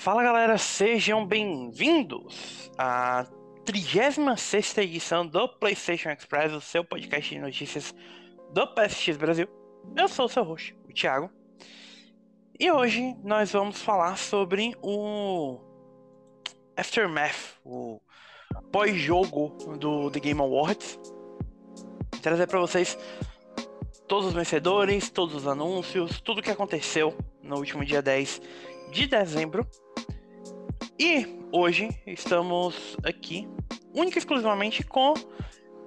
Fala galera, sejam bem-vindos à 36 edição do PlayStation Express, o seu podcast de notícias do PSX Brasil. Eu sou o seu host, o Thiago, e hoje nós vamos falar sobre o Aftermath, o pós-jogo do The Game Awards. Trazer para vocês todos os vencedores, todos os anúncios, tudo o que aconteceu no último dia 10 de dezembro. E hoje estamos aqui única e exclusivamente com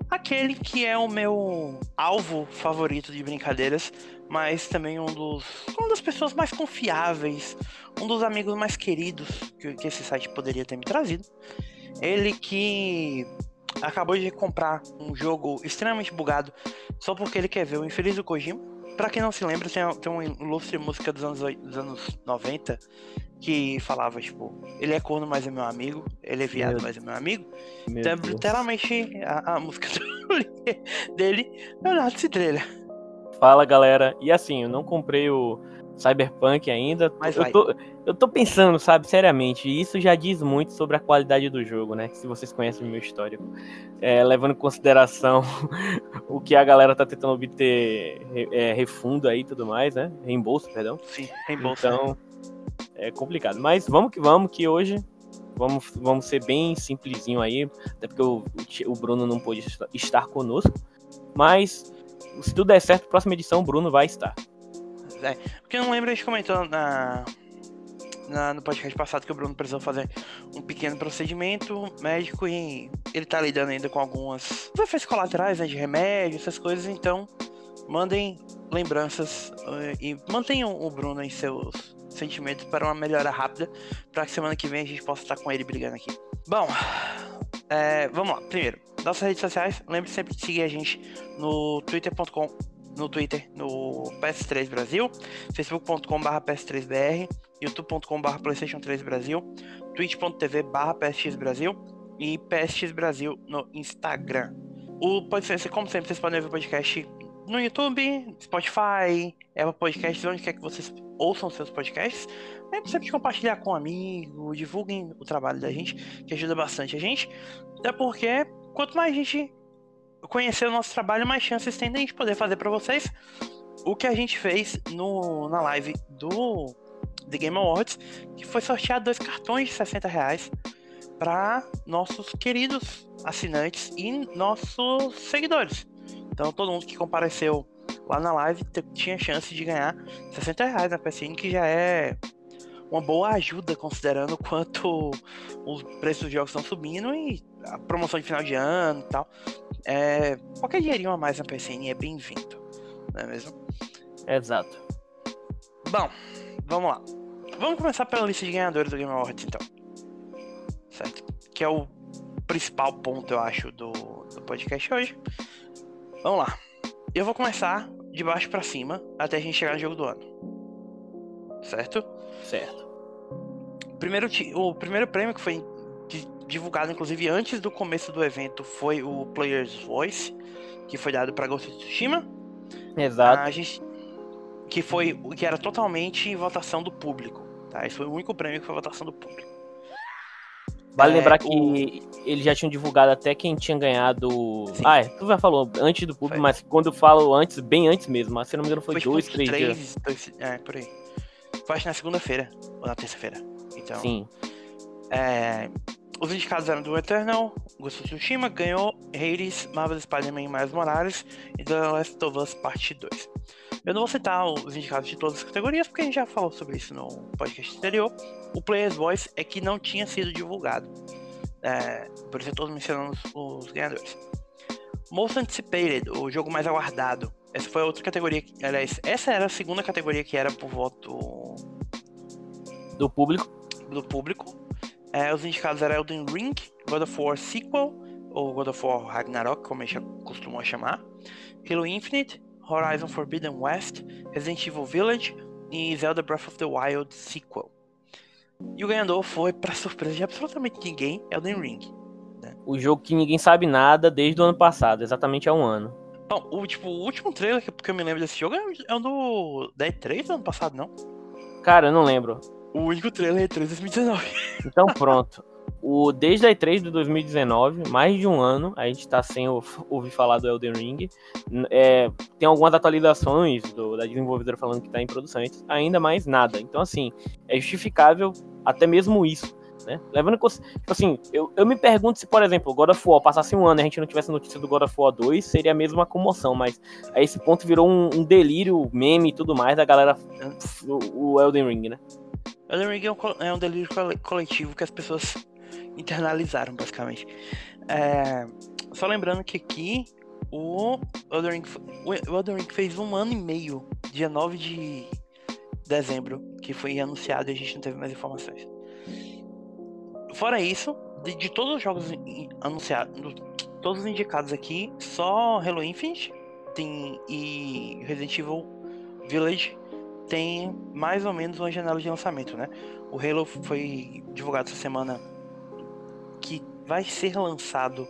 aquele que é o meu alvo favorito de brincadeiras, mas também um dos uma das pessoas mais confiáveis, um dos amigos mais queridos que, que esse site poderia ter me trazido. Ele que acabou de comprar um jogo extremamente bugado só porque ele quer ver o infeliz do Kojima. Pra quem não se lembra, tem, tem uma ilustre música dos anos, dos anos 90 que falava, tipo, ele é corno, mas é meu amigo, ele é viado, meu mas é meu amigo. Meu então, Deus. literalmente, a, a música dele, Leonardo Cidreira. Fala galera, e assim, eu não comprei o Cyberpunk ainda. Mas eu, tô, eu tô pensando, sabe, seriamente, e isso já diz muito sobre a qualidade do jogo, né? Se vocês conhecem o meu histórico. É, levando em consideração o que a galera tá tentando obter é, refundo aí e tudo mais, né? Reembolso, perdão. Sim, reembolso. Então, é complicado. Mas vamos que vamos, que hoje vamos, vamos ser bem simplesinho aí, até porque o, o Bruno não pôde estar conosco. Mas, se tudo der certo, próxima edição o Bruno vai estar. É, porque eu não lembro, a gente comentou na, na, no podcast passado que o Bruno precisou fazer um pequeno procedimento médico e ele tá lidando ainda com algumas efeitos colaterais né, de remédio, essas coisas, então mandem lembranças uh, e mantenham o Bruno em seus sentimentos para uma melhora rápida, para que semana que vem a gente possa estar com ele brigando aqui. Bom, é, vamos lá. Primeiro, nossas redes sociais, lembre sempre de seguir a gente no twitter.com no Twitter, no PS3 Brasil, facebook.com.br PS3BR, youtube.com.br PlayStation 3 Brasil, twitch.tv PSX Brasil e PSX Brasil no Instagram. O podcast, como sempre, vocês podem ver o podcast no YouTube, Spotify, Apple Podcasts, onde quer que vocês ouçam seus podcasts. Lembre sempre de compartilhar com um amigo, divulguem o trabalho da gente, que ajuda bastante a gente. Até porque, quanto mais gente conhecer o nosso trabalho, mais chances tem de a gente poder fazer para vocês o que a gente fez no, na live do The Game Awards, que foi sortear dois cartões de 60 reais para nossos queridos assinantes e nossos seguidores. Então todo mundo que compareceu lá na live tinha chance de ganhar 60 reais na PSN, que já é uma boa ajuda considerando quanto os preços dos jogos estão subindo e a promoção de final de ano e tal. É, qualquer dinheirinho a mais na PSN é bem-vindo, não é mesmo? Exato. Bom, vamos lá. Vamos começar pela lista de ganhadores do Game Awards, então. Certo? Que é o principal ponto, eu acho, do, do podcast hoje. Vamos lá. Eu vou começar de baixo para cima até a gente chegar no jogo do ano. Certo? Certo. Primeiro, o primeiro prêmio que foi divulgado inclusive antes do começo do evento foi o Player's Voice, que foi dado para Ghost of Tsushima. Exato. A gente, que foi que era totalmente votação do público, tá? Esse foi o único prêmio que foi votação do público. Vale é, lembrar que o... eles já tinham divulgado até quem tinha ganhado. Sim. Ah, é, tu já falou antes do público, foi. mas quando eu falo antes, bem antes mesmo, mas se não me engano foi, foi dois, três, três dias. Dois, é, por aí. Foi acho na segunda-feira, ou na terça-feira. Então. Sim. É, os indicados eram do Eternal, Ghost of Tsushima, ganhou Hades, Marvel Spider-Man mais Morales e The Last of Us Parte 2. Eu não vou citar os indicados de todas as categorias, porque a gente já falou sobre isso no podcast anterior. O Player's Voice é que não tinha sido divulgado. É, por isso eu estou mencionando os, os ganhadores. Most Anticipated, o jogo mais aguardado. Essa foi a outra categoria. Que, aliás, essa era a segunda categoria que era por voto do público. Do público. É, os indicados eram Elden Ring, God of War Sequel, ou God of War Ragnarok, como eles costumam chamar, Halo Infinite, Horizon Forbidden West, Resident Evil Village e Zelda Breath of the Wild Sequel. E o ganhador foi, para surpresa de absolutamente ninguém, Elden Ring. Né? O jogo que ninguém sabe nada desde o ano passado, exatamente há um ano. Bom, o, tipo, o último trailer que, que eu me lembro desse jogo é, é o do da E3 do ano passado, não? Cara, eu não lembro. O único trailer é 3 2019. Então pronto. O, desde a E3 de 2019, mais de um ano, a gente tá sem ouvir falar do Elden Ring. É, tem algumas atualizações do, da desenvolvedora falando que tá em produção, ainda mais nada. Então, assim, é justificável até mesmo isso. Né? Levando tipo assim, eu, eu me pergunto se, por exemplo, God of War passasse um ano e a gente não tivesse notícia do God of War 2, seria a mesma comoção, mas a esse ponto virou um, um delírio, meme e tudo mais da galera, o, o Elden Ring, né? Elden Ring é um, é um delírio coletivo que as pessoas internalizaram, basicamente. É, só lembrando que aqui o Elden, fez um ano e meio, dia 9 de dezembro, que foi anunciado e a gente não teve mais informações. Fora isso, de, de todos os jogos anunciados, todos os indicados aqui, só Halo Infinite tem, e Resident Evil Village tem mais ou menos uma janela de lançamento, né? O Halo foi divulgado essa semana que vai ser lançado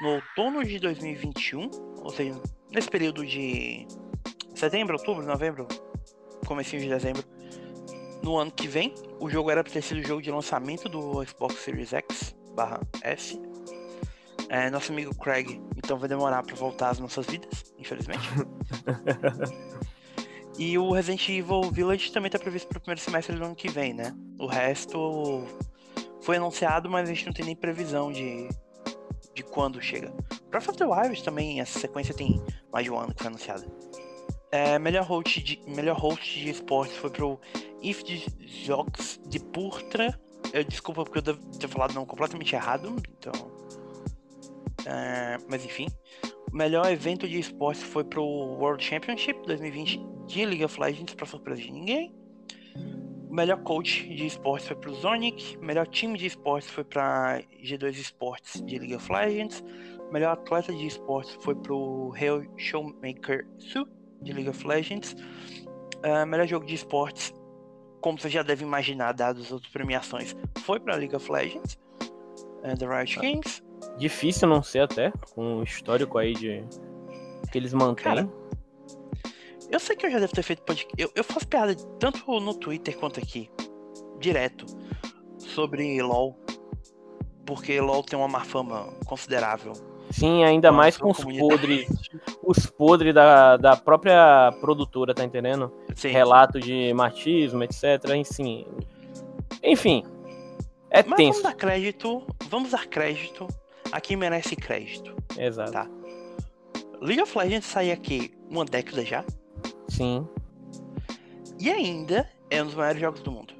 no outono de 2021, ou seja, nesse período de setembro, outubro, novembro, comecinho de dezembro, no ano que vem. O jogo era para ter sido o jogo de lançamento do Xbox Series X barra S. É, nosso amigo Craig, então vai demorar para voltar às nossas vidas, infelizmente. e o Resident Evil Village também está previsto para o primeiro semestre do ano que vem, né? O resto foi anunciado, mas a gente não tem nem previsão de, de quando chega. Breath of the Wild também, essa sequência tem mais de um ano que foi anunciada. É, melhor, host de, melhor host de esportes foi pro If de Jogos de Purtra. Eu, desculpa porque eu devo ter falado não completamente errado, então. É, mas enfim. O melhor evento de esportes foi pro World Championship 2020 de League of Legends, pra surpresa de ninguém. O melhor coach de esportes foi pro Zonic. O melhor time de esportes foi pra G2 Esportes de League of Legends. O melhor atleta de esportes foi pro Real Showmaker Su de League of Legends. Uh, melhor jogo de esportes, como você já deve imaginar, dados as outras premiações, foi para League of Legends, uh, The Riot Games. Difícil não ser até, com o histórico aí de que eles mantêm. Cara, eu sei que eu já devo ter feito podcast. Eu, eu faço piada tanto no Twitter quanto aqui, direto, sobre LOL. Porque LOL tem uma má fama considerável Sim, ainda Nossa, mais com os podres. Os podres da, da própria produtora, tá entendendo? Sim. Relato de machismo, etc. Enfim. Enfim. É Mas tenso. Vamos dar crédito. Vamos dar crédito a quem merece crédito. Exato. Tá? League of Legends saiu aqui uma década já. Sim. E ainda é um dos maiores jogos do mundo.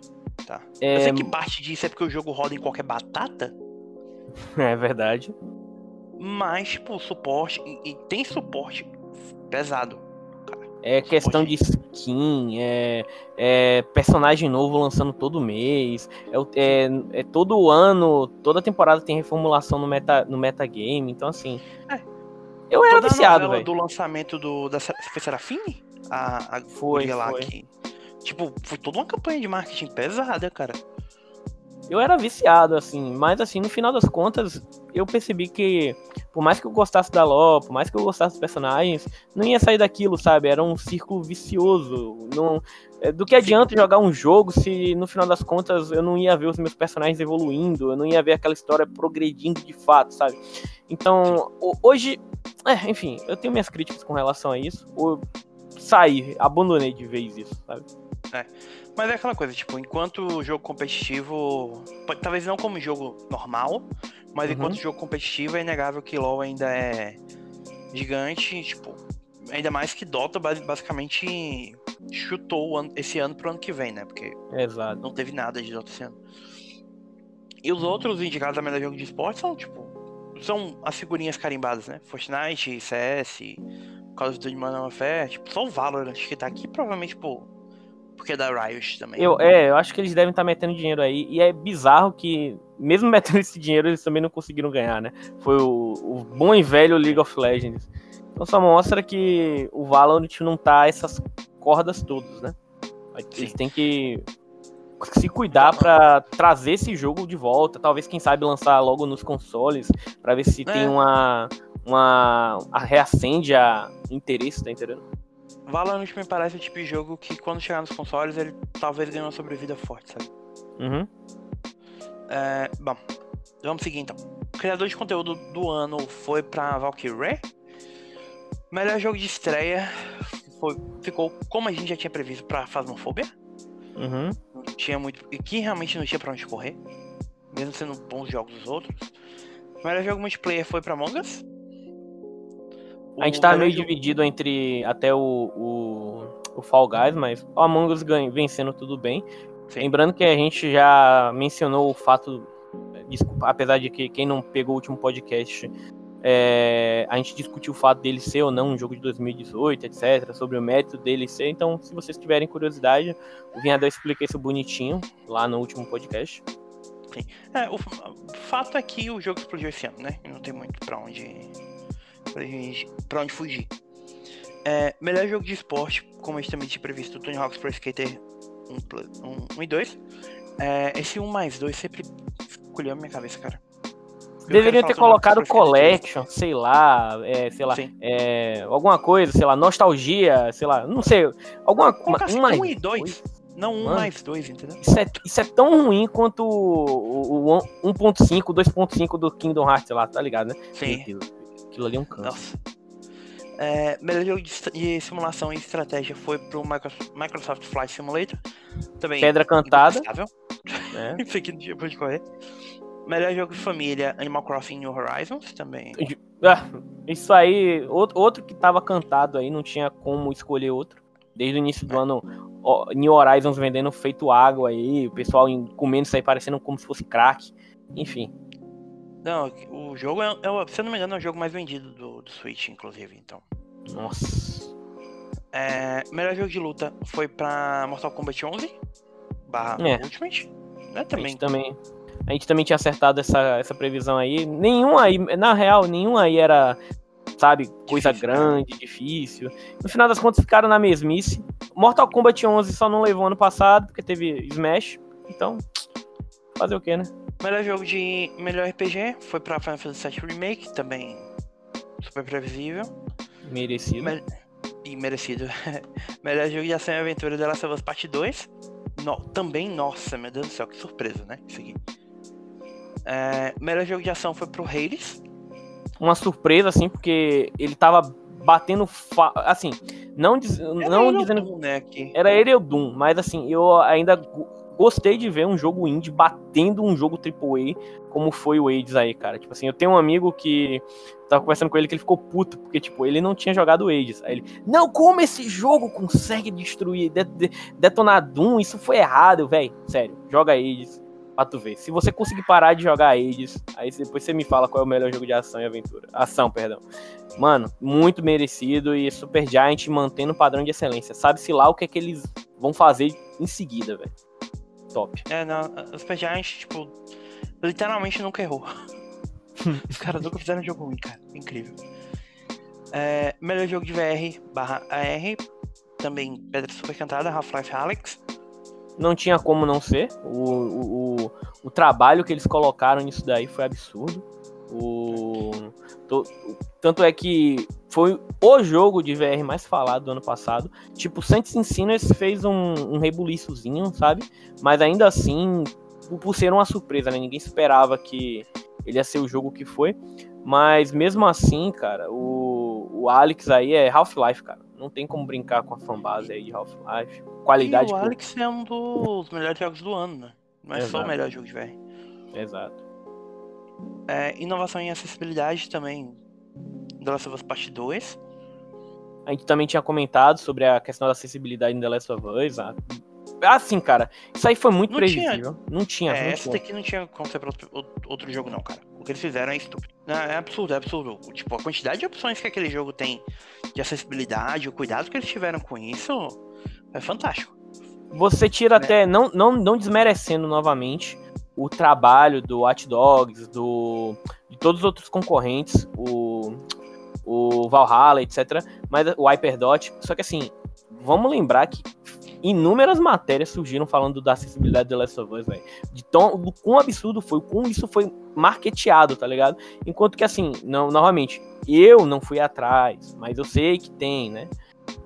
Tá. É... Eu sei que parte disso é porque o jogo roda em qualquer batata. É verdade. Mas, tipo, suporte. E, e tem suporte pesado. Cara. É questão de skin, é, é, personagem novo lançando todo mês, é, é, é, todo ano, toda temporada tem reformulação no, meta, no metagame, então assim. É. Eu era viciado, velho. do lançamento do, da foi Serafine? A, a foi, lá foi. que. Tipo, foi toda uma campanha de marketing pesada, cara eu era viciado, assim, mas assim, no final das contas, eu percebi que, por mais que eu gostasse da LoL, por mais que eu gostasse dos personagens, não ia sair daquilo, sabe? Era um círculo vicioso. Não, é, do que adianta jogar um jogo se no final das contas eu não ia ver os meus personagens evoluindo, eu não ia ver aquela história progredindo de fato, sabe? Então, hoje, é, enfim, eu tenho minhas críticas com relação a isso. Eu saí, abandonei de vez isso, sabe? É. Mas é aquela coisa, tipo, enquanto jogo competitivo. Talvez não como jogo normal, mas uhum. enquanto jogo competitivo é inegável que LoL ainda é gigante, tipo. Ainda mais que Dota basicamente chutou esse ano pro ano que vem, né? Porque Exato. não teve nada de Dota esse ano. E os outros indicados a melhor jogo de esporte são, tipo. São as figurinhas carimbadas, né? Fortnite, CS, Call of Duty Modern Warfare, tipo, só o Valorant que tá aqui, provavelmente, pô, porque é da Riot também. Eu, é, eu acho que eles devem estar tá metendo dinheiro aí. E é bizarro que, mesmo metendo esse dinheiro, eles também não conseguiram ganhar, né? Foi o, o bom e velho League of Legends. Então só mostra que o Valorant não tá essas cordas todas, né? Eles Sim. têm que se cuidar para trazer esse jogo de volta. Talvez, quem sabe, lançar logo nos consoles para ver se é. tem uma, uma. reacende a interesse, tá entendendo? Valorant me parece o tipo de jogo que quando chegar nos consoles ele talvez ganhe uma sobrevida forte, sabe? Uhum. É, bom, vamos seguir então. O criador de conteúdo do ano foi pra Valkyrie. Melhor jogo de estreia foi, ficou como a gente já tinha previsto pra Phasmophobia. Uhum. Não tinha muito. E que realmente não tinha pra onde correr. Mesmo sendo bons jogos os outros. O melhor jogo multiplayer foi pra Among Us. A gente tá meio dividido entre até o, o, o Fall Guys, mas o Among Us ganha, vencendo tudo bem. Sim. Lembrando que a gente já mencionou o fato, desculpa, apesar de que quem não pegou o último podcast, é, a gente discutiu o fato dele ser ou não um jogo de 2018, etc., sobre o mérito dele ser. Então, se vocês tiverem curiosidade, o Vinhador explica isso bonitinho lá no último podcast. Sim. É, o fato é que o jogo explodiu esse ano, né? Não tem muito pra onde, pra, gente, pra onde fugir. É, melhor jogo de esporte, como a gente também tinha previsto, Tony Hawk's Pro Skater 1, 1, 1 e 2. É, esse 1 mais 2 sempre escolheu a minha cabeça, cara. Deveriam ter colocado Collection, sei lá, é, sei lá, é, alguma coisa, sei lá, nostalgia, sei lá, não sei, alguma coisa. 1 mais 1 e 2. Não, 1 Mano, mais 2, entendeu? Isso é, isso é tão ruim quanto o, o 1.5, 2.5 do Kingdom Hearts, sei lá, tá ligado, né? Sim. Aquilo, ali é um canto. Nossa. É, melhor jogo de, simulação e estratégia foi pro Microsoft Flight Simulator. Também Pedra Cantada. É. Isso aqui não tinha pra correr. Melhor jogo de família, Animal Crossing New Horizons, também. Ah, isso aí, outro que tava cantado aí, não tinha como escolher outro. Desde o início do é. ano, New Horizons vendendo feito água aí, o pessoal comendo isso aí parecendo como se fosse crack. Enfim. Não, o jogo é, é, se eu não me engano, é o jogo mais vendido do, do Switch, inclusive, então. Nossa. É, melhor jogo de luta foi pra Mortal Kombat 11 barra é. Ultimate. Né, também. A gente também. A gente também tinha acertado essa, essa previsão aí. Nenhum aí, na real, nenhum aí era, sabe, coisa difícil, né? grande, né? difícil. No final das contas ficaram na mesmice. Mortal Kombat 11 só não levou ano passado, porque teve Smash. Então, fazer o que, né? Melhor jogo de melhor RPG foi pra Final Fantasy VII Remake, também super previsível. Merecido. Me... E merecido. melhor jogo de ação e aventura The Last of Us Part 2. No... Também, nossa, meu Deus do céu, que surpresa, né? Isso aqui. É... Melhor jogo de ação foi pro Hades. Uma surpresa, assim, porque ele tava batendo. Fa... Assim, não, diz... não dizendo. Doom, né, aqui. Era ele o Doom, mas assim, eu ainda gostei de ver um jogo indie batendo um jogo AAA como foi o Hades aí, cara. Tipo assim, eu tenho um amigo que tava conversando com ele que ele ficou puto, porque, tipo, ele não tinha jogado o Hades. Aí ele, não, como esse jogo consegue destruir, de, de, detonar Doom? Isso foi errado, velho. Sério, joga Hades pra tu ver. Se você conseguir parar de jogar Hades, aí depois você me fala qual é o melhor jogo de ação e aventura. Ação, perdão. Mano, muito merecido e Super Giant mantendo o padrão de excelência. Sabe-se lá o que é que eles vão fazer em seguida, velho top. É, não, os Giants, tipo, literalmente nunca errou. Os caras nunca fizeram um jogo ruim, cara. Incrível. É, melhor jogo de VR barra AR. Também Pedra Super Cantada, Half-Life Alex. Não tinha como não ser. O, o, o, o trabalho que eles colocaram nisso daí foi absurdo. O, tanto é que foi o jogo de VR mais falado do ano passado. Tipo, Saints Sinners fez um, um rebuliçozinho, sabe? Mas ainda assim, por ser uma surpresa, né? Ninguém esperava que ele ia ser o jogo que foi. Mas mesmo assim, cara, o, o Alex aí é Half-Life, cara. Não tem como brincar com a fanbase aí de Half-Life. Qualidade. E o Alex é um dos melhores jogos do ano, né? Não é Exato. só o melhor jogo de VR. Exato. É, inovação em acessibilidade também. The Last of Us Part 2. A gente também tinha comentado sobre a questão da acessibilidade em The Last of Us. Ah, assim, cara, isso aí foi muito não previsível. Tinha. Não tinha. É, não essa tinha. daqui não tinha como ser pra outro, outro jogo, não, cara. O que eles fizeram é estúpido. É absurdo, é absurdo. Tipo, a quantidade de opções que aquele jogo tem de acessibilidade, o cuidado que eles tiveram com isso, é fantástico. Você tira né? até, não, não, não desmerecendo novamente, o trabalho do Watch Dogs, do, de todos os outros concorrentes, o, o Valhalla, etc. Mas o Hyperdot. Só que assim, vamos lembrar que inúmeras matérias surgiram falando da acessibilidade do Last of Us, velho. De tão, do quão absurdo foi, como isso foi marketeado, tá ligado? Enquanto que assim, não, novamente, eu não fui atrás, mas eu sei que tem, né?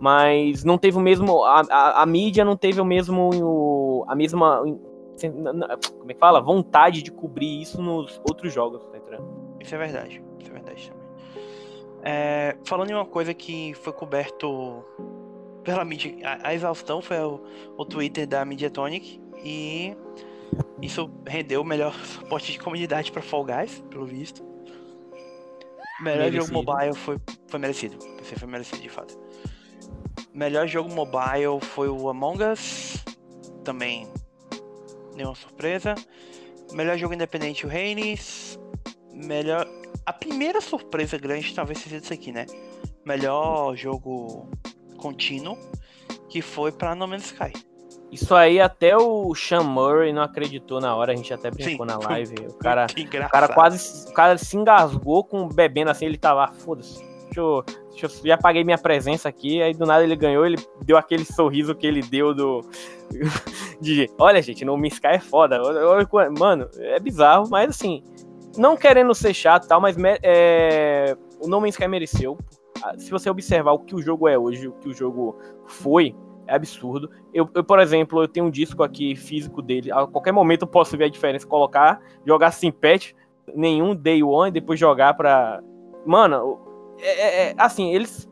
mas não teve o mesmo. A, a, a mídia não teve o mesmo. O, a mesma. Como é que fala? Vontade de cobrir isso nos outros jogos, tá entendendo? Isso é verdade. Isso é verdade também. É, falando em uma coisa que foi coberto pela mídia. A, a exaustão foi o, o Twitter da Mediatonic. E isso rendeu o melhor suporte de comunidade para Fall Guys, pelo visto. Melhor merecido. jogo mobile foi, foi merecido. Você foi merecido de fato. Melhor jogo mobile foi o Among Us. Também nenhuma surpresa. Melhor jogo independente o Reigns. Melhor. A primeira surpresa grande talvez seja isso aqui, né? Melhor jogo contínuo. Que foi para No Man's Sky. Isso aí até o Sean Murray não acreditou na hora, a gente até brincou Sim, na live. O cara, o cara quase o cara se engasgou com bebendo assim, ele tava, ah, foda-se. Deixa eu, eu, já paguei minha presença aqui, aí do nada ele ganhou, ele deu aquele sorriso que ele deu do de, olha gente, no Sky é foda. Mano, é bizarro, mas assim, não querendo ser chato tal, mas é, o No Man's Sky mereceu. Se você observar o que o jogo é hoje, o que o jogo foi, é absurdo. Eu, eu, por exemplo, eu tenho um disco aqui físico dele. A qualquer momento eu posso ver a diferença. Colocar, jogar sem patch nenhum, day one, e depois jogar pra. Mano, é, é, é, assim, eles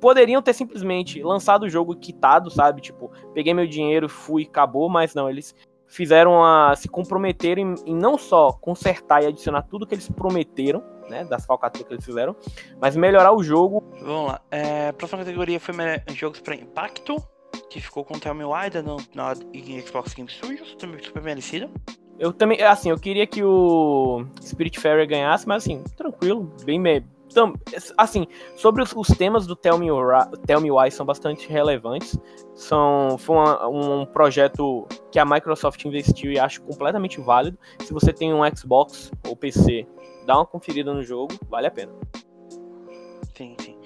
poderiam ter simplesmente lançado o jogo quitado, sabe? Tipo, peguei meu dinheiro, fui, acabou, mas não, eles fizeram a se comprometerem em não só consertar e adicionar tudo que eles prometeram, né, das falcatruas que eles fizeram, mas melhorar o jogo. Vamos lá. É, a próxima categoria foi jogos para impacto, que ficou com o Tell Me Why, da Xbox Game Studios, também super merecido. Eu também, assim, eu queria que o Spirit Fairy ganhasse, mas assim, tranquilo, bem, assim, sobre os, os, temas do Tell Me, Tell Me Why são bastante relevantes. São, foi uma, um projeto que a Microsoft investiu e acho completamente válido. Se você tem um Xbox ou PC, dá uma conferida no jogo, vale a pena. Sim, sim.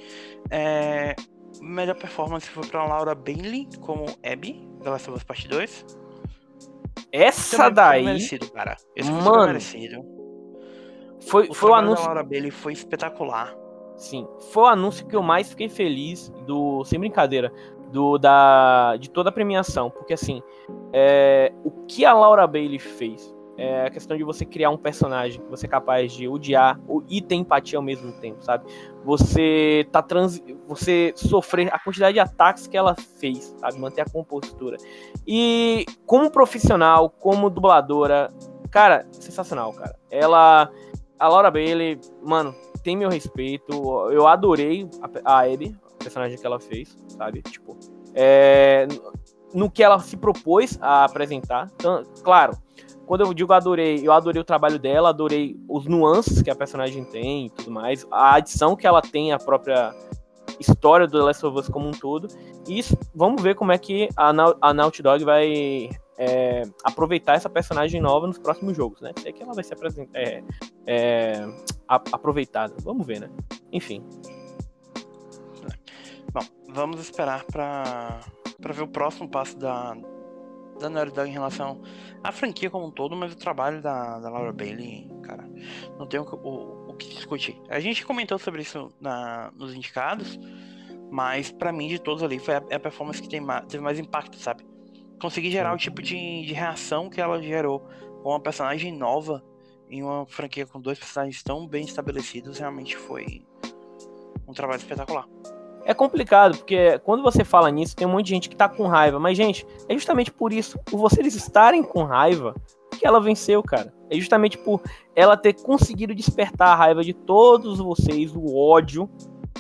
É, melhor performance foi para Laura Bailey como Abby, da Last of Us Part 2. Essa daí. Merecido, cara. Esse Mano, merecido. Foi, o foi o anúncio. Da Laura Bailey foi espetacular. Sim, foi o anúncio que eu mais fiquei feliz do, sem brincadeira, do da de toda a premiação, porque assim, é, o que a Laura Bailey fez é a questão de você criar um personagem que você é capaz de odiar e ter empatia ao mesmo tempo, sabe? Você tá trans, você sofrer a quantidade de ataques que ela fez, sabe? Manter a compostura. E como profissional, como dubladora, cara, sensacional, cara. Ela a Laura Bailey, mano, tem meu respeito. Eu adorei a, a Abby, a personagem que ela fez, sabe? Tipo, é, no que ela se propôs a apresentar. Então, claro, quando eu digo adorei, eu adorei o trabalho dela, adorei os nuances que a personagem tem e tudo mais, a adição que ela tem à própria história do The Last of Us como um todo. E vamos ver como é que a, a Naughty Dog vai é, aproveitar essa personagem nova nos próximos jogos, né? Sei que ela vai ser é, é, aproveitada. Vamos ver, né? Enfim. Bom, vamos esperar para para ver o próximo passo da da Naughty Dog em relação à franquia como um todo, mas o trabalho da, da Laura Bailey, cara, não tem o, o, o que discutir. A gente comentou sobre isso na, nos indicados, mas para mim de todos ali foi a, a performance que tem mais, teve mais impacto, sabe? conseguir gerar o tipo de, de reação que ela gerou com uma personagem nova em uma franquia com dois personagens tão bem estabelecidos, realmente foi um trabalho espetacular. É complicado, porque quando você fala nisso, tem um monte de gente que tá com raiva. Mas, gente, é justamente por isso, por vocês estarem com raiva, que ela venceu, cara. É justamente por ela ter conseguido despertar a raiva de todos vocês, o ódio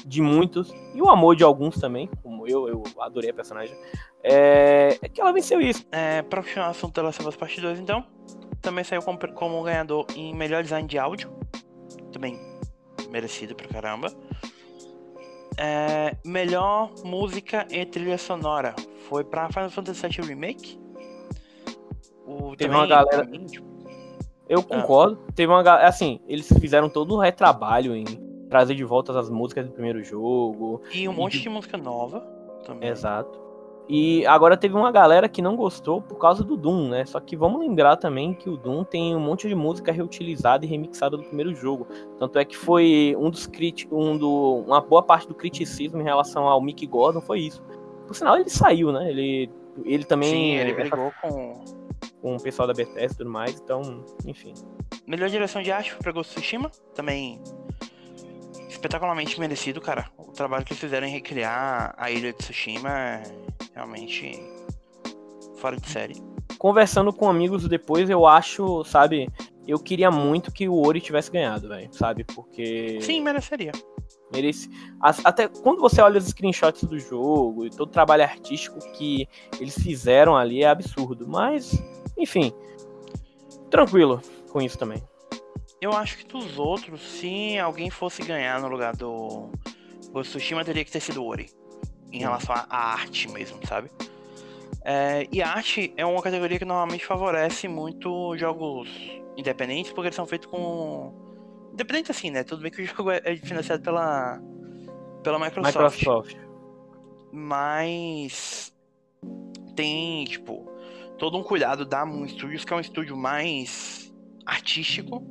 de muitos, e o amor de alguns também, como eu, eu adorei a personagem. É, é que ela venceu isso. É, pra continuar o assunto da Last of Us Part 2, então, também saiu como, como ganhador em melhor design de áudio. Também merecido pra caramba. É, melhor música e trilha sonora foi pra Final Fantasy VII Remake. O, Teve também, uma galera. Mim, tipo... Eu ah. concordo. Ah. Teve uma galera. Assim, eles fizeram todo o retrabalho em trazer de volta as músicas do primeiro jogo. E um monte de música nova também. Exato. E agora teve uma galera que não gostou por causa do Doom, né? Só que vamos lembrar também que o Doom tem um monte de música reutilizada e remixada do primeiro jogo. Tanto é que foi um dos críticos, um do, uma boa parte do criticismo em relação ao Mick Gordon foi isso. Por sinal, ele saiu, né? Ele, ele também. Sim, ele brigou com... com o pessoal da Bethesda e tudo mais, então, enfim. Melhor direção de arte foi pra Ghost Tsushima, também espetacularmente merecido, cara. O trabalho que eles fizeram em recriar a ilha de Tsushima é realmente fora de série. Conversando com amigos depois, eu acho, sabe, eu queria muito que o Ori tivesse ganhado, velho, sabe? Porque. Sim, mereceria. Merece. Até quando você olha os screenshots do jogo e todo o trabalho artístico que eles fizeram ali é absurdo. Mas, enfim. Tranquilo com isso também. Eu acho que dos outros, se alguém fosse ganhar no lugar do Ghost Tsushima, teria que ter sido Ori. Em relação à arte mesmo, sabe? É, e arte é uma categoria que normalmente favorece muito jogos independentes, porque eles são feitos com. Independente assim, né? Tudo bem que o jogo é financiado pela, pela Microsoft. Microsoft. Mas tem, tipo, todo um cuidado da Moon Studios, que é um estúdio mais artístico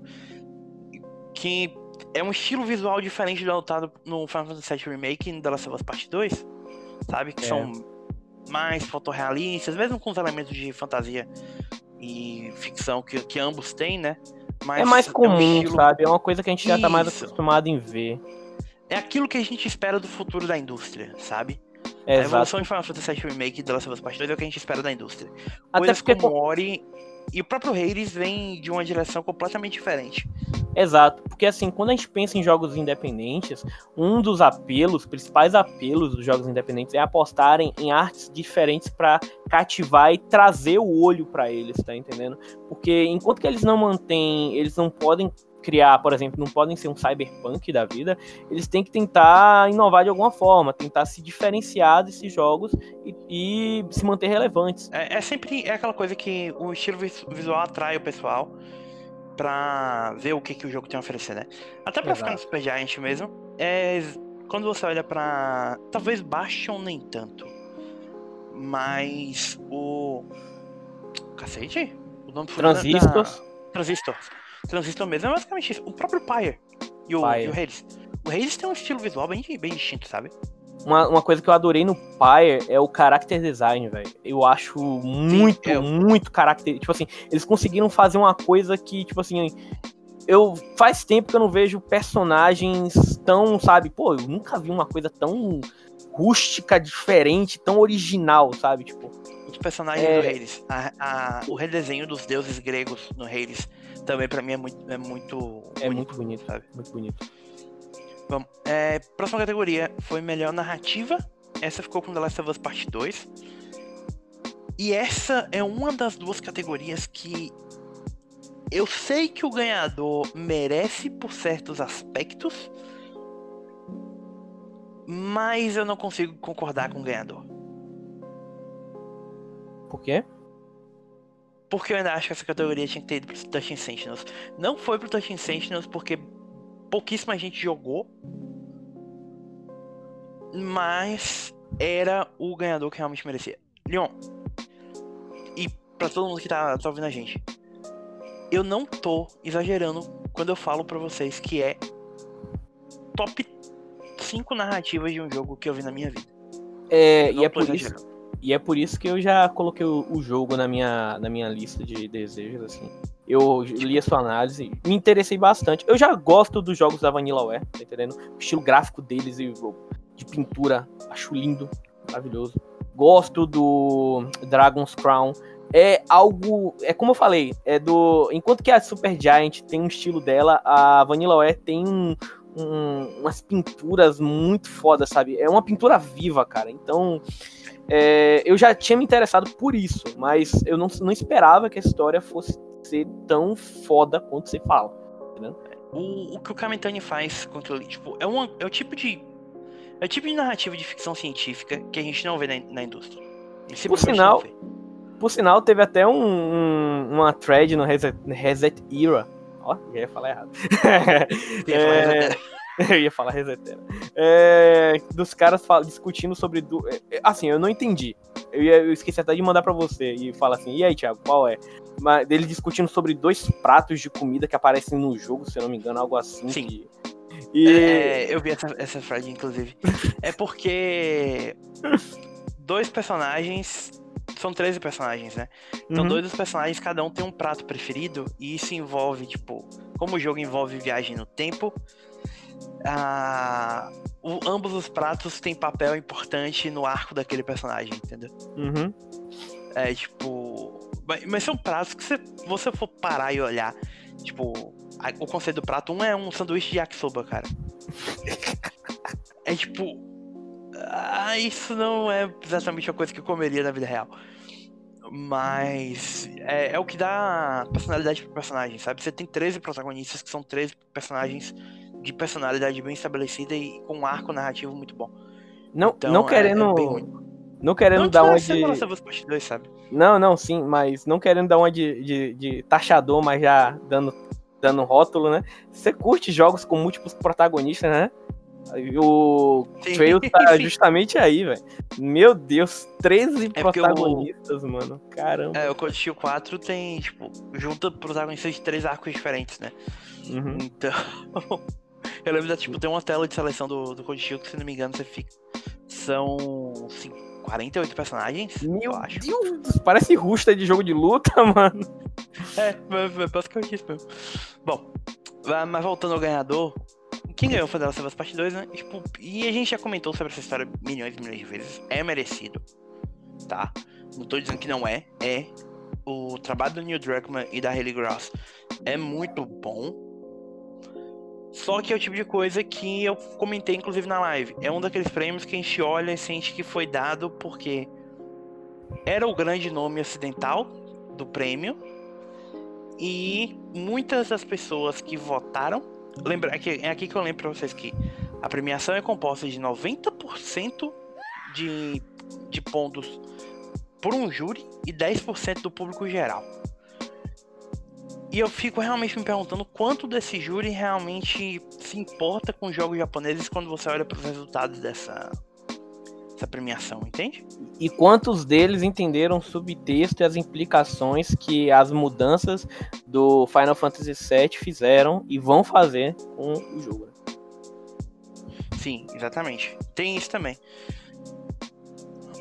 que é um estilo visual diferente do adotado no Final Fantasy VII Remake e no The Last of Us Part 2, sabe? Que é. são mais fotorrealistas, mesmo com os elementos de fantasia e ficção que, que ambos têm, né? Mas é mais comum, é um estilo... sabe? É uma coisa que a gente já Isso. tá mais acostumado em ver. É aquilo que a gente espera do futuro da indústria, sabe? É, a evolução exato. de Final Fantasy VII Remake e The Last of Us Part 2 é o que a gente espera da indústria. Até Coisas porque como Ori e o próprio Hades vem de uma direção completamente diferente. Exato, porque assim, quando a gente pensa em jogos independentes, um dos apelos, principais apelos dos jogos independentes é apostarem em artes diferentes para cativar e trazer o olho para eles, tá entendendo? Porque enquanto que eles não mantêm, eles não podem criar, por exemplo, não podem ser um cyberpunk da vida, eles têm que tentar inovar de alguma forma, tentar se diferenciar desses jogos e, e se manter relevantes. É, é, sempre é aquela coisa que o estilo visual atrai o pessoal pra ver o que, que o jogo tem a oferecer, né? Até pra Exato. ficar no Super Giant mesmo, é, quando você olha pra. Talvez Bastion nem tanto. Mas o. Cacete? O nome Transistors. Da... Transistors. Transistor mesmo é basicamente isso. O próprio Pyre e o, Pyre. e o Hades. O Hades tem um estilo visual bem, bem distinto, sabe? Uma, uma coisa que eu adorei no Pyre é o character design, velho. Eu acho muito, Sim, eu... muito character. Tipo assim, eles conseguiram fazer uma coisa que, tipo assim, eu faz tempo que eu não vejo personagens tão, sabe? Pô, eu nunca vi uma coisa tão rústica, diferente, tão original, sabe? Tipo. Os personagens é... do Hades. A, a, o redesenho dos deuses gregos no Hades também para mim é muito. É muito, é bonito, muito bonito, sabe? Muito bonito. Vamos. É, próxima categoria foi melhor narrativa. Essa ficou com The Last of Us Part 2. E essa é uma das duas categorias que eu sei que o ganhador merece por certos aspectos, mas eu não consigo concordar com o ganhador. Por quê? Porque eu ainda acho que essa categoria tinha que ter ido pro Touching Sentinels. Não foi pro Touching Sentinels porque pouquíssima gente jogou. Mas era o ganhador que realmente merecia. Leon, e para todo mundo que tá, tá ouvindo a gente, eu não tô exagerando quando eu falo para vocês que é top 5 narrativas de um jogo que eu vi na minha vida. É, e é por exagerando. isso e é por isso que eu já coloquei o, o jogo na minha, na minha lista de desejos, assim. Eu li a sua análise, me interessei bastante. Eu já gosto dos jogos da Vanillaware, tá entendendo? O estilo gráfico deles e de pintura, acho lindo, maravilhoso. Gosto do Dragon's Crown. É algo, é como eu falei, é do, enquanto que a Super Giant tem um estilo dela, a Vanillaware tem um, um, umas pinturas muito fodas, sabe? É uma pintura viva, cara. Então, é, eu já tinha me interessado por isso, mas eu não, não esperava que a história fosse ser tão foda quanto você fala. O, o que o Kamitani faz aquilo ali, tipo, é, uma, é o tipo de. É o tipo de narrativa de ficção científica que a gente não vê na, na indústria. Por sinal, por sinal, teve até um, um, uma thread no Reset, Reset Era. Ó, já ia falar errado. é, eu ia falar resetera. É, dos caras discutindo sobre. Du... É, é, assim, eu não entendi. Eu, eu esqueci até de mandar para você e fala assim: e aí, Thiago, qual é? Mas, eles discutindo sobre dois pratos de comida que aparecem no jogo, se eu não me engano, algo assim. Sim. Que... E... É, eu vi essa, essa frase, inclusive. é porque dois personagens. São 13 personagens, né? Então, uhum. dois dos personagens, cada um tem um prato preferido. E isso envolve, tipo, como o jogo envolve viagem no tempo, a... o, ambos os pratos têm papel importante no arco daquele personagem, entendeu? Uhum. É tipo. Mas são pratos que se você for parar e olhar, tipo, o conceito do prato, um é um sanduíche de yakisoba, cara. é tipo. Ah, isso não é exatamente a coisa que eu comeria na vida real. Mas é, é, o que dá personalidade pro personagem, sabe? Você tem 13 protagonistas que são 13 personagens de personalidade bem estabelecida e com um arco narrativo muito bom. Não, então, não querendo. É, é não querendo não, dar uma de. Não, não, sim, mas não querendo dar uma de, de, de taxador, mas já dando, dando rótulo, né? Você curte jogos com múltiplos protagonistas, né? O Sim. Trail tá justamente aí, velho. Meu Deus, 13 é protagonistas, mano. Caramba. É, o Code Steel 4 tem, tipo, junta protagonistas de três arcos diferentes, né? Uhum. Então. eu lembro da, tipo, tem uma tela de seleção do, do Code Steel que, se não me engano, você fica. São 48 personagens. Meu eu acho. Deus, parece rusta de jogo de luta, mano. É, basicamente isso mesmo. Bom, mas voltando ao ganhador, quem ganhou foi of Us Part 2, né? E, tipo, e a gente já comentou sobre essa história milhões e milhões de vezes. É merecido, tá? Não tô dizendo que não é, é. O trabalho do Neil Druckmann e da Haley Gross é muito bom. Só que é o tipo de coisa que eu comentei inclusive na live. É um daqueles prêmios que a gente olha e sente que foi dado porque era o grande nome ocidental do prêmio. E muitas das pessoas que votaram Lembra, é aqui que eu lembro pra vocês que a premiação é composta de 90% de, de pontos por um júri e 10% do público geral. E eu fico realmente me perguntando quanto desse júri realmente se importa com jogos japoneses quando você olha para os resultados dessa, essa premiação, entende? E quantos deles entenderam o subtexto e as implicações que as mudanças do Final Fantasy VII fizeram e vão fazer com o jogo? Sim, exatamente. Tem isso também.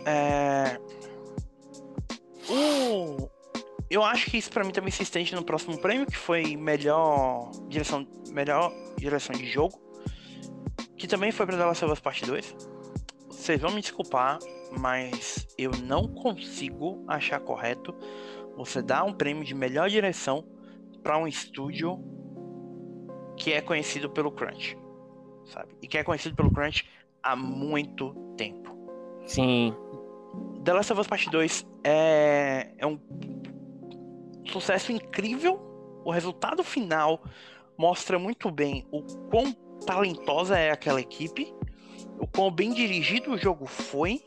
É... O... Eu acho que isso para mim também se estende no próximo prêmio, que foi melhor direção, melhor direção de jogo, que também foi para The Last of Us Part 2 vocês vão me desculpar, mas eu não consigo achar correto você dar um prêmio de melhor direção para um estúdio que é conhecido pelo crunch, sabe? E que é conhecido pelo crunch há muito tempo. Sim. The Last of Us Part 2 é, é um sucesso incrível. O resultado final mostra muito bem o quão talentosa é aquela equipe o quão bem dirigido o jogo foi,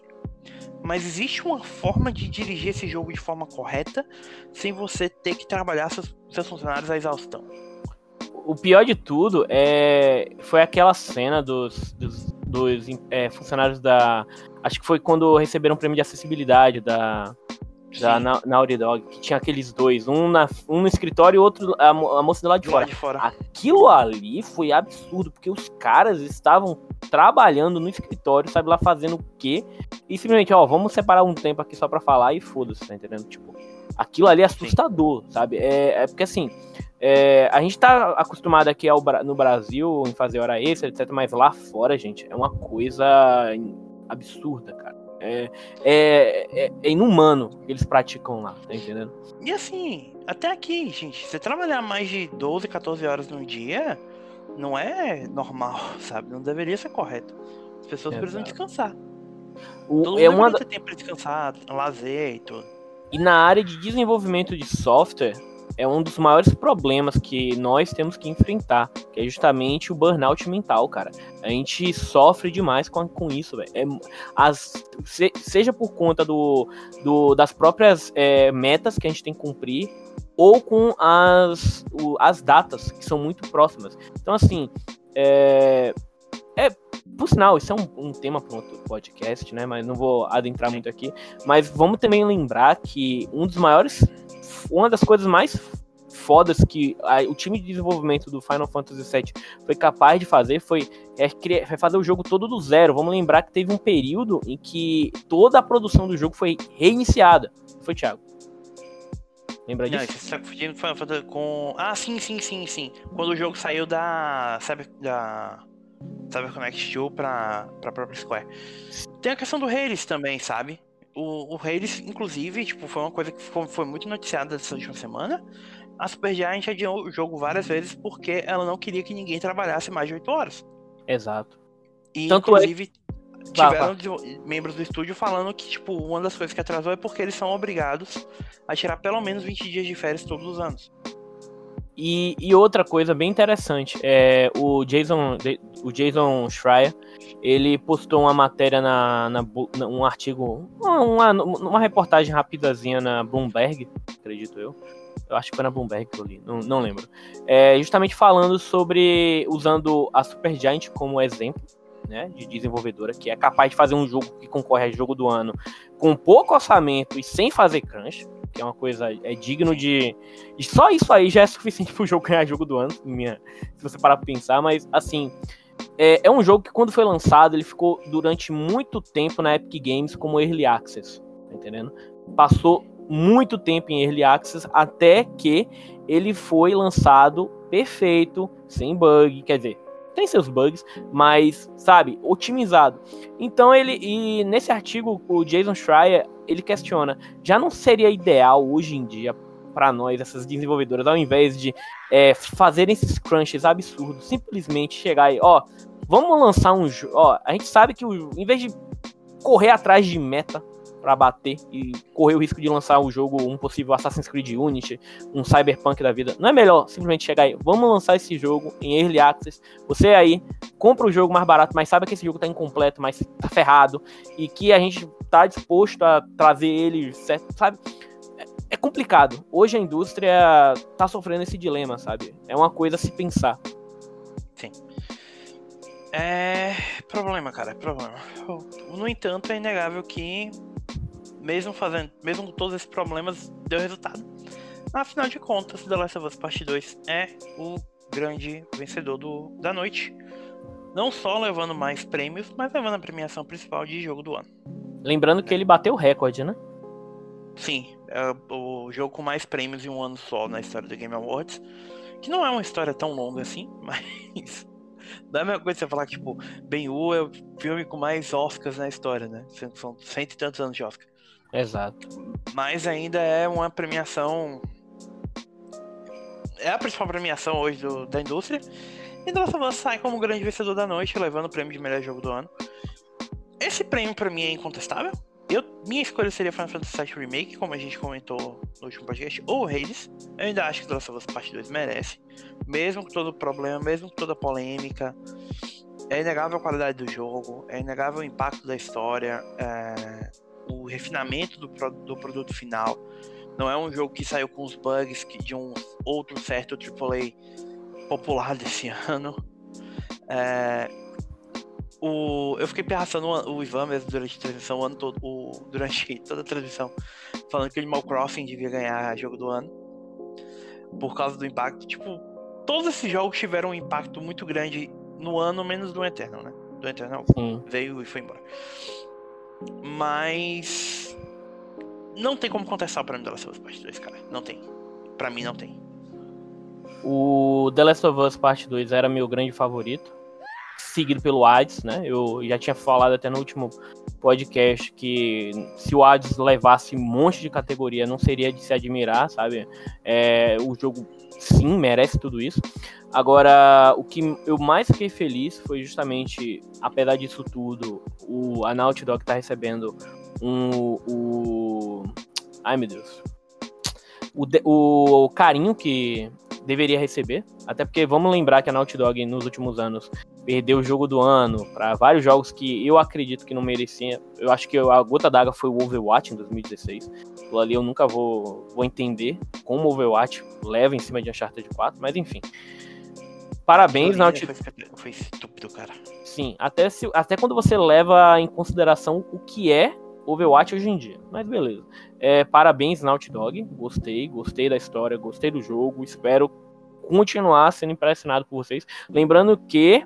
mas existe uma forma de dirigir esse jogo de forma correta sem você ter que trabalhar seus, seus funcionários à exaustão. O pior de tudo é foi aquela cena dos, dos, dos é, funcionários da. Acho que foi quando receberam o prêmio de acessibilidade da, da na, Naughty Dog, que tinha aqueles dois, um, na, um no escritório e outro a, a moça do lado de, fora. de fora. Aquilo ali foi absurdo, porque os caras estavam trabalhando no escritório, sabe lá fazendo o quê? E simplesmente, ó, vamos separar um tempo aqui só pra falar e foda-se, tá entendendo? Tipo, aquilo ali é assustador, Sim. sabe? É, é, porque assim, é, a gente tá acostumado aqui ao, no Brasil em fazer hora extra, etc, mas lá fora, gente, é uma coisa absurda, cara. É, é, é, é inumano que eles praticam lá, tá entendendo? E assim, até aqui, gente, você trabalhar mais de 12, 14 horas no dia não é normal, sabe? Não deveria ser correto. As pessoas precisam descansar. O, Todo é mundo uma... ter tempo pra descansar, lazer e tudo. E na área de desenvolvimento de software, é um dos maiores problemas que nós temos que enfrentar, que é justamente o burnout mental, cara. A gente sofre demais com, com isso, velho. É, as, se, seja por conta do, do das próprias é, metas que a gente tem que cumprir, ou com as, o, as datas, que são muito próximas. Então, assim, é, é por sinal, isso é um, um tema para outro podcast, né? Mas não vou adentrar muito aqui. Mas vamos também lembrar que um dos maiores. Uma das coisas mais fodas que a, o time de desenvolvimento do Final Fantasy VII foi capaz de fazer foi é, criar, fazer o jogo todo do zero. Vamos lembrar que teve um período em que toda a produção do jogo foi reiniciada. Foi, Thiago? Lembra disso? Não, você tá confundindo Final Fantasy com. Ah, sim, sim, sim, sim. Quando o jogo saiu da. Sabe, da. CyberConnect 2 pra, pra própria Square. Tem a questão do Hades também, sabe? O, o Hades, inclusive, tipo, foi uma coisa que ficou, foi muito noticiada essa última semana. A Supergiant adiou o jogo várias vezes porque ela não queria que ninguém trabalhasse mais de 8 horas. Exato. E, Tanto é inclusive, é... tiveram membros do estúdio falando que, tipo, uma das coisas que atrasou é porque eles são obrigados a tirar pelo menos 20 dias de férias todos os anos. E, e, outra coisa bem interessante, é o Jason, o Jason Schreier, ele postou uma matéria na, na, um artigo, uma, uma reportagem rapidazinha na Bloomberg, acredito eu. Eu acho que foi na Bloomberg que eu li, não, não lembro. É, justamente falando sobre usando a Supergiant como exemplo, né, de desenvolvedora que é capaz de fazer um jogo que concorre a jogo do ano com pouco orçamento e sem fazer crunch que é uma coisa é digno de, e só isso aí já é suficiente para o jogo ganhar jogo do ano, minha, se você parar para pensar, mas assim, é, é, um jogo que quando foi lançado, ele ficou durante muito tempo na Epic Games como Early Access, tá entendendo? Passou muito tempo em Early Access até que ele foi lançado perfeito, sem bug, quer dizer, tem seus bugs, mas, sabe, otimizado. Então ele, e nesse artigo, o Jason Schreier, ele questiona, já não seria ideal hoje em dia para nós, essas desenvolvedoras, ao invés de é, fazerem esses crunches absurdos, simplesmente chegar aí, ó, vamos lançar um jogo, ó, a gente sabe que o, em vez de correr atrás de meta, para bater e correr o risco de lançar o jogo, um possível Assassin's Creed Unity, um Cyberpunk da vida. Não é melhor simplesmente chegar aí, vamos lançar esse jogo em Early Access. Você aí compra o jogo mais barato, mas sabe que esse jogo tá incompleto, mas tá ferrado e que a gente tá disposto a trazer ele, certo, sabe? É complicado. Hoje a indústria tá sofrendo esse dilema, sabe? É uma coisa a se pensar. Sim. É problema, cara, é problema. No entanto, é inegável que mesmo fazendo, mesmo com todos esses problemas, deu resultado. Afinal de contas, The Last of Us Part 2 é o grande vencedor do, da noite. Não só levando mais prêmios, mas levando a premiação principal de jogo do ano. Lembrando que ele bateu o recorde, né? Sim, é o jogo com mais prêmios em um ano só na história do Game Awards. Que não é uma história tão longa assim, mas. Não é a mesma coisa você falar que, tipo, Ben-Hur é o filme com mais Oscars na história, né? São cento e tantos anos de Oscar. Exato. Mas ainda é uma premiação. É a principal premiação hoje do, da indústria. E The Last of Us sai como grande vencedor da noite, levando o prêmio de melhor jogo do ano. Esse prêmio para mim é incontestável. Eu, minha escolha seria Final Fantasy VII Remake, como a gente comentou no último podcast, ou Hades. Eu ainda acho que The Last of Us Part 2 merece. Mesmo com todo o problema, mesmo com toda a polêmica. É inegável a qualidade do jogo, é inegável o impacto da história. É o refinamento do, do produto final. Não é um jogo que saiu com os bugs que, de um outro certo AAA popular desse ano. É, o, eu fiquei pensando o Ivan mesmo durante a transmissão, o ano todo, o, durante toda a transmissão, falando que o Animal Crossing devia ganhar jogo do ano. Por causa do impacto. Tipo, todos esses jogos tiveram um impacto muito grande no ano, menos do Eternal, né? Do Eternal Sim. veio e foi embora. Mas. Não tem como contestar o prêmio The Last of Us Part 2, cara. Não tem. Pra mim, não tem. O The Last of Us Part 2 era meu grande favorito. Seguido pelo Hades, né? Eu já tinha falado até no último podcast que se o Hades levasse um monte de categoria, não seria de se admirar, sabe? É, o jogo, sim, merece tudo isso. Agora, o que eu mais fiquei feliz foi justamente, apesar disso tudo, o, a Naughty Dog tá recebendo um. O, ai meu Deus. O, o, o carinho que deveria receber. Até porque vamos lembrar que a Naughty Dog nos últimos anos perdeu o jogo do ano para vários jogos que eu acredito que não merecia. Eu acho que a gota d'água foi o Overwatch em 2016. Aquilo ali eu nunca vou, vou entender como o Overwatch leva em cima de Uncharted 4, mas enfim. Parabéns, Naughty Dog. Foi, foi estúpido, cara. Sim, até, se, até quando você leva em consideração o que é Overwatch hoje em dia. Mas beleza. É, parabéns, Naughty Dog. Gostei, gostei da história, gostei do jogo. Espero continuar sendo impressionado por vocês. Lembrando que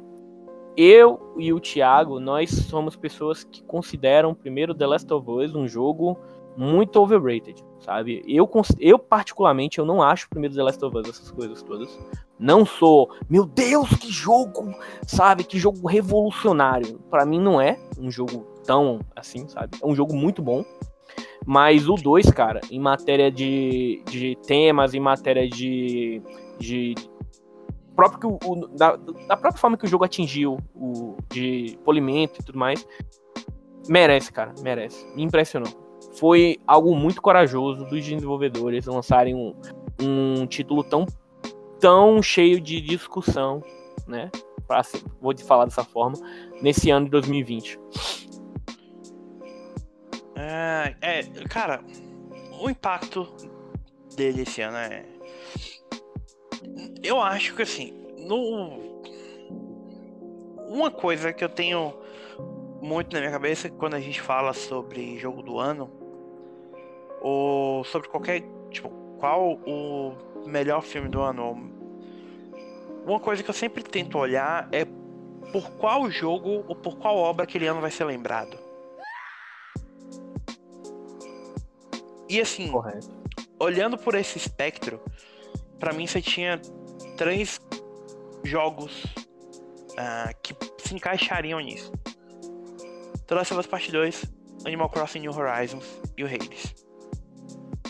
eu e o Thiago, nós somos pessoas que consideram primeiro The Last of Us um jogo muito overrated, sabe? Eu, eu particularmente, eu não acho primeiro The Last of Us essas coisas todas. Não sou, meu Deus, que jogo, sabe? Que jogo revolucionário. Para mim não é um jogo tão assim, sabe? É um jogo muito bom. Mas o 2, cara, em matéria de, de temas, em matéria de. de próprio o, da, da própria forma que o jogo atingiu, o, de polimento e tudo mais, merece, cara, merece. Me impressionou. Foi algo muito corajoso dos desenvolvedores lançarem um, um título tão, tão cheio de discussão, né? Pra, vou te falar dessa forma, nesse ano de 2020. É, é, cara, o impacto dele esse ano é. Eu acho que assim, no. Uma coisa que eu tenho muito na minha cabeça quando a gente fala sobre jogo do ano, ou sobre qualquer. Tipo, qual o melhor filme do ano. Uma coisa que eu sempre tento olhar é por qual jogo ou por qual obra aquele ano vai ser lembrado. E assim, Correto. olhando por esse espectro, para mim você tinha três jogos uh, que se encaixariam nisso. The Last of Us Part 2, Animal Crossing New Horizons e o Hades.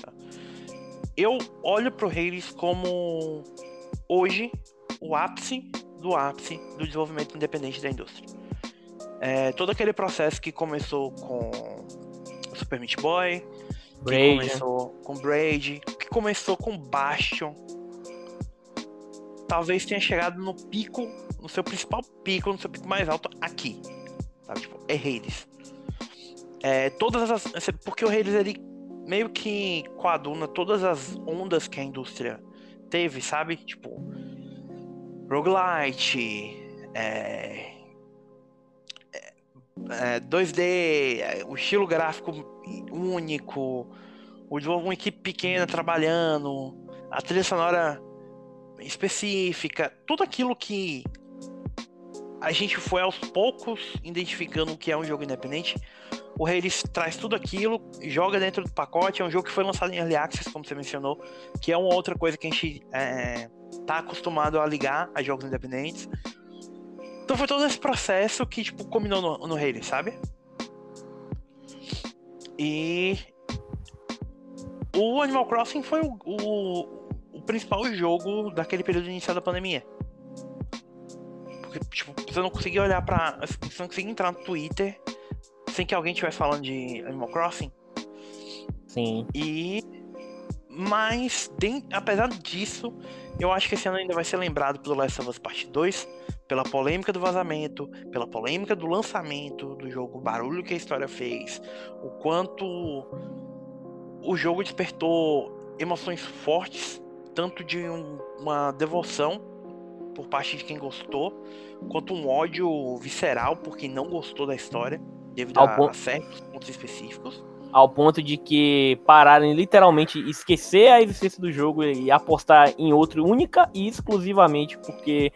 Tá. Eu olho pro Hades como hoje o ápice do ápice do desenvolvimento independente da indústria. É, todo aquele processo que começou com Super Meat Boy, Que começou com Braid, que começou com Bastion. Talvez tenha chegado no pico, no seu principal pico, no seu pico mais alto aqui. Sabe? Tipo, é Hades. É, todas as. Porque o Hades ele meio que coaduna todas as ondas que a indústria teve, sabe? Tipo, roguelite, é, é, 2D, é, o estilo gráfico único, o de uma equipe pequena trabalhando, a trilha sonora específica, tudo aquilo que a gente foi aos poucos identificando o que é um jogo independente. O Hades traz tudo aquilo, joga dentro do pacote. É um jogo que foi lançado em Early Access, como você mencionou, que é uma outra coisa que a gente é, tá acostumado a ligar a jogos independentes. Então foi todo esse processo que, tipo, combinou no, Halo, sabe? E. O Animal Crossing foi o, o, o principal jogo daquele período inicial da pandemia. Porque, tipo, você não conseguia olhar pra. Você não conseguia entrar no Twitter sem que alguém estivesse falando de Animal Crossing. Sim. E. Mas, apesar disso, eu acho que esse ano ainda vai ser lembrado pelo Last of Us Part 2 pela polêmica do vazamento, pela polêmica do lançamento do jogo, o barulho que a história fez, o quanto o jogo despertou emoções fortes, tanto de um, uma devoção por parte de quem gostou, quanto um ódio visceral por quem não gostou da história, devido a, ponto... a certos pontos específicos. Ao ponto de que pararem literalmente esquecer a existência do jogo e apostar em outro única e exclusivamente porque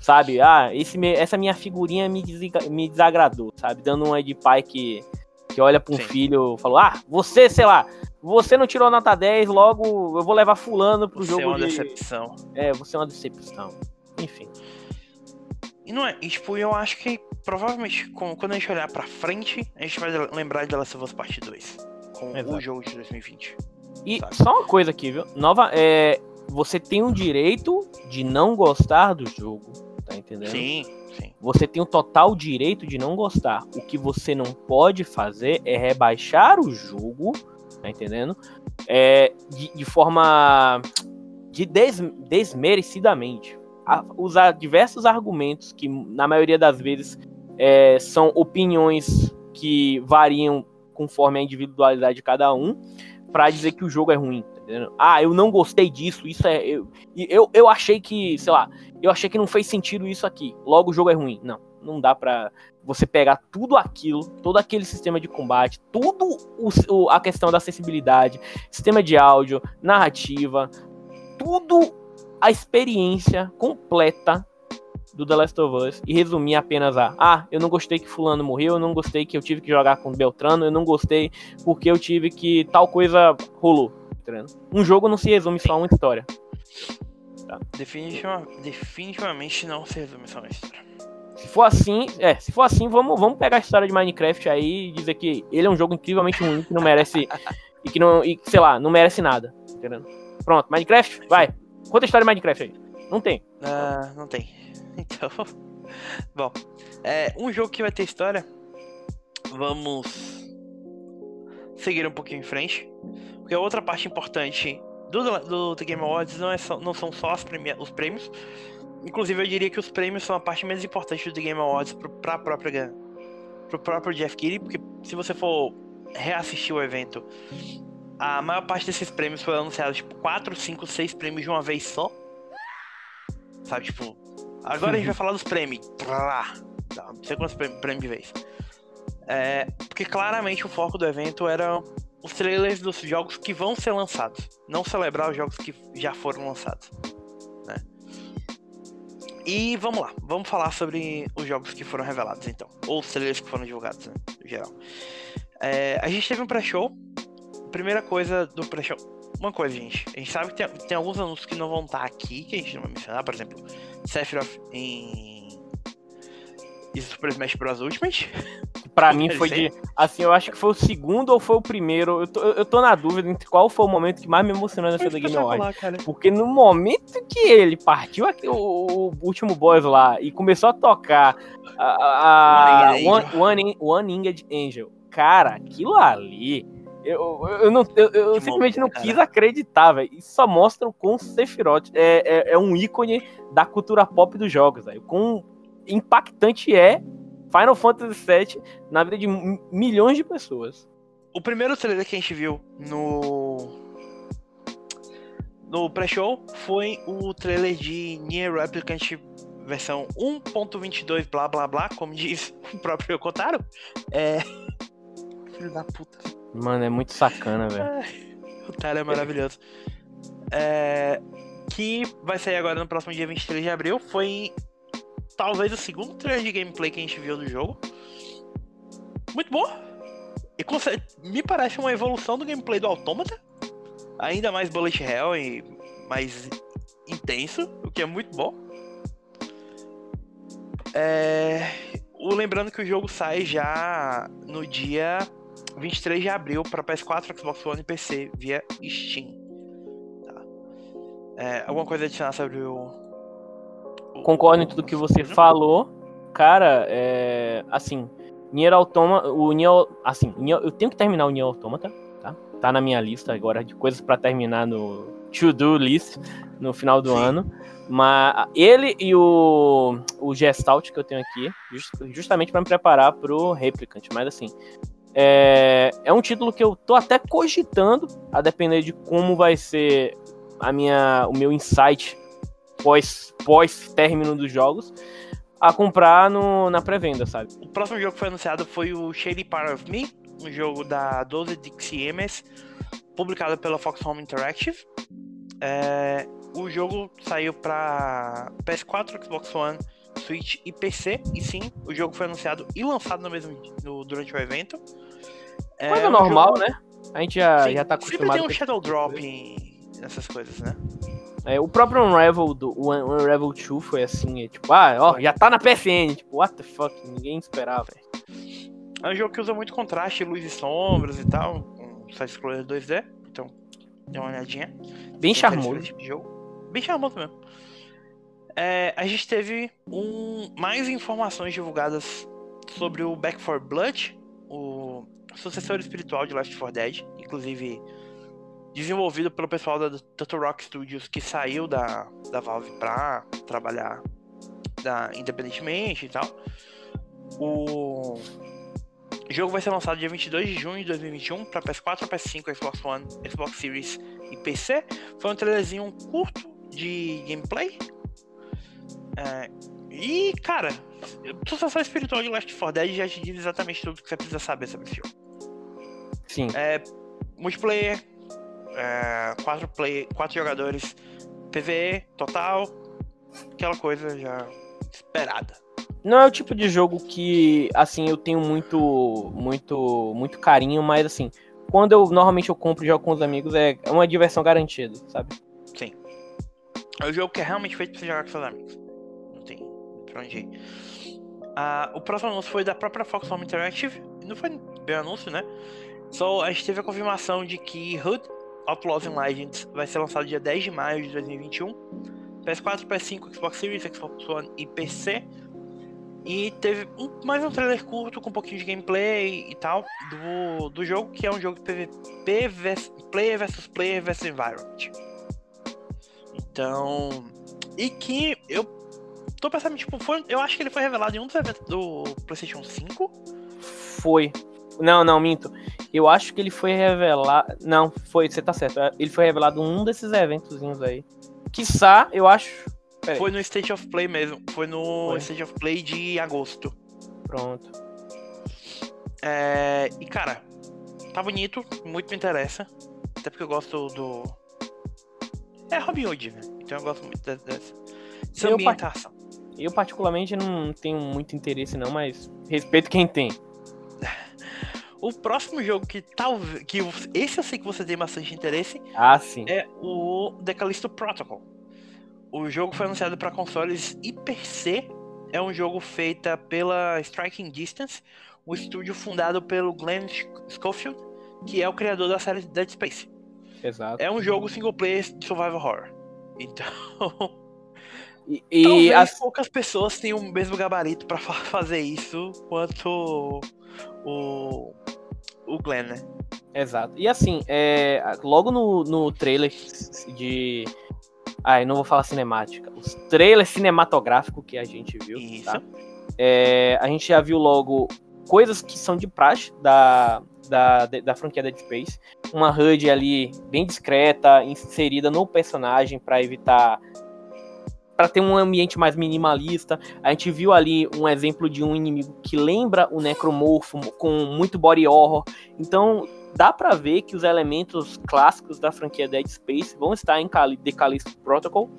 sabe? Ah, esse, essa minha figurinha me, me desagradou, sabe? Dando uma de pai que, que olha para um Sim. filho e falou: Ah, você, sei lá, você não tirou nota 10, logo eu vou levar fulano pro você jogo. Você é uma de... decepção. É, você é uma decepção. Enfim. E não é, e, tipo, eu acho que provavelmente quando a gente olhar pra frente, a gente vai lembrar de Last of Us Part 2. Com Exato. o jogo de 2020. E sabe? só uma coisa aqui, viu? Nova, é, você tem o direito de não gostar do jogo, tá entendendo? Sim, sim. Você tem o total direito de não gostar. O que você não pode fazer é rebaixar o jogo, tá entendendo? É, de, de forma de des, desmerecidamente. A, usar diversos argumentos que, na maioria das vezes, é, são opiniões que variam conforme a individualidade de cada um, para dizer que o jogo é ruim Ah, eu não gostei disso, isso é. Eu, eu, eu achei que, sei lá, eu achei que não fez sentido isso aqui. Logo o jogo é ruim. Não, Não dá pra você pegar tudo aquilo, todo aquele sistema de combate, tudo o, o, a questão da acessibilidade, sistema de áudio, narrativa, tudo a experiência completa do The Last of Us e resumir apenas a ah, eu não gostei que fulano morreu, eu não gostei que eu tive que jogar com Beltrano, eu não gostei porque eu tive que tal coisa rolou. Um jogo não se resume só a uma história. Tá? Definitiva, definitivamente não se resume só a uma história. Se for assim, é, se for assim, vamos, vamos pegar a história de Minecraft aí e dizer que ele é um jogo incrivelmente ruim que não merece e que não, e, sei lá, não merece nada. Pronto, Minecraft, vai. Conta a história de Minecraft aí. Não tem. Uh, não tem. Então, bom, é um jogo que vai ter história. Vamos seguir um pouquinho em frente, porque a outra parte importante do, do The Game Awards não, é só, não são só os prêmios. Inclusive, eu diria que os prêmios são a parte menos importante do The Game Awards para a própria pro próprio Jeff Keighley, porque se você for reassistir o evento, a maior parte desses prêmios foi anunciado tipo 4, 5, 6 prêmios de uma vez só. Sabe, tipo, Agora a gente vai falar dos prêmios. Não sei quantos prêmios de vez. É, porque claramente o foco do evento era os trailers dos jogos que vão ser lançados. Não celebrar os jogos que já foram lançados. Né? E vamos lá, vamos falar sobre os jogos que foram revelados então. Ou os trailers que foram divulgados, né, no geral. É, a gente teve um pré-show. Primeira coisa do pré-show uma coisa, gente. A gente sabe que tem, tem, alguns anúncios que não vão estar aqui, que a gente não vai mencionar. Por exemplo, Sephiroth em. Super Smash Bros. Ultimate. Pra mim foi de. Assim, eu acho que foi o segundo ou foi o primeiro. Eu tô, eu tô na dúvida entre qual foi o momento que mais me emocionou nessa The Game Awards. Porque no momento que ele partiu aqui, o, o, último boss lá e começou a tocar a, a, One, One, One Inged Angel, cara, aquilo ali eu, eu, não, eu, eu simplesmente não quis acreditar, velho. Isso só mostra o quão Sephiroth é, é, é, um ícone da cultura pop dos jogos, velho. Quão impactante é Final Fantasy VII na vida de milhões de pessoas. O primeiro trailer que a gente viu no. No pré-show foi o trailer de Nier Replicant versão 1.22 blá blá blá, como diz o próprio Kotaro. É. Filho da puta. Mano, é muito sacana, velho. O Tyler é maravilhoso. É, que vai sair agora no próximo dia 23 de abril. Foi talvez o segundo trailer de gameplay que a gente viu do jogo. Muito bom. E me parece uma evolução do gameplay do Automata. Ainda mais bullet hell e mais intenso, o que é muito bom. É... Lembrando que o jogo sai já no dia 23 de abril para PS4, Xbox One e PC via Steam. Tá. É, alguma coisa adicionar sobre o. Concordo em tudo que você falou. Cara, é. Assim, Nier Automata. O Nier. Assim, Nier, eu tenho que terminar o Nier Automata, tá? Tá na minha lista agora de coisas para terminar no to-do list no final do Sim. ano. Mas ele e o, o Gestalt que eu tenho aqui, just, justamente para me preparar pro Replicant. Mas assim, é, é um título que eu tô até cogitando, a depender de como vai ser a minha, o meu insight pós, pós término dos jogos, a comprar no, na pré-venda, sabe? O próximo jogo que foi anunciado foi o Shady Part of Me, um jogo da 12 Dixie MS, publicado pela Fox Home Interactive. É, o jogo saiu para PS4, Xbox One, Switch e PC. E sim, o jogo foi anunciado e lançado no mesmo no, durante o evento. É, Coisa normal, jogo... né? A gente já, sim, já tá acostumado. Sempre tem um Shadow Drop nessas coisas, né? É, o próprio Unravel do o Unravel 2 foi assim, é, tipo, ah, ó, já tá na PSN, tipo, what the fuck, ninguém esperava. É um jogo que usa muito contraste, luz e sombras e tal, um side-scroller 2D, então dê uma olhadinha. Bem charmoso. Tipo de jogo. Bem charmoso mesmo é, a gente teve um, mais informações divulgadas sobre o Back 4 Blood, o sucessor espiritual de Left 4 Dead, inclusive desenvolvido pelo pessoal da Turtle Rock Studios que saiu da, da Valve para trabalhar da, independentemente e tal. O jogo vai ser lançado dia 22 de junho de 2021 para PS4, PS5, Xbox One, Xbox Series e PC. Foi um trailerzinho curto de gameplay, é, E, cara, sucessão espiritual de Last 4 Dead já te diz exatamente tudo que você precisa saber sobre esse jogo. Sim. É, multiplayer, é, quatro, play, quatro jogadores, PVE, total, aquela coisa já esperada. Não é o tipo de jogo que, assim, eu tenho muito, muito, muito carinho, mas assim, quando eu normalmente eu compro e jogo com os amigos, é uma diversão garantida, sabe? Sim. É um jogo que é realmente feito pra você jogar com seus amigos. Não tem pra onde ir. Ah, o próximo anúncio foi da própria Fox Home Interactive. Não foi bem anúncio, né? Só a gente teve a confirmação de que Hood Outlaws and Legends vai ser lançado dia 10 de maio de 2021. PS4, PS5, Xbox Series, Xbox One e PC. E teve um, mais um trailer curto com um pouquinho de gameplay e tal do, do jogo, que é um jogo de PVP player versus player versus environment. Então. E que eu tô pensando, tipo, foi, eu acho que ele foi revelado em um dos eventos do PlayStation 5. Foi. Não, não, minto. Eu acho que ele foi revelado. Não, foi, você tá certo. Ele foi revelado em um desses eventozinhos aí. Quiçá, eu acho. Foi no State of Play mesmo. Foi no foi. State of Play de agosto. Pronto. É, e cara, tá bonito, muito me interessa. Até porque eu gosto do. É Robin Hood, né? Então eu gosto muito dessa, eu, ambientação. Eu, particularmente, não tenho muito interesse, não, mas respeito quem tem. O próximo jogo que talvez. que Esse eu sei que você tem bastante interesse. Ah, sim. É o The Callisto Protocol. O jogo foi anunciado para consoles e PC. É um jogo feito pela Striking Distance, um estúdio fundado pelo Glenn Schofield, que é o criador da série Dead Space. Exato. É um jogo single player de survival horror. Então. E, e Talvez as... poucas pessoas tenham o mesmo gabarito para fazer isso quanto o, o Glenn, né? Exato. E assim, é, logo no, no trailer de. Ai, não vou falar cinemática. Os trailers cinematográficos que a gente viu. Isso. Tá? É, a gente já viu logo coisas que são de praxe da, da, da franquia Dead Space. Uma HUD ali bem discreta, inserida no personagem para evitar para ter um ambiente mais minimalista. A gente viu ali um exemplo de um inimigo que lembra o necromorfo com muito body horror. Então, dá para ver que os elementos clássicos da franquia Dead Space vão estar em The Callisto Protocol.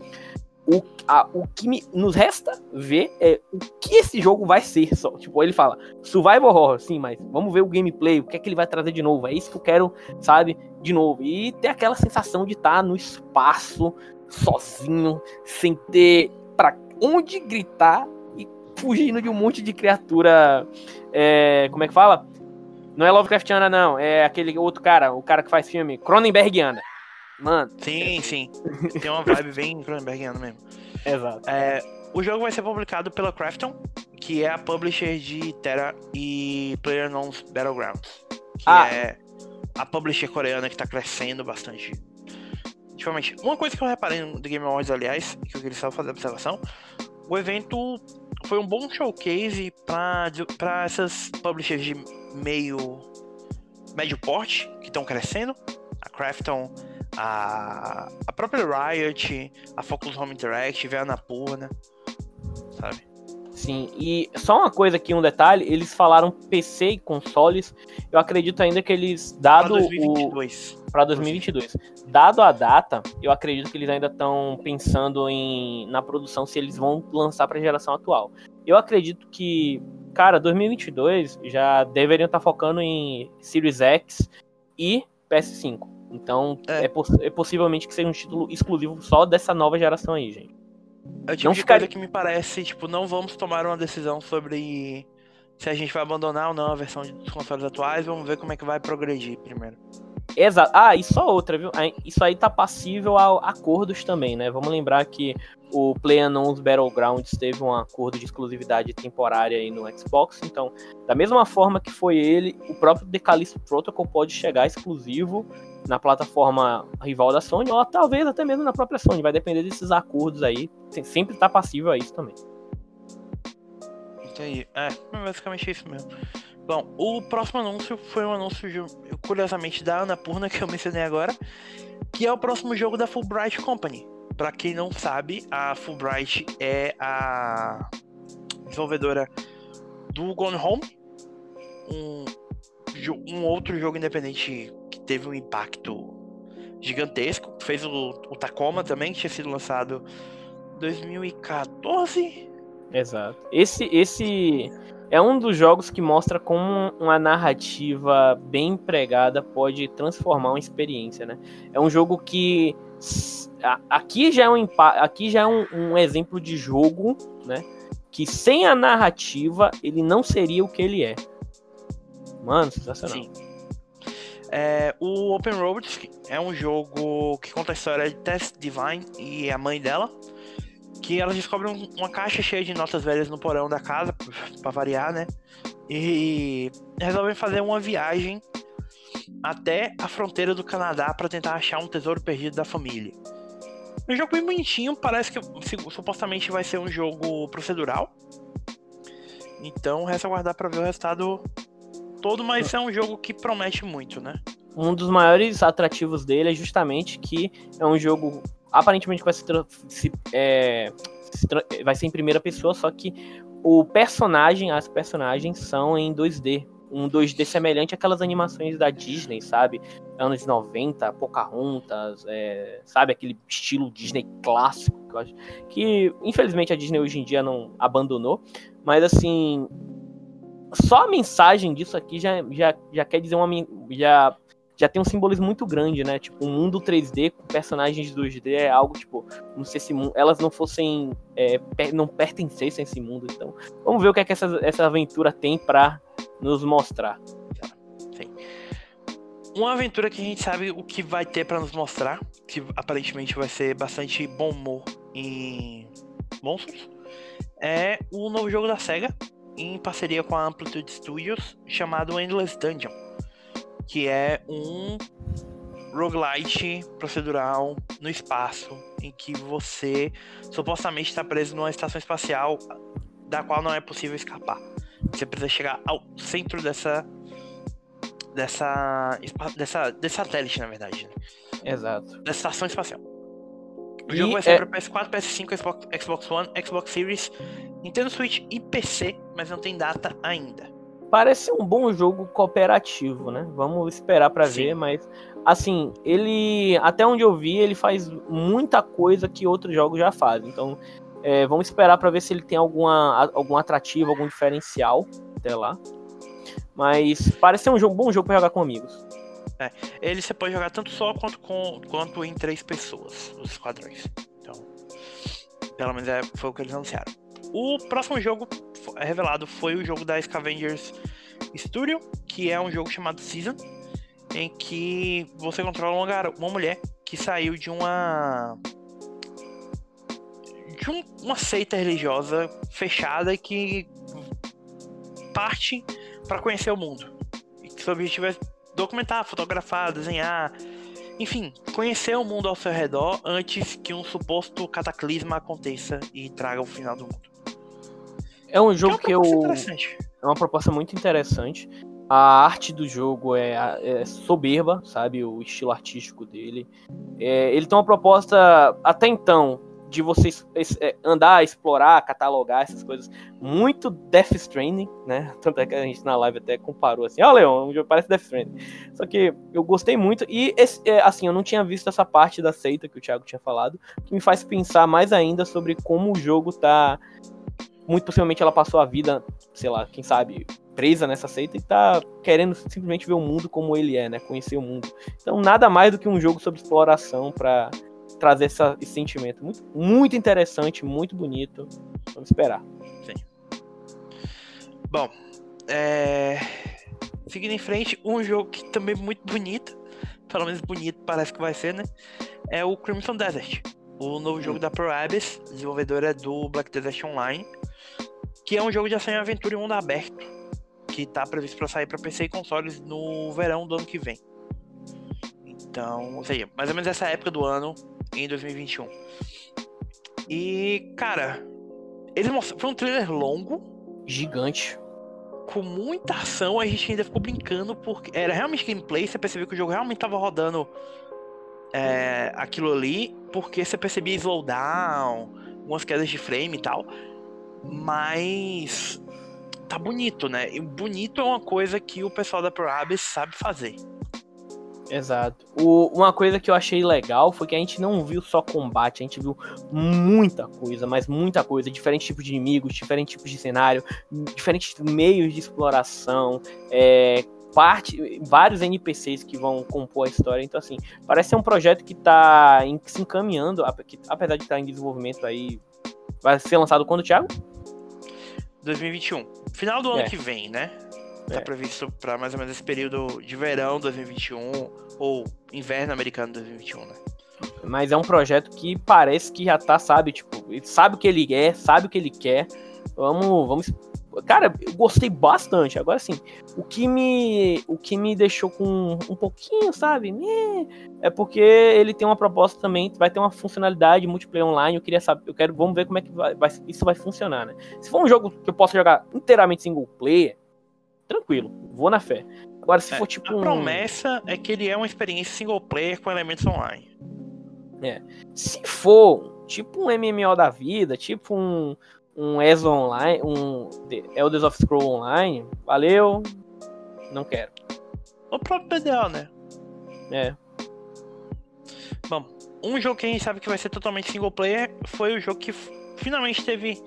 O, a, o que me, nos resta ver é o que esse jogo vai ser só. Tipo, ele fala, survival horror, sim, mas vamos ver o gameplay, o que é que ele vai trazer de novo. É isso que eu quero, sabe, de novo. E ter aquela sensação de estar tá no espaço, sozinho, sem ter para onde gritar e fugindo de um monte de criatura. É, como é que fala? Não é Lovecraftiana, não. É aquele outro cara, o cara que faz filme, Cronenbergiana. Mano. Sim, sim. Tem uma vibe bem Cronenbergiana mesmo. Exato. É, o jogo vai ser publicado pela Crafton, que é a publisher de Terra e PlayerUnknown's Battlegrounds. Que ah. é a publisher coreana que tá crescendo bastante Ultimamente, uma coisa que eu reparei no The Game Awards, aliás, que eu queria só fazer observação, o evento foi um bom showcase para essas publishers de meio médio porte que estão crescendo, a Crafton, a, a própria Riot, a Focus Home Interactive, a Annapurna, sabe? Sim, e só uma coisa aqui, um detalhe, eles falaram PC e consoles, eu acredito ainda que eles, dado pra 2022. o... Para 2022. Dado a data, eu acredito que eles ainda estão pensando em na produção se eles vão lançar para a geração atual. Eu acredito que, cara, 2022 já deveriam estar tá focando em Series X e PS5. Então, é, é, poss é possivelmente que seja um título exclusivo só dessa nova geração aí, gente. É o tipo não de ficar... coisa que me parece, tipo, não vamos tomar uma decisão sobre se a gente vai abandonar ou não a versão dos consoles atuais, vamos ver como é que vai progredir primeiro. Exato. Ah, e só outra, viu? Isso aí tá passível a acordos também, né? Vamos lembrar que o PlayerUnknown's Battlegrounds teve um acordo de exclusividade temporária aí no Xbox, então, da mesma forma que foi ele, o próprio The Callisto Protocol pode chegar exclusivo na plataforma rival da Sony, ou talvez até mesmo na própria Sony, vai depender desses acordos aí, sempre tá passível a isso também. Entendi. É, basicamente é isso mesmo. Bom, o próximo anúncio foi um anúncio, curiosamente, da Annapurna, que eu mencionei agora, que é o próximo jogo da Fulbright Company, para quem não sabe, a Fulbright é a desenvolvedora do Gone Home, um, um outro jogo independente que teve um impacto gigantesco. Fez o, o Tacoma também, que tinha sido lançado em 2014. Exato. Esse, esse é um dos jogos que mostra como uma narrativa bem empregada pode transformar uma experiência, né? É um jogo que aqui já é um aqui já é um, um exemplo de jogo, né? Que sem a narrativa ele não seria o que ele é. Mano, sensacional. Sim. É, o Open Roads é um jogo que conta a história de Tess Divine e a mãe dela que elas descobrem uma caixa cheia de notas velhas no porão da casa, para variar, né? E resolvem fazer uma viagem até a fronteira do Canadá para tentar achar um tesouro perdido da família. Um jogo bem bonitinho, parece que supostamente vai ser um jogo procedural. Então resta aguardar para ver o resultado todo, mas é um jogo que promete muito, né? Um dos maiores atrativos dele é justamente que é um jogo aparentemente vai se, é, se vai ser em primeira pessoa, só que o personagem, as personagens são em 2D. Um 2D semelhante àquelas animações da Disney, sabe? Anos 90, Pocahontas, é, sabe? Aquele estilo Disney clássico que eu acho. Que, infelizmente, a Disney hoje em dia não abandonou. Mas, assim, só a mensagem disso aqui já, já, já quer dizer uma. Já já tem um simbolismo muito grande, né? Tipo, um mundo 3D com personagens 2D é algo, tipo, sei se elas não fossem. É, não pertencessem a esse mundo. Então, vamos ver o que é que essa, essa aventura tem para nos mostrar. Sim. Uma aventura que a gente sabe o que vai ter para nos mostrar, que aparentemente vai ser bastante bom humor em monstros, é o novo jogo da SEGA, em parceria com a Amplitude Studios, chamado Endless Dungeon que é um roguelite procedural no espaço, em que você supostamente está preso numa estação espacial da qual não é possível escapar. Você precisa chegar ao centro dessa dessa dessa desse satélite, na verdade. Né? Exato. Dessa estação espacial. O e jogo vai ser é... para PS4, PS5, Xbox, Xbox One, Xbox Series, Nintendo Switch e PC, mas não tem data ainda parece um bom jogo cooperativo, né? Vamos esperar para ver, mas assim, ele até onde eu vi, ele faz muita coisa que outros jogos já fazem. Então, é, vamos esperar para ver se ele tem alguma algum atrativo, algum diferencial até lá. Mas parece ser um jogo, bom jogo para jogar com amigos. É, ele você pode jogar tanto só quanto com quanto em três pessoas, os esquadrões. Então, pelo menos é, foi o que eles anunciaram. O próximo jogo revelado foi o jogo da Scavengers Studio, que é um jogo chamado Season, em que você controla uma, uma mulher que saiu de uma de um, uma seita religiosa fechada que parte para conhecer o mundo. E que seu objetivo é documentar, fotografar, desenhar, enfim, conhecer o mundo ao seu redor antes que um suposto cataclisma aconteça e traga o final do mundo. É um jogo que, é que eu. É uma proposta muito interessante. A arte do jogo é, é soberba, sabe? O estilo artístico dele. É, ele tem uma proposta, até então, de você é, andar, explorar, catalogar essas coisas. Muito Death Stranding, né? Tanto é que a gente na live até comparou assim, ó, oh, Leon, um jogo parece Death Stranding. Só que eu gostei muito e, esse, é, assim, eu não tinha visto essa parte da seita que o Thiago tinha falado, que me faz pensar mais ainda sobre como o jogo tá muito possivelmente ela passou a vida, sei lá, quem sabe, presa nessa seita e tá querendo simplesmente ver o mundo como ele é, né? Conhecer o mundo. Então, nada mais do que um jogo sobre exploração para trazer essa, esse sentimento. Muito, muito interessante, muito bonito. Vamos esperar. Sim. Bom, é... seguindo em frente, um jogo que também é muito bonito, pelo menos bonito parece que vai ser, né? É o Crimson Desert. O novo jogo da Pro Abyss, desenvolvedora do Black Desert Online que é um jogo de ação e aventura em mundo aberto, que está previsto para sair para PC e consoles no verão do ano que vem. Então, ou seja, mais ou menos essa época do ano, em 2021. E, cara, eles mostraram, foi um trailer longo, gigante, com muita ação, a gente ainda ficou brincando porque era realmente gameplay, você percebeu que o jogo realmente estava rodando é, aquilo ali porque você percebia slowdown, algumas quedas de frame e tal. Mas tá bonito, né? E bonito é uma coisa que o pessoal da ProAbis sabe fazer. Exato. O, uma coisa que eu achei legal foi que a gente não viu só combate, a gente viu muita coisa, mas muita coisa. Diferentes tipos de inimigos, diferentes tipos de cenário, diferentes meios de exploração, é, parte, vários NPCs que vão compor a história. Então, assim, parece ser um projeto que tá em, se encaminhando, apesar de estar em desenvolvimento aí. Vai ser lançado quando, Thiago? 2021. Final do ano é. que vem, né? Tá é. previsto para mais ou menos esse período de verão 2021 ou inverno americano 2021, né? Mas é um projeto que parece que já tá, sabe, tipo, sabe o que ele é, sabe o que ele quer. Vamos, vamos Cara, eu gostei bastante. Agora sim, o que me o que me deixou com um pouquinho, sabe? É porque ele tem uma proposta também, vai ter uma funcionalidade multiplayer online. Eu queria saber, eu quero, vamos ver como é que vai, vai, isso vai funcionar, né? Se for um jogo que eu possa jogar inteiramente single player, tranquilo, vou na fé. Agora, se é, for tipo. A um... promessa é que ele é uma experiência single player com elementos online. É. Se for tipo um MMO da vida, tipo um, um ESO Online, um Elders of Scroll Online, valeu, não quero. O próprio PDL, né? É. Bom, um jogo que a gente sabe que vai ser totalmente single player foi o jogo que finalmente teve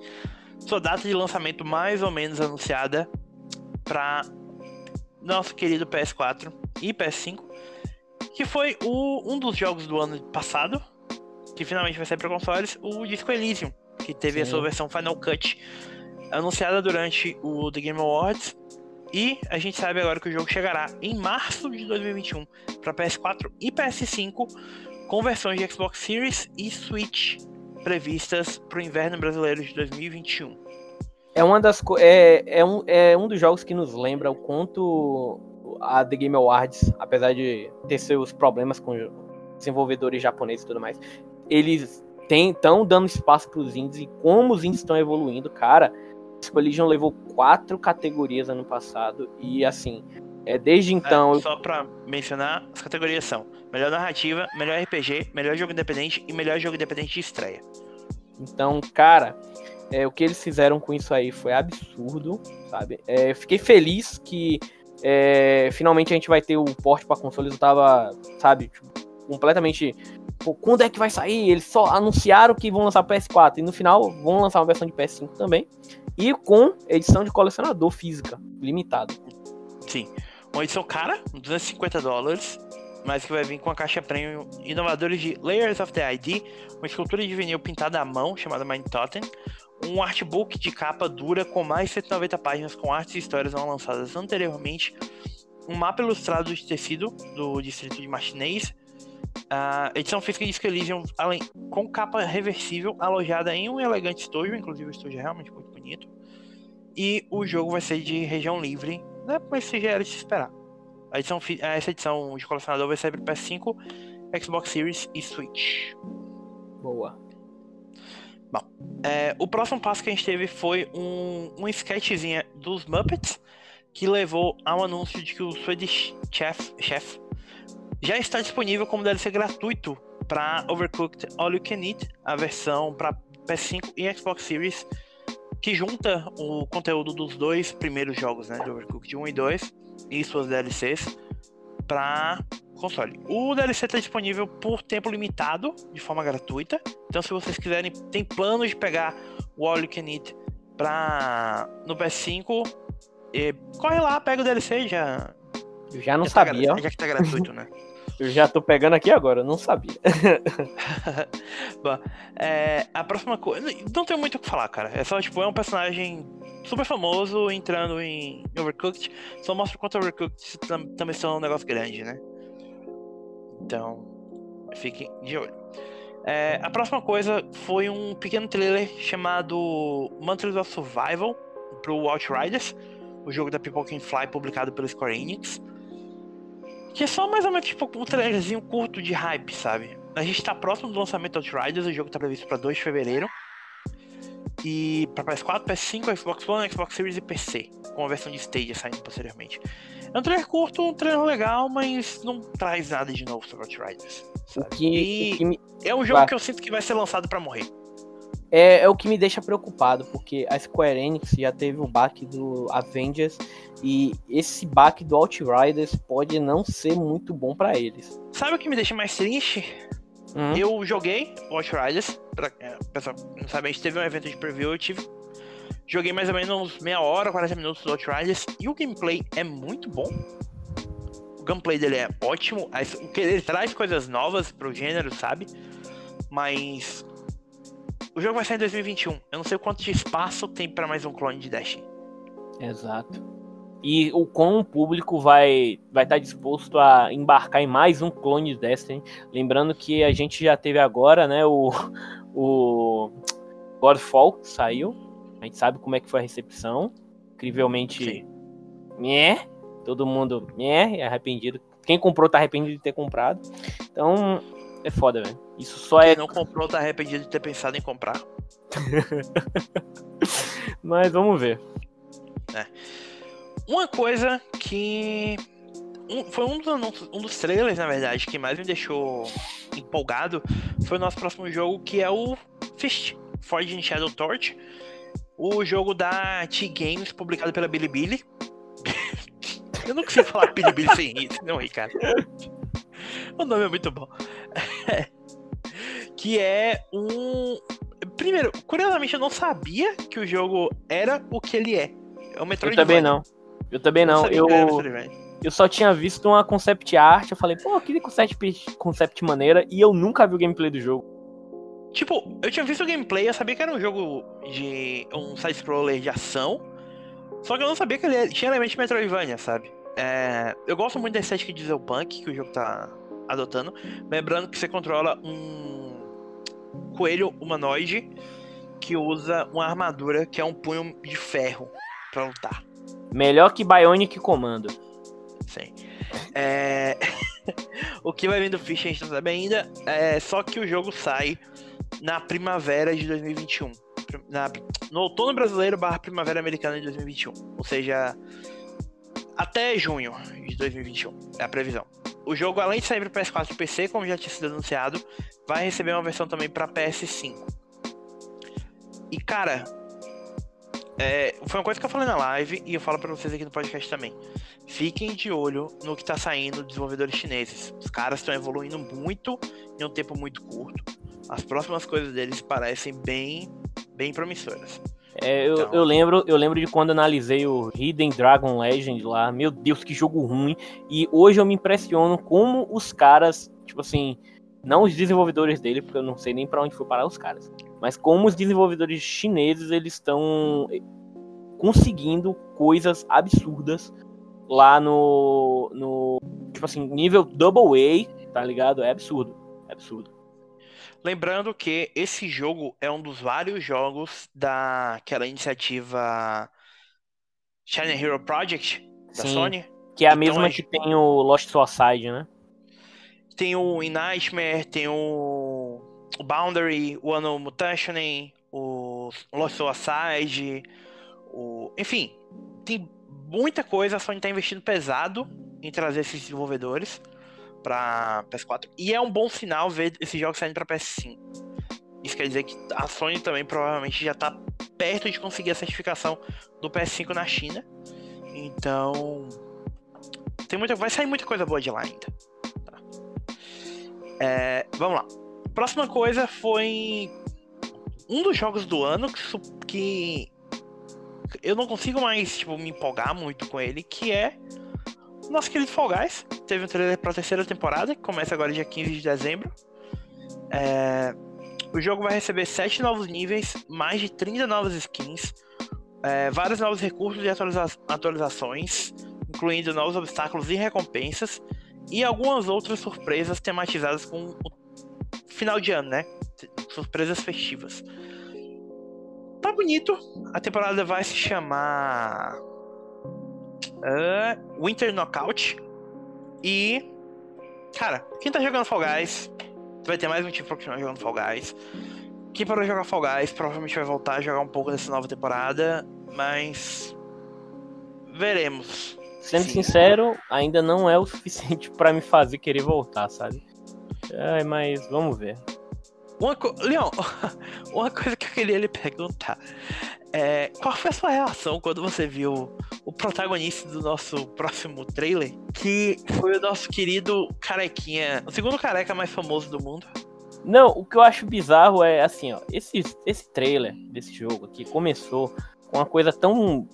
sua data de lançamento mais ou menos anunciada para nosso querido PS4 e PS5, que foi o, um dos jogos do ano passado, que finalmente vai sair para consoles, o Disco Elysium que teve Sim. a sua versão Final Cut anunciada durante o The Game Awards. E a gente sabe agora que o jogo chegará em março de 2021 para PS4 e PS5, com versões de Xbox Series e Switch previstas para o inverno brasileiro de 2021. É uma das é, é, um, é um dos jogos que nos lembra o quanto a The Game Awards, apesar de ter seus problemas com desenvolvedores japoneses e tudo mais, eles estão dando espaço para os indies e como os indies estão evoluindo, cara. Collision levou quatro categorias ano passado e assim, é desde então. É, só para mencionar, as categorias são melhor narrativa, melhor RPG, melhor jogo independente e melhor jogo independente de estreia. Então, cara, é, o que eles fizeram com isso aí foi absurdo, sabe? É, fiquei feliz que é, finalmente a gente vai ter o porte para consoles. Eu tava, sabe, tipo, completamente pô, quando é que vai sair? Eles só anunciaram que vão lançar PS4 e no final vão lançar uma versão de PS5 também. E com edição de colecionador física, limitada. Sim. Uma edição cara, 250 dólares, mas que vai vir com a caixa premium inovadores de Layers of the ID, uma escultura de vinil pintada à mão, chamada Mind Totem, um artbook de capa dura com mais de 190 páginas com artes e histórias não lançadas anteriormente, um mapa ilustrado de tecido do distrito de Martinez, a edição física de Elysium, além, com capa reversível, alojada em um elegante estúdio, inclusive o estúdio é realmente muito bonito. E o jogo vai ser de região livre, né? Mas se já era de se esperar. A edição, essa edição de colecionador vai sair para PS5, Xbox Series e Switch. Boa. Bom, é, o próximo passo que a gente teve foi um, um sketchzinha dos Muppets, que levou ao anúncio de que o Swedish Chef, Chef já está disponível como DLC gratuito para Overcooked All You Can Eat, a versão para PS5 e Xbox Series, que junta o conteúdo dos dois primeiros jogos, né, de Overcooked 1 e 2 e suas DLCs para console. O DLC está disponível por tempo limitado, de forma gratuita. Então, se vocês quiserem, tem planos de pegar o All You Can Eat para no PS5, e corre lá, pega o DLC já. Eu já não já tá sabia. Tá, já que tá gratuito, né? Eu já tô pegando aqui agora, não sabia. Bom, é, a próxima coisa. Não tem muito o que falar, cara. É só, tipo, é um personagem super famoso entrando em Overcooked. Só mostra o quanto Overcooked também são um negócio grande, né? Então, fiquem de olho. É, a próxima coisa foi um pequeno trailer chamado Mantras of Survival pro Outriders, o jogo da People Can Fly publicado pelo Square Enix. Que é só mais ou menos tipo um trailerzinho curto de hype, sabe? A gente tá próximo do lançamento do Outriders, o jogo tá previsto para 2 de fevereiro. E para PS4, PS5, Xbox One, Xbox Series e PC, com a versão de Stadia saindo posteriormente. É um trailer curto, um trailer legal, mas não traz nada de novo sobre Outriders. Sabe? Que, e me... é um jogo vai. que eu sinto que vai ser lançado para morrer. É, é, o que me deixa preocupado, porque a Square Enix já teve o baque do Avengers e esse baque do Outriders pode não ser muito bom para eles. Sabe o que me deixa mais triste? Hum. Eu joguei Outriders, pra, é, pessoal não sabe, a gente teve um evento de preview, eu tive Joguei mais ou menos meia hora, 40 minutos do Outriders e o gameplay é muito bom. O gameplay dele é ótimo, ele traz coisas novas pro gênero, sabe? Mas o jogo vai sair em 2021. Eu não sei quanto de espaço tem para mais um clone de Destiny. Exato. E o quão o público vai vai estar tá disposto a embarcar em mais um clone de Destiny. Lembrando que a gente já teve agora, né, o, o Godfall saiu a gente sabe como é que foi a recepção. Incrivelmente, né? Todo mundo, né? Arrependido. Quem comprou tá arrependido de ter comprado. Então, é foda, velho. Isso só Quem é. Não comprou tá arrependido de ter pensado em comprar. Mas vamos ver. É. Uma coisa que. Um, foi um dos, anúncios, um dos trailers, na verdade, que mais me deixou empolgado foi o nosso próximo jogo, que é o Fist, Forged Shadow Torch o jogo da T-Games, publicado pela Bilibili. Eu não consigo falar Bilibili sem isso, não, Ricardo. O nome é muito bom. que é um. Primeiro, curiosamente, eu não sabia que o jogo era o que ele é. É o Metroid. Eu também não. Eu também não. Eu, eu, eu só tinha visto uma concept art. Eu falei, pô, que concept, concept maneira. E eu nunca vi o gameplay do jogo. Tipo, eu tinha visto o gameplay, eu sabia que era um jogo de. um side-scroller de ação. Só que eu não sabia que ele tinha elementos Metroidvania, sabe? É, eu gosto muito da estética de Zelpunk que o jogo tá adotando. Lembrando que você controla um coelho humanoide que usa uma armadura que é um punho de ferro pra lutar. Melhor que Bionic Comando. Sim. É... o que vai vir do Fish a gente não sabe ainda. É... Só que o jogo sai na primavera de 2021. Na, no outono brasileiro barra primavera americana de 2021. Ou seja, até junho de 2021 é a previsão. O jogo, além de sair para PS4 e PC, como já tinha sido anunciado, vai receber uma versão também para PS5. E cara, é, foi uma coisa que eu falei na live e eu falo para vocês aqui no podcast também. Fiquem de olho no que tá saindo dos desenvolvedores chineses. Os caras estão evoluindo muito em um tempo muito curto as próximas coisas deles parecem bem, bem promissoras. É, eu, então... eu, lembro, eu lembro de quando analisei o Hidden Dragon Legend lá. Meu Deus, que jogo ruim. E hoje eu me impressiono como os caras, tipo assim, não os desenvolvedores dele, porque eu não sei nem para onde foi parar os caras, mas como os desenvolvedores chineses eles estão conseguindo coisas absurdas lá no, no tipo assim, nível double A, tá ligado? É absurdo, é absurdo. Lembrando que esse jogo é um dos vários jogos daquela iniciativa China Hero Project da Sim, Sony. Que é a então, mesma que tem o Lost Suicide, né? Tem o In Nightmare, tem o, o Boundary, o Mutationing, o Lost Suicide, o... enfim, tem muita coisa. A Sony tá investindo pesado em trazer esses desenvolvedores para PS4. E é um bom sinal ver esses jogos saindo para PS5. Isso quer dizer que a Sony também provavelmente já está perto de conseguir a certificação do PS5 na China. Então, tem muita, vai sair muita coisa boa de lá ainda. Tá. É, vamos lá. Próxima coisa foi um dos jogos do ano que, que eu não consigo mais tipo, me empolgar muito com ele, que é nosso querido Fall Guys teve um trailer para a terceira temporada, que começa agora dia 15 de dezembro. É... O jogo vai receber 7 novos níveis, mais de 30 novas skins, é, vários novos recursos e atualiza atualizações, incluindo novos obstáculos e recompensas, e algumas outras surpresas tematizadas com o final de ano, né? Surpresas festivas. Tá bonito. A temporada vai se chamar uh, Winter Knockout. E, cara, quem tá jogando Fall Guys vai ter mais motivo pra continuar jogando Fall Guys. quem parou de jogar Fall Guys provavelmente vai voltar a jogar um pouco nessa nova temporada, mas veremos. Sendo Sim. sincero, ainda não é o suficiente para me fazer querer voltar, sabe? Ai, mas vamos ver. Uma co... Leon, uma coisa que eu queria lhe perguntar. É, qual foi a sua reação quando você viu o protagonista do nosso próximo trailer? Que foi o nosso querido carequinha, o segundo careca mais famoso do mundo. Não, o que eu acho bizarro é assim, ó, esse, esse trailer desse jogo aqui começou com uma coisa tão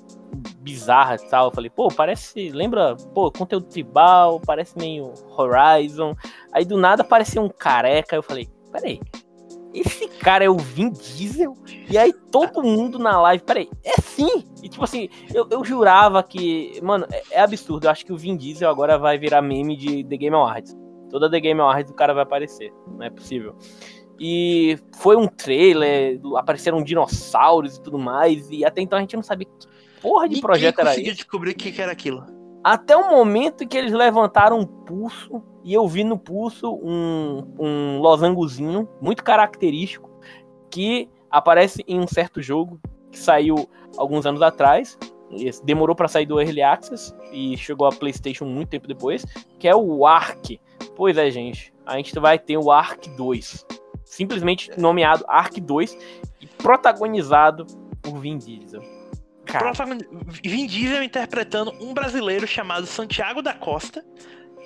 bizarra e tal. Eu falei, pô, parece. Lembra, pô, conteúdo tribal, parece meio Horizon. Aí do nada apareceu um careca. Eu falei, peraí. Esse cara é o Vin Diesel? E aí todo mundo na live, peraí, é sim! E tipo assim, eu, eu jurava que. Mano, é, é absurdo. Eu acho que o Vin Diesel agora vai virar meme de The Game Awards. Toda The Game Awards o cara vai aparecer. Não é possível. E foi um trailer, apareceram dinossauros e tudo mais. E até então a gente não sabia que porra de e projeto era esse. descobrir o que era aquilo. Até o momento que eles levantaram um pulso e eu vi no pulso um, um losangozinho muito característico que aparece em um certo jogo que saiu alguns anos atrás. Demorou para sair do Early Access e chegou a PlayStation muito tempo depois, que é o Ark. Pois é, gente, a gente vai ter o Ark 2. Simplesmente nomeado Ark 2 e protagonizado por Vin Diesel. Cara. Vin Diesel interpretando um brasileiro chamado Santiago da Costa,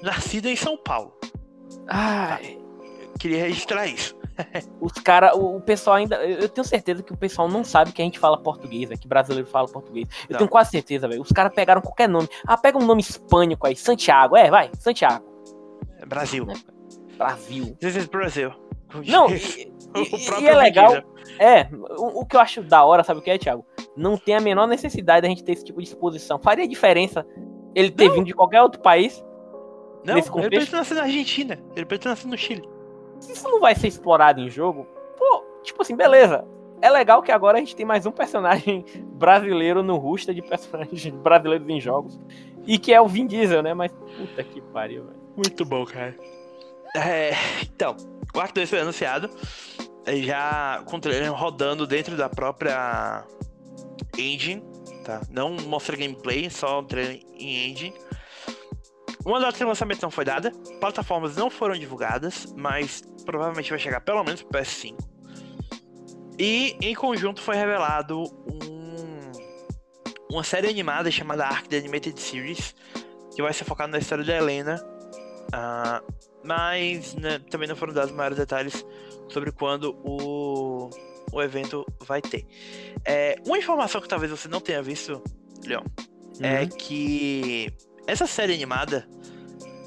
nascido em São Paulo. Ai. Queria registrar isso. Os caras, o, pessoal ainda. Eu tenho certeza que o pessoal não sabe que a gente fala português, é que brasileiro fala português. Eu não. tenho quase certeza, velho. Os caras pegaram qualquer nome. Ah, pega um nome hispânico aí, Santiago. É, vai, Santiago. Brasil. É, Brasil. This is Brasil. Não, e, e, e é legal. É, o, o, que eu acho da hora, sabe o que é, Thiago? Não tem a menor necessidade da gente ter esse tipo de exposição. Faria diferença ele ter não. vindo de qualquer outro país. Não, nesse contexto? ele ter nascido na Argentina, ele ter nascido no Chile. Se isso não vai ser explorado em jogo, pô, tipo assim, beleza. É legal que agora a gente tem mais um personagem brasileiro no roster de personagens brasileiros em jogos. E que é o Vin Diesel, né? Mas puta que pariu, velho. Muito bom, cara. É, então, o Ark 2 foi anunciado. Já com trailer rodando dentro da própria engine, tá? Não mostra gameplay, só o trailer em engine. Uma data de lançamento não foi dada, plataformas não foram divulgadas, mas provavelmente vai chegar pelo menos pro PS5. E em conjunto foi revelado um, uma série animada chamada Ark The Animated Series, que vai ser focada na história da Helena. Uh, mas né, também não foram dados maiores detalhes sobre quando o, o evento vai ter. É, uma informação que talvez você não tenha visto, Leon, é uhum. é que essa série animada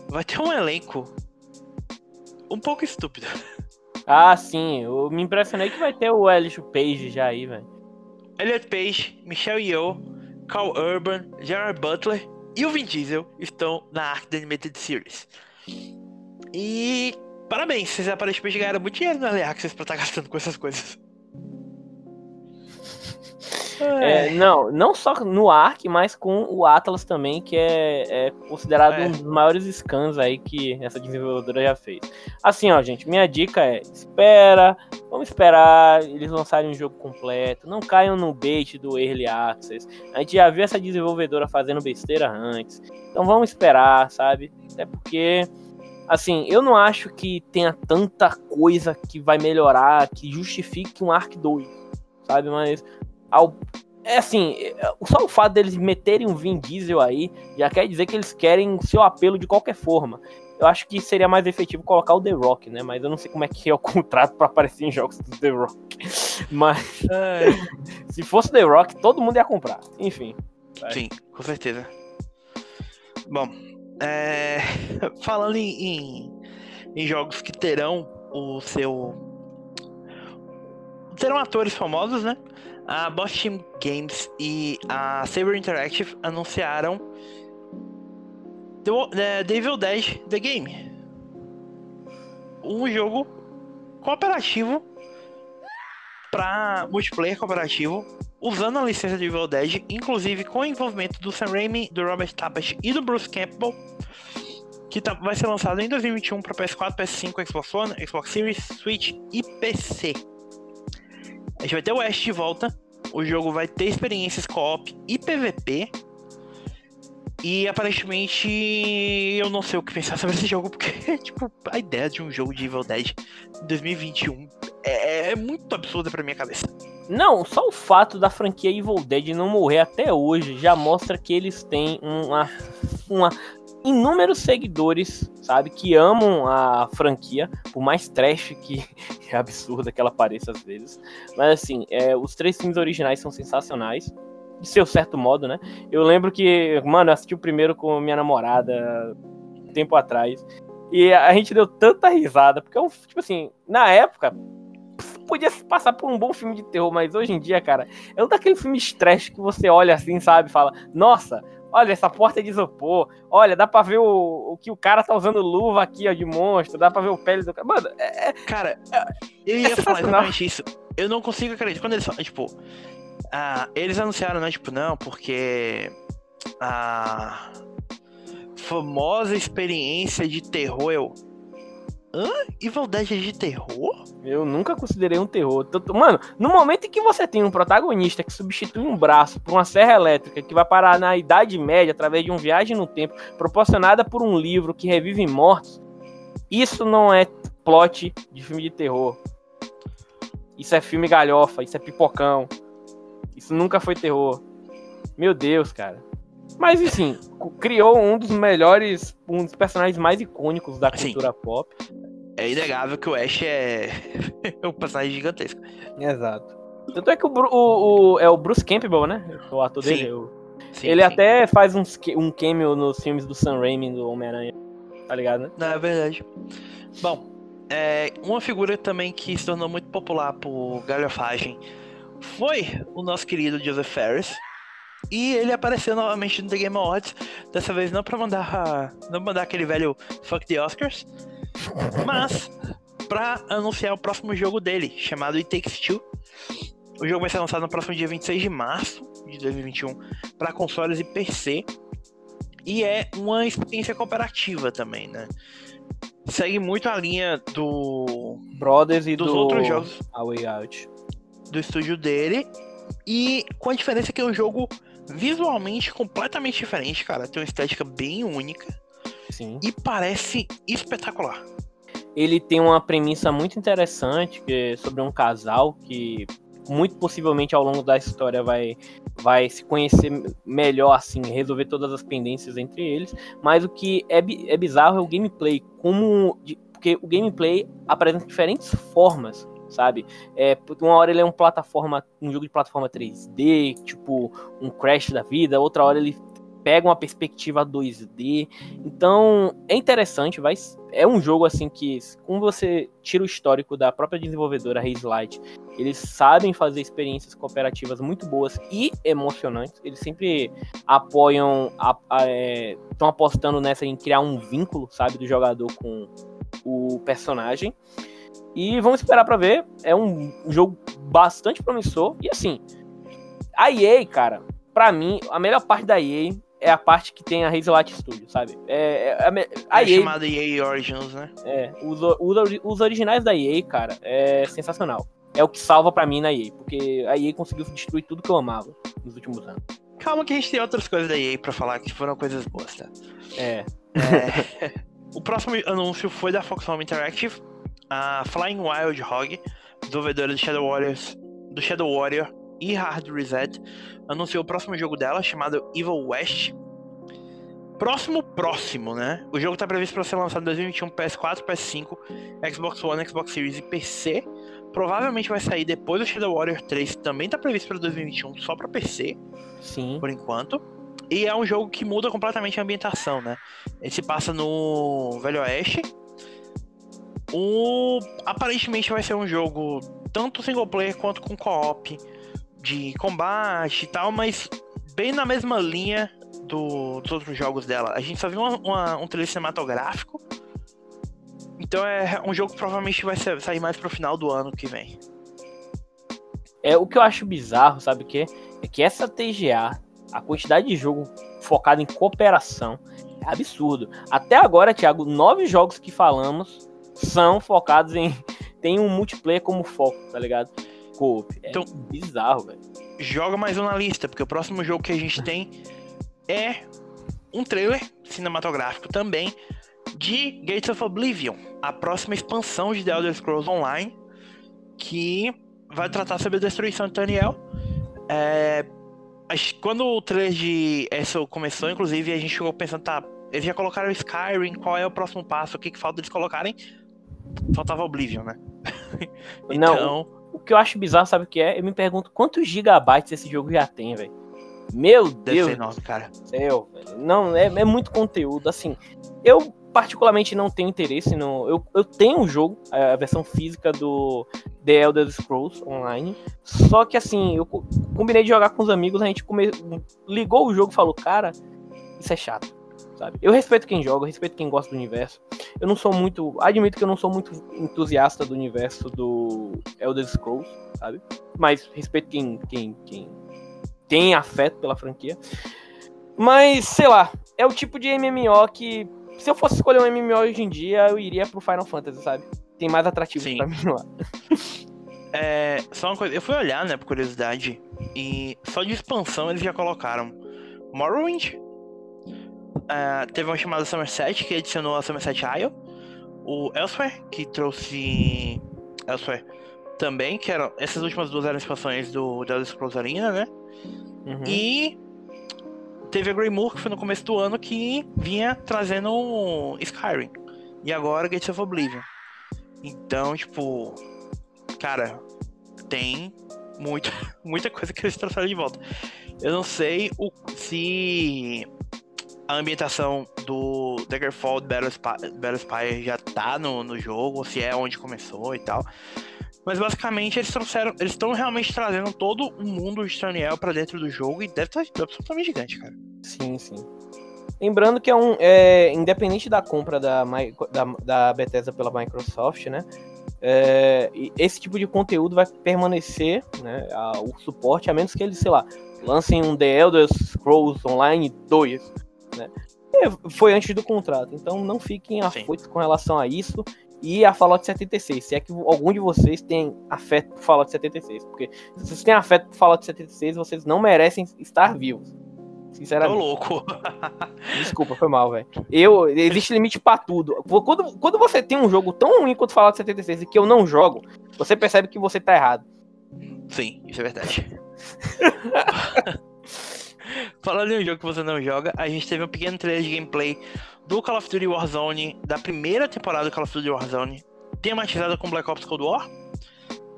vai ter um elenco um pouco estúpido. Ah, sim. Eu me impressionei que vai ter o Elliot Page já aí, velho. Elliot Page, Michelle Yeoh, Carl Urban, Gerard Butler e o Vin Diesel estão na Arc Animated Series. E parabéns, vocês aparentemente ganharam muito dinheiro na Early Access pra estar tá gastando com essas coisas. É, não, não só no Ark, mas com o Atlas também, que é, é considerado é. um dos maiores scans aí que essa desenvolvedora já fez. Assim, ó, gente, minha dica é: espera, vamos esperar eles lançarem um jogo completo, não caiam no bait do Early Access. A gente já viu essa desenvolvedora fazendo besteira antes, então vamos esperar, sabe? Até porque assim, eu não acho que tenha tanta coisa que vai melhorar, que justifique um Ark 2, sabe? Mas ao, é assim, só o fato deles meterem um Vin Diesel aí já quer dizer que eles querem o seu apelo de qualquer forma. Eu acho que seria mais efetivo colocar o The Rock, né? Mas eu não sei como é que é o contrato para aparecer em jogos do The Rock. Mas é. se fosse The Rock, todo mundo ia comprar. Enfim. Sim, com certeza. Bom, é, falando em, em, em, jogos que terão o seu. terão atores famosos, né? A Boss Team Games e a Saber Interactive anunciaram The, The Evil Dead The Game. Um jogo cooperativo para multiplayer cooperativo usando a licença de Evil Dead, inclusive com o envolvimento do Sam Raimi, do Robert Tappert e do Bruce Campbell, que tá, vai ser lançado em 2021 para PS4, PS5, Xbox One, Xbox Series, Switch e PC. A gente vai ter o West de volta. O jogo vai ter experiências co-op e PVP. E aparentemente eu não sei o que pensar sobre esse jogo, porque, tipo, a ideia de um jogo de Evil Dead em 2021 é, é muito absurda pra minha cabeça. Não, só o fato da franquia Evil Dead não morrer até hoje já mostra que eles têm uma, uma inúmeros seguidores, sabe, que amam a franquia, por mais trash que é absurda que ela pareça às vezes. Mas assim, é, os três filmes originais são sensacionais de seu certo modo, né? Eu lembro que, mano, eu assisti o primeiro com minha namorada tempo atrás. E a gente deu tanta risada, porque é um, tipo assim, na época, podia passar por um bom filme de terror, mas hoje em dia, cara, é um daqueles filmes trash que você olha assim, sabe? Fala, nossa, olha, essa porta é de isopor, olha, dá pra ver o, o que o cara tá usando luva aqui, ó, de monstro, dá pra ver o pele do cara. Mano, é. é cara, eu ia é falar exatamente isso. Eu não consigo acreditar. Quando eles falam, tipo, ah, eles anunciaram, né? Tipo, não, porque a famosa experiência de terror eu. Hã? Evil Dead é de terror? Eu nunca considerei um terror. Mano, no momento em que você tem um protagonista que substitui um braço por uma serra elétrica que vai parar na Idade Média através de uma viagem no tempo proporcionada por um livro que revive mortos, isso não é plot de filme de terror. Isso é filme galhofa, isso é pipocão. Isso nunca foi terror. Meu Deus, cara. Mas enfim, criou um dos melhores, um dos personagens mais icônicos da cultura pop. É inegável que o Ash é um personagem gigantesco. Exato. Tanto é que o, o, o é o Bruce Campbell, né? O ator sim. dele. O... Sim, ele sim. até faz uns, um cameo nos filmes do Sam Raimi do Homem-Aranha. Tá ligado, né? Não, é verdade. Bom, é, uma figura também que se tornou muito popular por galhofagem foi o nosso querido Joseph Ferris. E ele apareceu novamente no The Game Awards, dessa vez não para mandar não mandar aquele velho fuck the Oscars, mas para anunciar o próximo jogo dele, chamado It Takes Two. O jogo vai ser lançado no próximo dia 26 de março de 2021 para consoles e PC. E é uma experiência cooperativa também, né? Segue muito a linha do Brothers e dos do outros jogos. A Way Out do estúdio dele. E com a diferença que é um jogo visualmente completamente diferente, cara. Tem uma estética bem única. Sim. E parece espetacular. Ele tem uma premissa muito interessante que é sobre um casal que muito possivelmente ao longo da história vai, vai se conhecer melhor, assim, resolver todas as pendências entre eles. Mas o que é, é bizarro é o gameplay, como porque o gameplay apresenta diferentes formas sabe? É, uma hora ele é um plataforma, um jogo de plataforma 3D, tipo um Crash da vida, outra hora ele pega uma perspectiva 2D. Então, é interessante, vai é um jogo assim que como você tira o histórico da própria desenvolvedora Haze Light, eles sabem fazer experiências cooperativas muito boas e emocionantes. Eles sempre apoiam, estão é, apostando nessa em criar um vínculo, sabe, do jogador com o personagem. E vamos esperar para ver. É um jogo bastante promissor. E assim, a EA, cara, para mim, a melhor parte da EA é a parte que tem a Hazellight Studio, sabe? É, é, a, a é EA, chamada EA Origins, né? É, os, os, os, originais da EA, cara, é sensacional. É o que salva para mim na EA, porque a EA conseguiu destruir tudo que eu amava nos últimos anos. Calma que a gente tem outras coisas da EA pra falar que foram coisas boas, tá? É. é. o próximo anúncio foi da Foxhome Interactive, a Flying Wild Hog, desenvolvedora do Shadow Warriors, do Shadow Warrior e Hard Reset, anunciou o próximo jogo dela, chamado Evil West. Próximo, próximo, né? O jogo está previsto para ser lançado em 2021 PS4, PS5, Xbox One, Xbox Series e PC. Provavelmente vai sair depois do Shadow Warrior 3, que também está previsto para 2021 só para PC. Sim. Por enquanto. E é um jogo que muda completamente a ambientação, né? Ele se passa no Velho Oeste, o aparentemente vai ser um jogo tanto single player quanto com co-op de combate e tal, mas bem na mesma linha do, dos outros jogos dela. A gente só viu uma, uma, um trailer cinematográfico. Então é um jogo que provavelmente vai ser, sair mais pro final do ano que vem. É o que eu acho bizarro, sabe o que? É que essa TGA, a quantidade de jogo focado em cooperação, é absurdo. Até agora, Thiago, nove jogos que falamos são focados em. tem um multiplayer como foco, tá ligado? co-op. É então, bizarro, velho. Joga mais um na lista, porque o próximo jogo que a gente tem é um trailer cinematográfico também de Gates of Oblivion, a próxima expansão de The Elder Scrolls Online, que vai tratar sobre a destruição de Daniel. É, quando o trailer de ESO começou, inclusive, a gente chegou pensando, tá, eles já colocaram Skyrim, qual é o próximo passo, o que, que falta eles colocarem? Faltava Oblivion, né? então... Não, o que eu acho bizarro, sabe o que é? Eu me pergunto quantos gigabytes esse jogo já tem, velho. Meu Deve Deus. Enorme, cara. Céu, não, é, é muito conteúdo. Assim, eu particularmente não tenho interesse no. Eu, eu tenho um jogo, a versão física do The Elder Scrolls Online. Só que assim, eu combinei de jogar com os amigos, a gente come... ligou o jogo e falou, cara, isso é chato. Sabe? Eu respeito quem joga, respeito quem gosta do universo. Eu não sou muito. Admito que eu não sou muito entusiasta do universo do Elder Scrolls, sabe? Mas respeito quem, quem, quem tem afeto pela franquia. Mas, sei lá, é o tipo de MMO que se eu fosse escolher um MMO hoje em dia, eu iria pro Final Fantasy, sabe? Tem mais atrativo Sim. pra mim lá. É, só uma coisa, eu fui olhar, né, por curiosidade, e só de expansão eles já colocaram Morrowind, é, teve uma chamada Somerset que adicionou a Somerset Isle, o Elsewhere, que trouxe Elsewhere também, que eram essas últimas duas eram expansões do Elder Scrolls Arena, né? Uhum. E teve a Greymoor, que foi no começo do ano, que vinha trazendo Skyrim. E agora Gates of Oblivion. Então, tipo, cara, tem muito, muita coisa que eles trouxeram de volta. Eu não sei o, se a ambientação do Daggerfall Battle Spire, Battle Spire já tá no, no jogo, se é onde começou e tal. Mas basicamente eles trouxeram. Eles estão realmente trazendo todo o mundo de Traniel pra dentro do jogo e deve estar tá absolutamente gigante, cara. Sim, sim. Lembrando que é um. É, independente da compra da, da, da Bethesda pela Microsoft, né? É, esse tipo de conteúdo vai permanecer, né? A, o suporte, a menos que eles, sei lá, lancem um The Elder Scrolls Online 2, né? É, foi antes do contrato, então não fiquem afoitos com relação a isso e a Fallout 76. Se é que algum de vocês tem afeto por Fallout 76. Porque se vocês têm afeto por Fallout 76, vocês não merecem estar vivos. Sinceramente. Tô louco. Desculpa, foi mal, velho. Eu, existe limite para tudo. Quando, quando você tem um jogo tão ruim quanto Fallout 76 e que eu não jogo, você percebe que você tá errado. Sim, isso é verdade. Falando em um jogo que você não joga, a gente teve um pequeno trailer de gameplay do Call of Duty Warzone, da primeira temporada do Call of Duty Warzone, tematizada com Black Ops Cold War.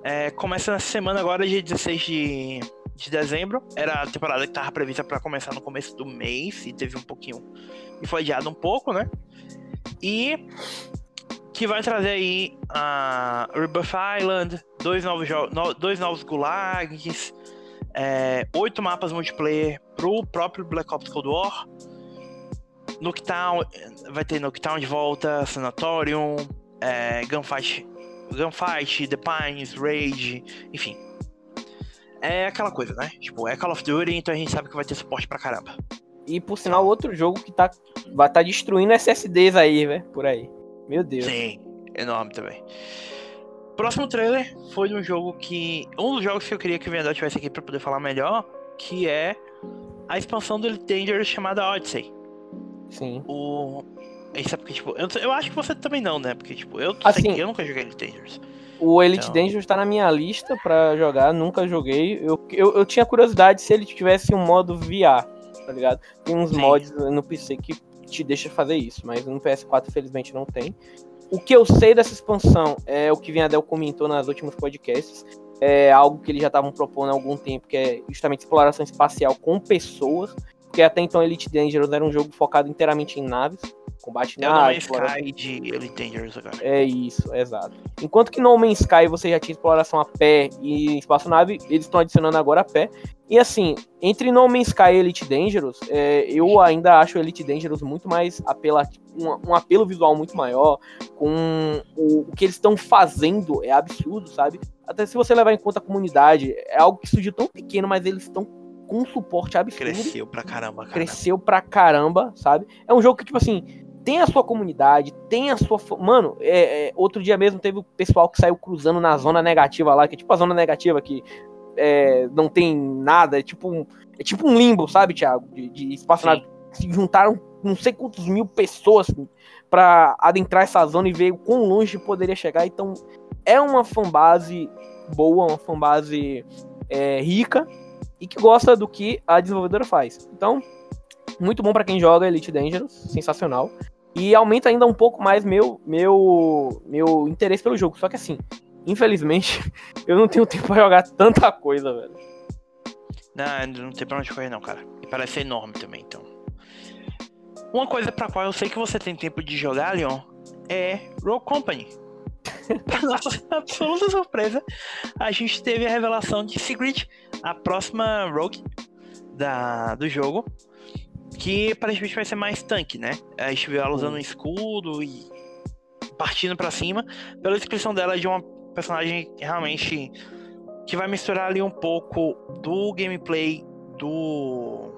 É, começa nessa semana agora, dia 16 de, de dezembro. Era a temporada que estava prevista para começar no começo do mês e teve um pouquinho. E foi adiado um pouco, né? E que vai trazer aí a Rebirth Island, dois novos, no, dois novos gulags, é, oito mapas multiplayer pro próprio Black Ops Cold War. Nuketown, vai ter Nuketown de volta, Sanatorium, é, Gunfight, Gunfight, The Pines, Rage, enfim. É aquela coisa, né? Tipo, é Call of Duty, então a gente sabe que vai ter suporte pra caramba. E por sinal, outro jogo que tá, vai estar tá destruindo SSDs aí, velho, por aí. Meu Deus. Sim, enorme também. Próximo trailer foi de um jogo que. Um dos jogos que eu queria que o vendedor tivesse aqui pra poder falar melhor, que é a expansão do Elite Dangerous chamada Odyssey. Sim. O. Isso é porque, tipo, eu, eu acho que você também não, né? Porque, tipo, eu, assim, eu nunca joguei Elite Dangerous. O Elite então... Dangerous tá na minha lista pra jogar, nunca joguei. Eu, eu, eu tinha curiosidade se ele tivesse um modo VR, tá ligado? Tem uns Sim. mods no PC que te deixa fazer isso, mas no PS4 infelizmente não tem. O que eu sei dessa expansão é o que Vinhadel comentou nas últimos podcasts. É algo que eles já estavam propondo há algum tempo, que é justamente exploração espacial com pessoas. Porque até então Elite Dangerous era um jogo focado inteiramente em naves combate é na área. Sky de Elite Dangerous agora. É isso, exato. Enquanto que No Man's Sky você já tinha exploração a pé e espaçonave, eles estão adicionando agora a pé. E assim, entre No Man's Sky e Elite Dangerous, é, eu ainda acho Elite Dangerous muito mais apelativo, um, um apelo visual muito maior, com o, o que eles estão fazendo é absurdo, sabe? Até se você levar em conta a comunidade, é algo que surgiu tão pequeno, mas eles estão com um suporte absurdo. Cresceu pra caramba, cara. Cresceu pra caramba, sabe? É um jogo que, tipo assim, tem a sua comunidade, tem a sua. Mano, é, é, outro dia mesmo teve o pessoal que saiu cruzando na zona negativa lá, que é tipo a zona negativa que é, não tem nada, é tipo um, é tipo um limbo, sabe, Thiago? De, de espaçonave. Se juntaram não sei quantos mil pessoas para adentrar essa zona e ver o quão longe poderia chegar. Então, é uma fanbase boa, uma fanbase é, rica e que gosta do que a desenvolvedora faz. Então, muito bom para quem joga Elite Dangerous, sensacional. E aumenta ainda um pouco mais meu meu meu interesse pelo jogo. Só que assim, infelizmente, eu não tenho tempo para jogar tanta coisa, velho. Não, não tem pra onde correr não, cara. E parece enorme também, então. Uma coisa pra qual eu sei que você tem tempo de jogar, Leon, é Rogue Company. pra nossa absoluta surpresa, a gente teve a revelação de Sigrid, a próxima Rogue da, do jogo que aparentemente vai ser mais tanque, né? A gente viu ela usando um escudo e partindo para cima. Pela descrição dela de uma personagem realmente que vai misturar ali um pouco do gameplay do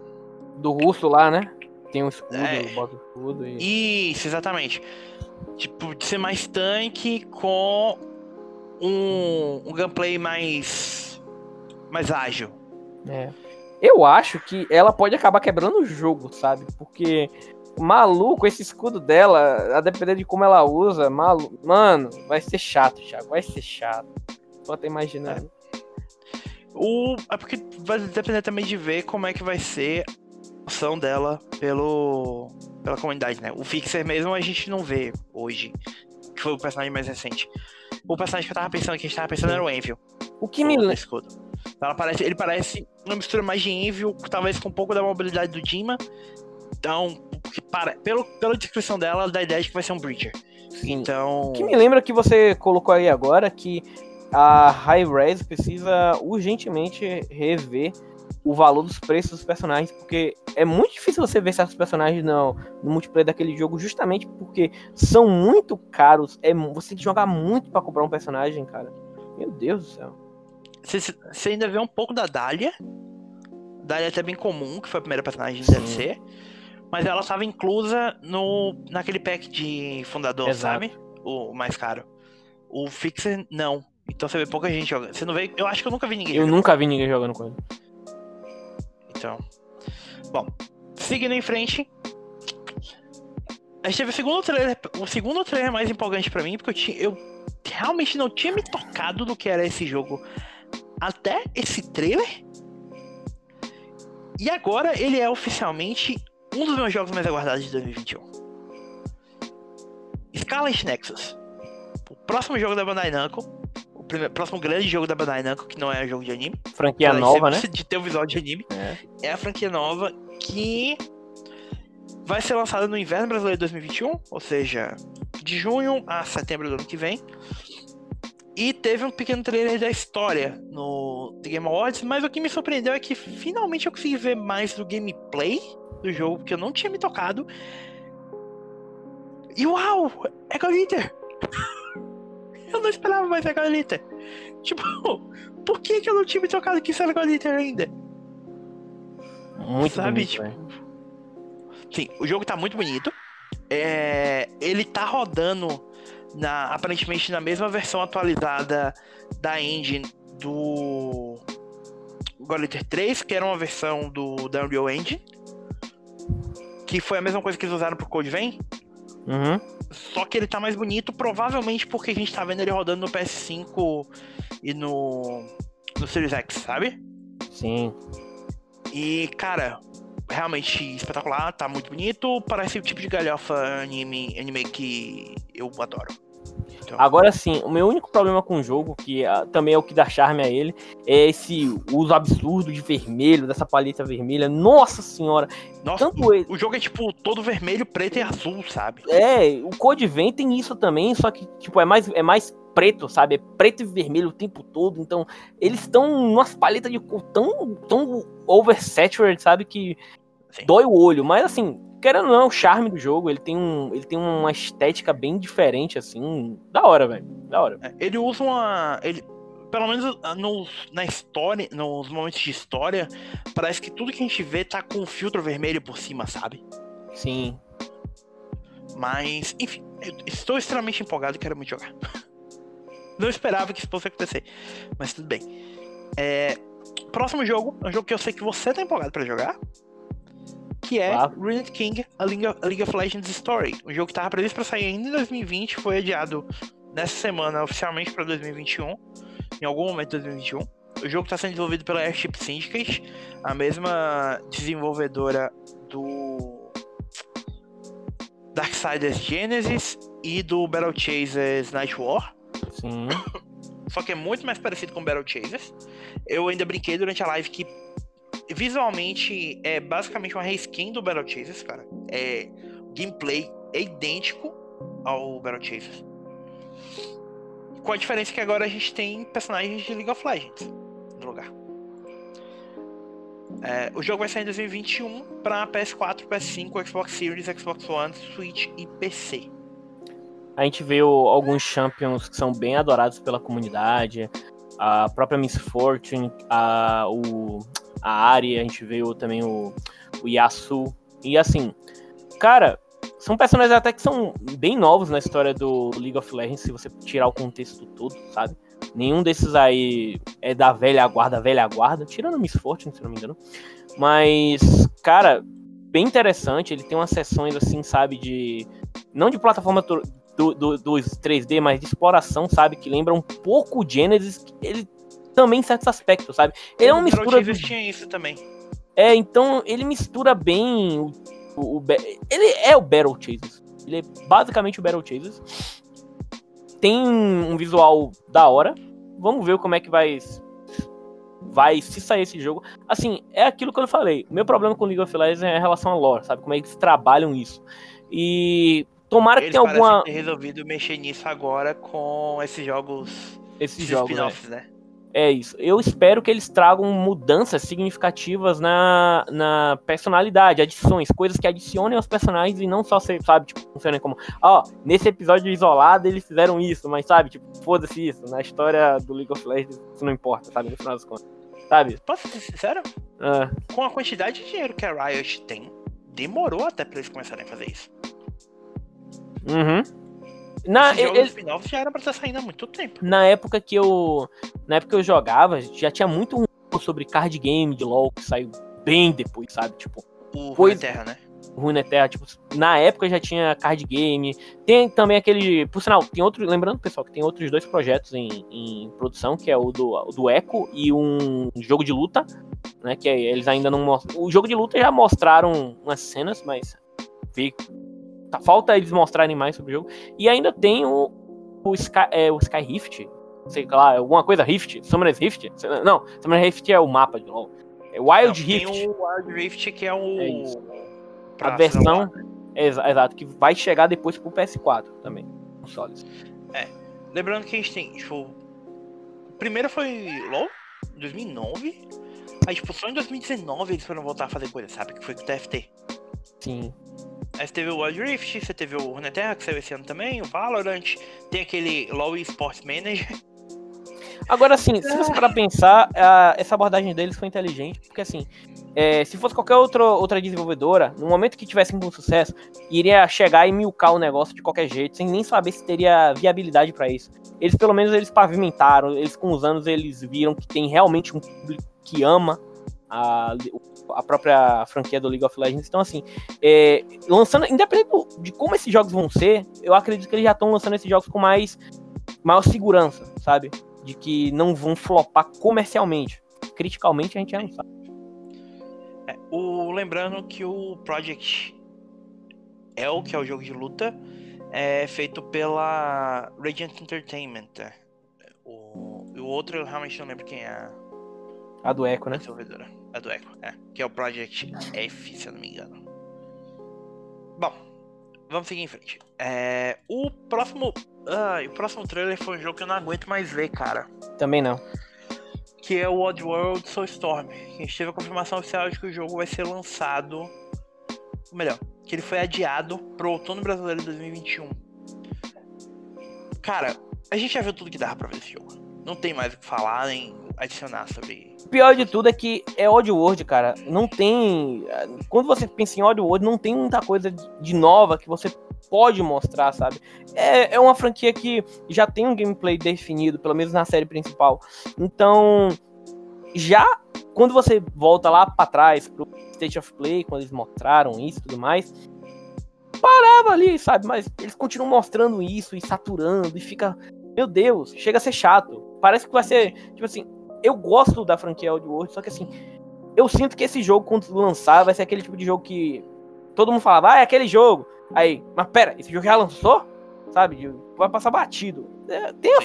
do russo lá, né? Tem um escudo, é... bota escudo e Isso, exatamente. Tipo, de ser mais tanque com um, um gameplay mais mais ágil. É. Eu acho que ela pode acabar quebrando o jogo, sabe? Porque maluco, esse escudo dela, a depender de como ela usa, malu... mano, vai ser chato, Thiago, vai ser chato. Tô até imaginando. É. O... é porque vai depender também de ver como é que vai ser a ação dela pelo... pela comunidade, né? O Fixer mesmo a gente não vê hoje, que foi o personagem mais recente. O personagem que eu tava pensando, que a gente tava pensando era o Envil. O que me lembra. Ela parece, ele parece uma mistura mais de Envil, talvez com um pouco da mobilidade do Dima. Então, para, pelo, pela descrição dela, dá a ideia de que vai ser um Breacher. Sim. Então. Que me lembra que você colocou aí agora que a High Res precisa urgentemente rever o valor dos preços dos personagens, porque é muito difícil você ver certos personagens no, no multiplayer daquele jogo, justamente porque são muito caros. É, você tem que jogar muito para comprar um personagem, cara. Meu Deus do céu. Você ainda vê um pouco da Dália. Dália é até bem comum, que foi a primeira personagem de DLC. Mas ela estava inclusa no, naquele pack de fundador, Exato. sabe? O mais caro. O Fixer, não. Então você vê pouca gente jogando. Você não vê. Eu acho que eu nunca vi ninguém Eu jogando. nunca vi ninguém jogando com ele. Então. Bom, seguindo em frente. A gente teve o segundo trailer. O segundo trailer mais empolgante para mim, porque eu, tinha, eu realmente não tinha me tocado do que era esse jogo até esse trailer. E agora ele é oficialmente um dos meus jogos mais aguardados de 2021. Scarlet Nexus. O próximo jogo da Bandai Namco. O primeiro, próximo grande jogo da Bandai Namco, que não é um jogo de anime. Franquia nova, né? De ter o visual de anime. É. é a franquia nova que vai ser lançada no inverno brasileiro de 2021, ou seja, de junho a setembro do ano que vem. E teve um pequeno trailer da história no The Game Awards, mas o que me surpreendeu é que finalmente eu consegui ver mais do gameplay do jogo, que eu não tinha me tocado. E uau! É Glitter! eu não esperava mais Echo Glitter. Tipo, por que, que eu não tinha me tocado que isso era Glitter ainda? Muito Sabe, bonito, tipo. Sim, o jogo tá muito bonito. É... Ele tá rodando na, aparentemente na mesma versão atualizada da engine do Goliter 3, que era uma versão do da Unreal Engine, que foi a mesma coisa que eles usaram pro Code Vein. Uhum. Só que ele tá mais bonito, provavelmente porque a gente tá vendo ele rodando no PS5 e no, no Series X, sabe? Sim. E, cara, realmente espetacular, tá muito bonito, parece o tipo de galhofa anime, anime que eu adoro. Então. Agora sim, o meu único problema com o jogo, que uh, também é o que dá charme a ele, é esse uso absurdo de vermelho, dessa paleta vermelha. Nossa senhora! Nossa, Tanto o, ele... o jogo é tipo todo vermelho, preto e azul, sabe? É, o Code Vein tem isso também, só que tipo é mais, é mais preto, sabe? É preto e vermelho o tempo todo. Então, eles estão umas paletas de cor tão, tão oversaturated, sabe? Que Sim. dói o olho. Mas assim, querendo ou não, é o charme do jogo, ele tem, um, ele tem uma estética bem diferente, assim. Da hora, velho. Da hora. É, ele usa uma. Ele, pelo menos ah, no, na história, nos momentos de história, parece que tudo que a gente vê tá com um filtro vermelho por cima, sabe? Sim. Mas, enfim, estou extremamente empolgado e quero muito jogar. Não esperava que isso fosse acontecer, mas tudo bem. É, próximo jogo é um jogo que eu sei que você tá empolgado para jogar, que é ah. Ruined King, a League, of, a League of Legends Story. Um jogo que estava previsto para sair ainda em 2020, foi adiado nessa semana oficialmente para 2021, em algum momento de 2021. O jogo está sendo desenvolvido pela Airship Syndicate, a mesma desenvolvedora do Darksiders Genesis e do Battle Chasers Night War. Sim. Só que é muito mais parecido com Battle Chasers. Eu ainda brinquei durante a live que visualmente é basicamente uma reskin do Battle Chasers, cara. É gameplay é idêntico ao Battle Chasers. Com a diferença que agora a gente tem personagens de League of Legends no lugar. É, o jogo vai sair em 2021 para PS4, PS5, Xbox Series, Xbox One, Switch e PC. A gente vê alguns champions que são bem adorados pela comunidade. A própria Miss Fortune, a, o, a Ari, a gente vê o, também o, o Yasu. E assim, cara, são personagens até que são bem novos na história do League of Legends, se você tirar o contexto todo, sabe? Nenhum desses aí é da velha guarda, velha guarda, tirando Miss Fortune, se não me engano. Mas, cara, bem interessante. Ele tem umas sessões assim, sabe, de. Não de plataforma do, do, dos 3D, mas de exploração, sabe? Que lembra um pouco Genesis. Ele também em certos aspectos, sabe? Ele é uma mistura. Do... tinha isso também. É, então ele mistura bem o, o, o, Ele é o Battle Chasers. Ele é basicamente o Battle Chasers. Tem um visual da hora. Vamos ver como é que vai vai se sair esse jogo. Assim, é aquilo que eu falei. Meu problema com League of Legends é em relação a lore, sabe? Como é que eles trabalham isso. E tomara eles que tenha alguma. Ter resolvido mexer nisso agora com esses jogos. Esses jogos, né? né? É isso. Eu espero que eles tragam mudanças significativas na, na personalidade, adições, coisas que adicionem aos personagens e não só, sabe, tipo, funcionem como, ó, nesse episódio isolado eles fizeram isso, mas sabe, tipo, foda-se isso. Na história do League of Legends isso não importa, sabe, no final das contas. Sabe? Posso ser sincero? Ah. Com a quantidade de dinheiro que a Riot tem, demorou até pra eles começarem a fazer isso. Uhum. Na, ele, spin-off já era pra estar saindo há muito tempo. Na época que eu. Na época que eu jogava, já tinha muito sobre card game de LOL que saiu bem depois, sabe? Tipo. O foi... Terra, né? Runeterra, tipo, na época já tinha card game. Tem também aquele. Por sinal, tem outro. Lembrando, pessoal, que tem outros dois projetos em, em produção, que é o do, o do Echo e um jogo de luta. Né? Que é, eles ainda não mostram. O jogo de luta já mostraram umas cenas, mas. Vi, tá, falta eles mostrarem mais sobre o jogo. E ainda tem o, o, Sky, é, o Sky Rift. Sei lá, alguma coisa Rift? Summoner's Rift? Não, Summoner's Rift é o mapa de novo. É Wild não, Rift. Tem o Wild Rift que é o. É a versão. Exa exato, que vai chegar depois pro PS4 também. Consoles. É. Lembrando que a gente tem, tipo. Primeiro foi LOL, 2009. Aí, tipo, só em 2019 eles foram voltar a fazer coisa, sabe? Que foi com o TFT. Sim. Aí você teve o Wild Rift, você teve o Runeterra, que saiu esse ano também, o Valorant, tem aquele LoL Sports Manager. Agora, assim, se você para pensar, a, essa abordagem deles foi inteligente, porque assim, é, se fosse qualquer outro, outra desenvolvedora, no momento que tivessem com sucesso, iria chegar e milcar o negócio de qualquer jeito, sem nem saber se teria viabilidade para isso. Eles, pelo menos, eles pavimentaram, eles com os anos, eles viram que tem realmente um público que ama a, a própria franquia do League of Legends. Então, assim, é, lançando, independente de como esses jogos vão ser, eu acredito que eles já estão lançando esses jogos com mais maior segurança, sabe? de que não vão flopar comercialmente. Criticalmente a gente já não sabe. É, o, lembrando que o Project L, que é o jogo de luta, é feito pela Radiant Entertainment. O, o outro eu realmente não lembro quem é. A do Echo, né? A do Echo, é. Que é o Project F, se eu não me engano. Bom, vamos seguir em frente. É, o próximo ah, o próximo trailer foi um jogo que eu não aguento mais ver, cara. Também não. Que é o Oddworld Soulstorm. A gente teve a confirmação oficial de que o jogo vai ser lançado. Ou melhor, que ele foi adiado pro outono brasileiro de 2021. Cara, a gente já viu tudo que dava pra ver esse jogo. Não tem mais o que falar nem adicionar sobre. O pior de tudo é que é Oddworld, cara. Não tem. Quando você pensa em Oddworld, não tem muita coisa de nova que você pode mostrar, sabe? É, é uma franquia que já tem um gameplay definido, pelo menos na série principal. Então, já quando você volta lá para trás pro State of Play, quando eles mostraram isso e tudo mais, parava ali, sabe? Mas eles continuam mostrando isso e saturando e fica, meu Deus, chega a ser chato. Parece que vai ser, tipo assim, eu gosto da franquia World, só que assim, eu sinto que esse jogo quando lançar vai ser aquele tipo de jogo que todo mundo falava, ah, é aquele jogo. Aí, mas pera, esse jogo já lançou? Sabe? Vai passar batido. É, tem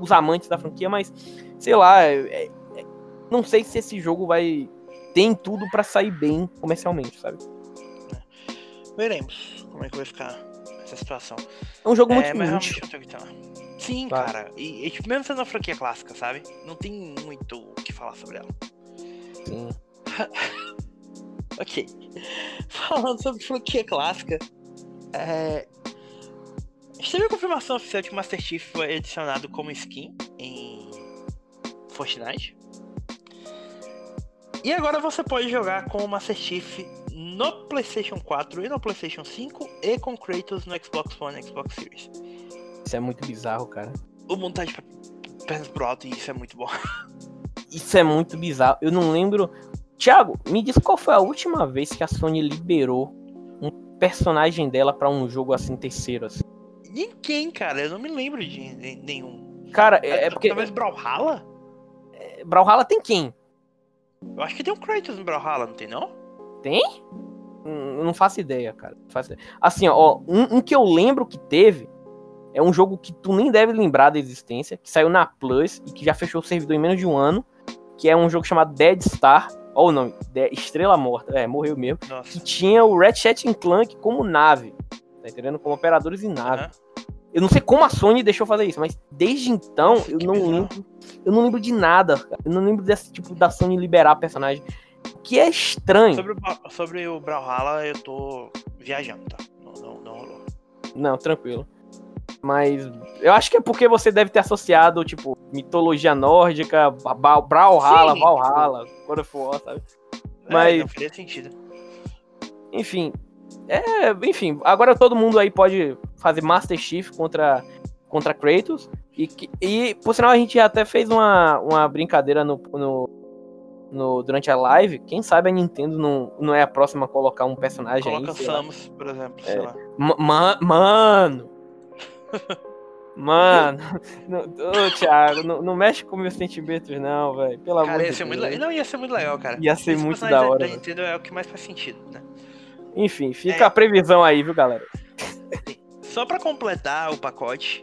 os amantes da franquia, mas sei lá, é, é, não sei se esse jogo vai. Tem tudo para sair bem comercialmente, sabe? Veremos como é que vai ficar essa situação. É um jogo muito é, mas Sim, claro. cara. E, e tipo, mesmo sendo uma franquia clássica, sabe? Não tem muito o que falar sobre ela. Sim. ok. Falando sobre franquia clássica, é... a gente teve a confirmação oficial de que o Master Chief foi adicionado como skin em Fortnite. E agora você pode jogar com o Master Chief no PlayStation 4 e no PlayStation 5 e com Kratos no Xbox One e Xbox Series. Isso é muito bizarro, cara. O mundo tá de pernas pro alto e isso é muito bom. Isso é muito bizarro. Eu não lembro. Thiago, me diz qual foi a última vez que a Sony liberou um personagem dela para um jogo assim terceiro assim. Ninguém, cara. Eu não me lembro de nenhum. Cara, é, é porque talvez Brawlhalla? É, Brawlhalla tem quem? Eu acho que tem um Kratos no Brawlhalla, não tem não? Tem? Hum, não faço ideia, cara. faço ideia. Assim, ó, um, um, que eu lembro que teve é um jogo que tu nem deve lembrar da existência, que saiu na Plus e que já fechou o servidor em menos de um ano, que é um jogo chamado Dead Star, ou não, Estrela Morta, é, morreu mesmo, Nossa. que tinha o Ratchet Clank como nave, tá entendendo? Como operadores em nave. Uhum. Eu não sei como a Sony deixou fazer isso, mas desde então Nossa, eu não bizarro. lembro. Eu não lembro de nada. Cara. Eu não lembro desse tipo da Sony liberar personagem. O que é estranho. Sobre o, sobre o Brawlhalla, eu tô viajando, tá? Não, não, não rolou. Não, tranquilo. Mas eu acho que é porque você deve ter associado, tipo, mitologia nórdica, Brawlhalla, Valhalla, quando for, sabe? É, Mas. não faria sentido. Enfim, é, enfim, agora todo mundo aí pode fazer Master Chief contra, contra Kratos. E, e por sinal, a gente até fez uma, uma brincadeira no, no, no, durante a live. Quem sabe a Nintendo não, não é a próxima a colocar um personagem Coloca aí. Samus, por exemplo, é, mano! Mano, não, ô, Thiago, não, não, mexe com meus sentimentos, não, velho. Pelo cara, amor de Deus. Muito, não, ia ser muito legal, cara. Ia ser Esse muito da hora. Da Nintendo é o que mais faz sentido, né? Enfim, fica é. a previsão aí, viu, galera? Só para completar o pacote,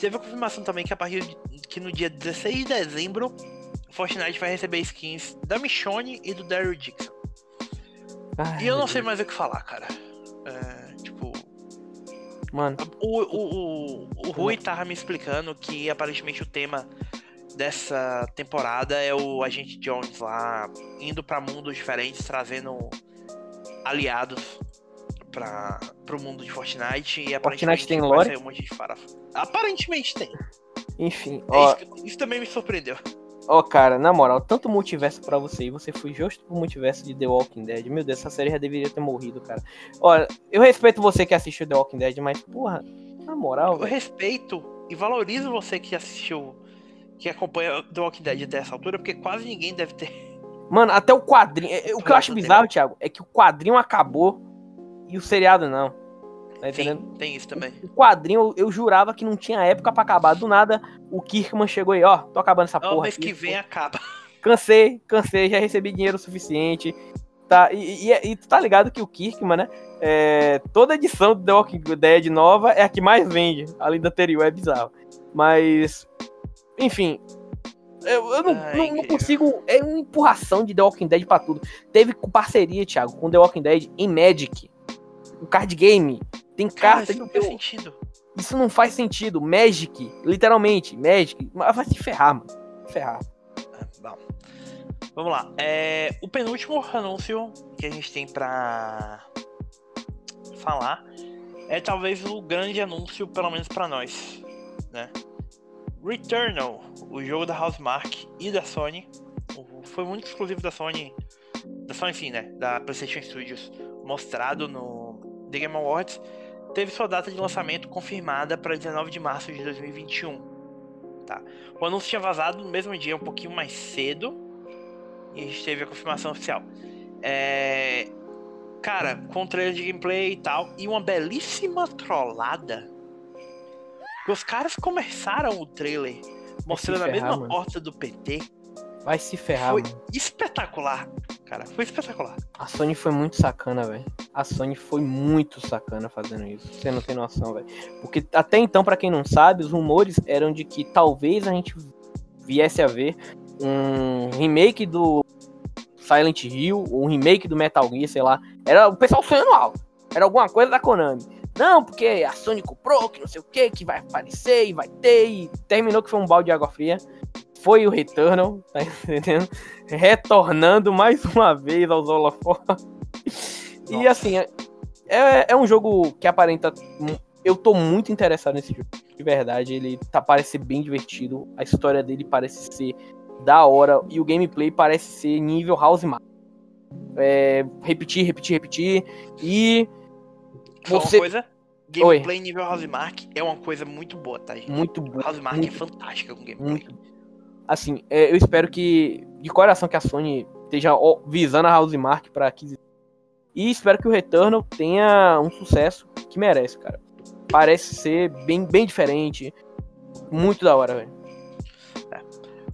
teve a confirmação também que a partir de, que no dia 16 de dezembro, Fortnite vai receber skins da Michonne e do Daryl Dixon. Ai, e eu não sei mais o que falar, cara. É. Mano. O, o, o, o Rui tava me explicando que aparentemente o tema dessa temporada é o Agente Jones lá indo para mundos diferentes, trazendo aliados para pro mundo de Fortnite e aparentemente tem lore? um monte de Aparentemente tem. Enfim, é ó, isso, isso, também me surpreendeu. Ó, cara, na moral, tanto multiverso para você e você foi justo pro multiverso de The Walking Dead. Meu Deus, essa série já deveria ter morrido, cara. Olha, eu respeito você que assistiu The Walking Dead, mas porra, na moral, Eu véio. respeito e valorizo você que assistiu que acompanha The Walking Dead até essa altura, porque quase ninguém deve ter Mano, até o quadrinho. É, o que eu acho bizarro, Thiago, é que o quadrinho acabou e o seriado não. Tá? Sim, tem isso também. O quadrinho, eu, eu, jurava que não tinha época para acabar. Do nada, o Kirkman chegou aí, ó, tô acabando essa não, porra. Mês que vem porra. acaba. Cansei, cansei, já recebi dinheiro suficiente. Tá, e, e, e tu tá ligado que o Kirkman, né? É, toda edição do The Walking Dead nova é a que mais vende, além da anterior, é bizarro. Mas, enfim, eu, eu não, Ai, não, consigo. É uma empurração de The Walking Dead pra tudo. Teve parceria, Thiago, com The Walking Dead em Magic. O card game. Tem Cara, carta. Isso não faz sentido. Isso não faz sentido. Magic, literalmente, Magic. Vai se ferrar, mano. Ferrar. É, bom. Vamos lá. É, o penúltimo anúncio que a gente tem pra falar é talvez o grande anúncio, pelo menos para nós, né? Returnal, o jogo da Housemark e da Sony, foi muito exclusivo da Sony, da Sony, enfim, né, da PlayStation Studios, mostrado no The Game Awards, teve sua data de lançamento confirmada para 19 de março de 2021. Tá. O anúncio tinha vazado no mesmo dia, um pouquinho mais cedo, e a gente teve a confirmação oficial. É... Cara, com trailer de gameplay e tal, e uma belíssima trollada. Os caras começaram o trailer mostrando ferrar, a mesma mano. porta do PT. Vai se ferrar. Foi mano. espetacular, cara. Foi espetacular. A Sony foi muito sacana, velho. A Sony foi muito sacana fazendo isso. Você não tem noção, velho. Porque até então, para quem não sabe, os rumores eram de que talvez a gente viesse a ver um remake do Silent Hill, um remake do Metal Gear, sei lá. Era o pessoal sonhando alto. Era alguma coisa da Konami. Não, porque a Sony comprou, que não sei o que, que vai aparecer e vai ter. E terminou que foi um balde de água fria. Foi o Returnal, tá entendendo? Retornando mais uma vez aos holofotes. E assim, é, é, é um jogo que aparenta. Eu tô muito interessado nesse jogo. De verdade, ele tá, parece bem divertido. A história dele parece ser da hora e o gameplay parece ser nível House Mark. É, repetir, repetir, repetir e você uma coisa, gameplay Oi. nível House Mark é uma coisa muito boa, tá? Gente? Muito boa. House Mark é fantástica com gameplay. Muito. Assim, é, eu espero que de coração que a Sony esteja visando a House Mark para aquisição. E espero que o Returnal tenha um sucesso que merece, cara. Parece ser bem, bem diferente. Muito da hora, velho.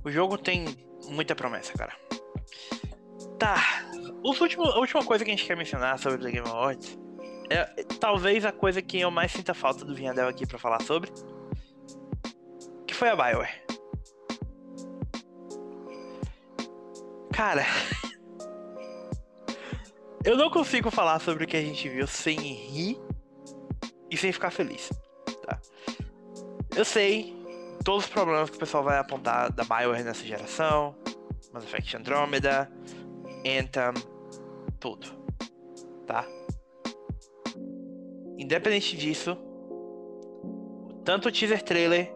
O jogo tem muita promessa, cara. Tá. Os últimos, a última coisa que a gente quer mencionar sobre The Game Awards é talvez a coisa que eu mais sinta falta do Vinhadel aqui para falar sobre. Que foi a Bioware. Cara. eu não consigo falar sobre o que a gente viu sem rir e sem ficar feliz. Tá? Eu sei todos os problemas que o pessoal vai apontar da BioWare nessa geração, Mass Effect Andromeda, Anthem, tudo, tá? Independente disso, tanto o teaser trailer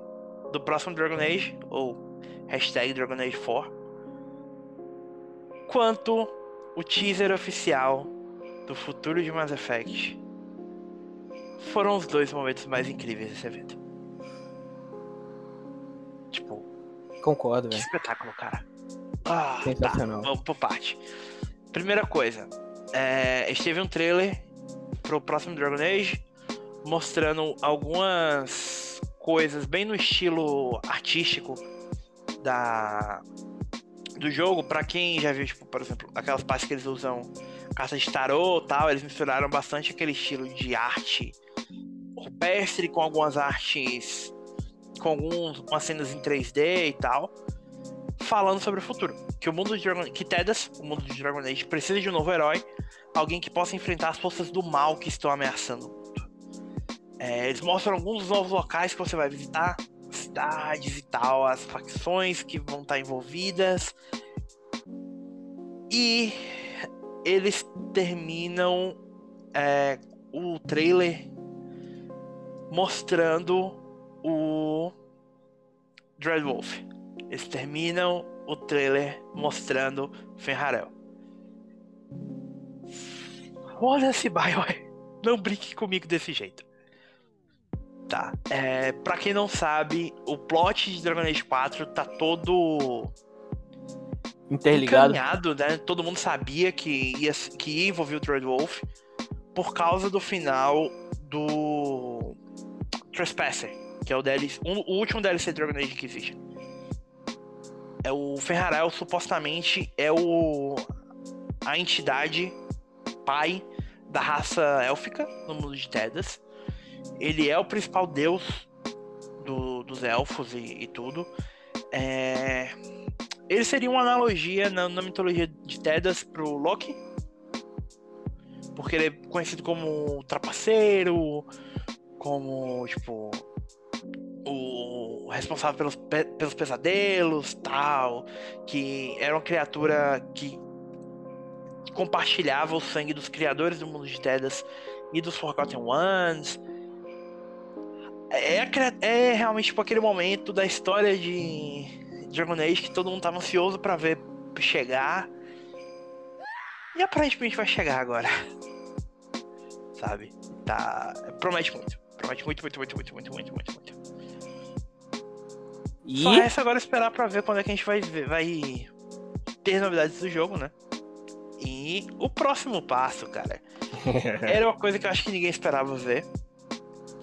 do próximo Dragon Age, ou hashtag Dragon Age 4, quanto o teaser oficial do futuro de Mass Effect foram os dois momentos mais incríveis desse evento. Tipo. Concordo, velho. Espetáculo, cara. Ah, tá. Sensacional. Tá, vamos por parte. Primeira coisa. É, esteve um trailer pro próximo Dragon Age mostrando algumas coisas bem no estilo artístico da do jogo, para quem já viu, tipo, por exemplo, aquelas partes que eles usam cartas de tarô tal, eles misturaram bastante aquele estilo de arte rupestre com algumas artes com algumas cenas em 3D e tal, falando sobre o futuro. Que o mundo de Dragon que Tedas, o mundo de Dragon Age, precisa de um novo herói, alguém que possa enfrentar as forças do mal que estão ameaçando o mundo. É, eles mostram alguns dos novos locais que você vai visitar, cidades e tal, as facções que vão estar envolvidas. E eles terminam é, o trailer mostrando o Dreadwolf. Eles terminam o trailer mostrando Fenrarel. Olha esse Bioware. Não brinque comigo desse jeito. Tá. É, pra quem não sabe, o plot de Dragon Age 4 tá todo. Interligado. né? Todo mundo sabia que ia, que ia envolver o Dreadwolf por causa do final do Trespasser que é o DLC, um, o último DLC de Dragon Age que existe. É o Ferrarel supostamente é o a entidade pai da raça élfica no mundo de Tedas. Ele é o principal deus do, dos elfos e, e tudo. É... Ele seria uma analogia na, na mitologia de Tedas pro Loki. Porque ele é conhecido como trapaceiro, como, tipo, o responsável pelos, pe pelos pesadelos, tal, que era uma criatura que compartilhava o sangue dos criadores do mundo de Tedas e dos Forgotten Ones. É, é, é realmente tipo aquele momento da história de Dragon Age que todo mundo tava ansioso para ver chegar. E aparentemente vai chegar agora. sabe? Tá. Promete muito. Promete muito, muito, muito, muito, muito, muito, muito, muito. E... Só resta agora esperar pra ver quando é que a gente vai ver, vai ter novidades do jogo, né? E o próximo passo, cara, era uma coisa que eu acho que ninguém esperava ver,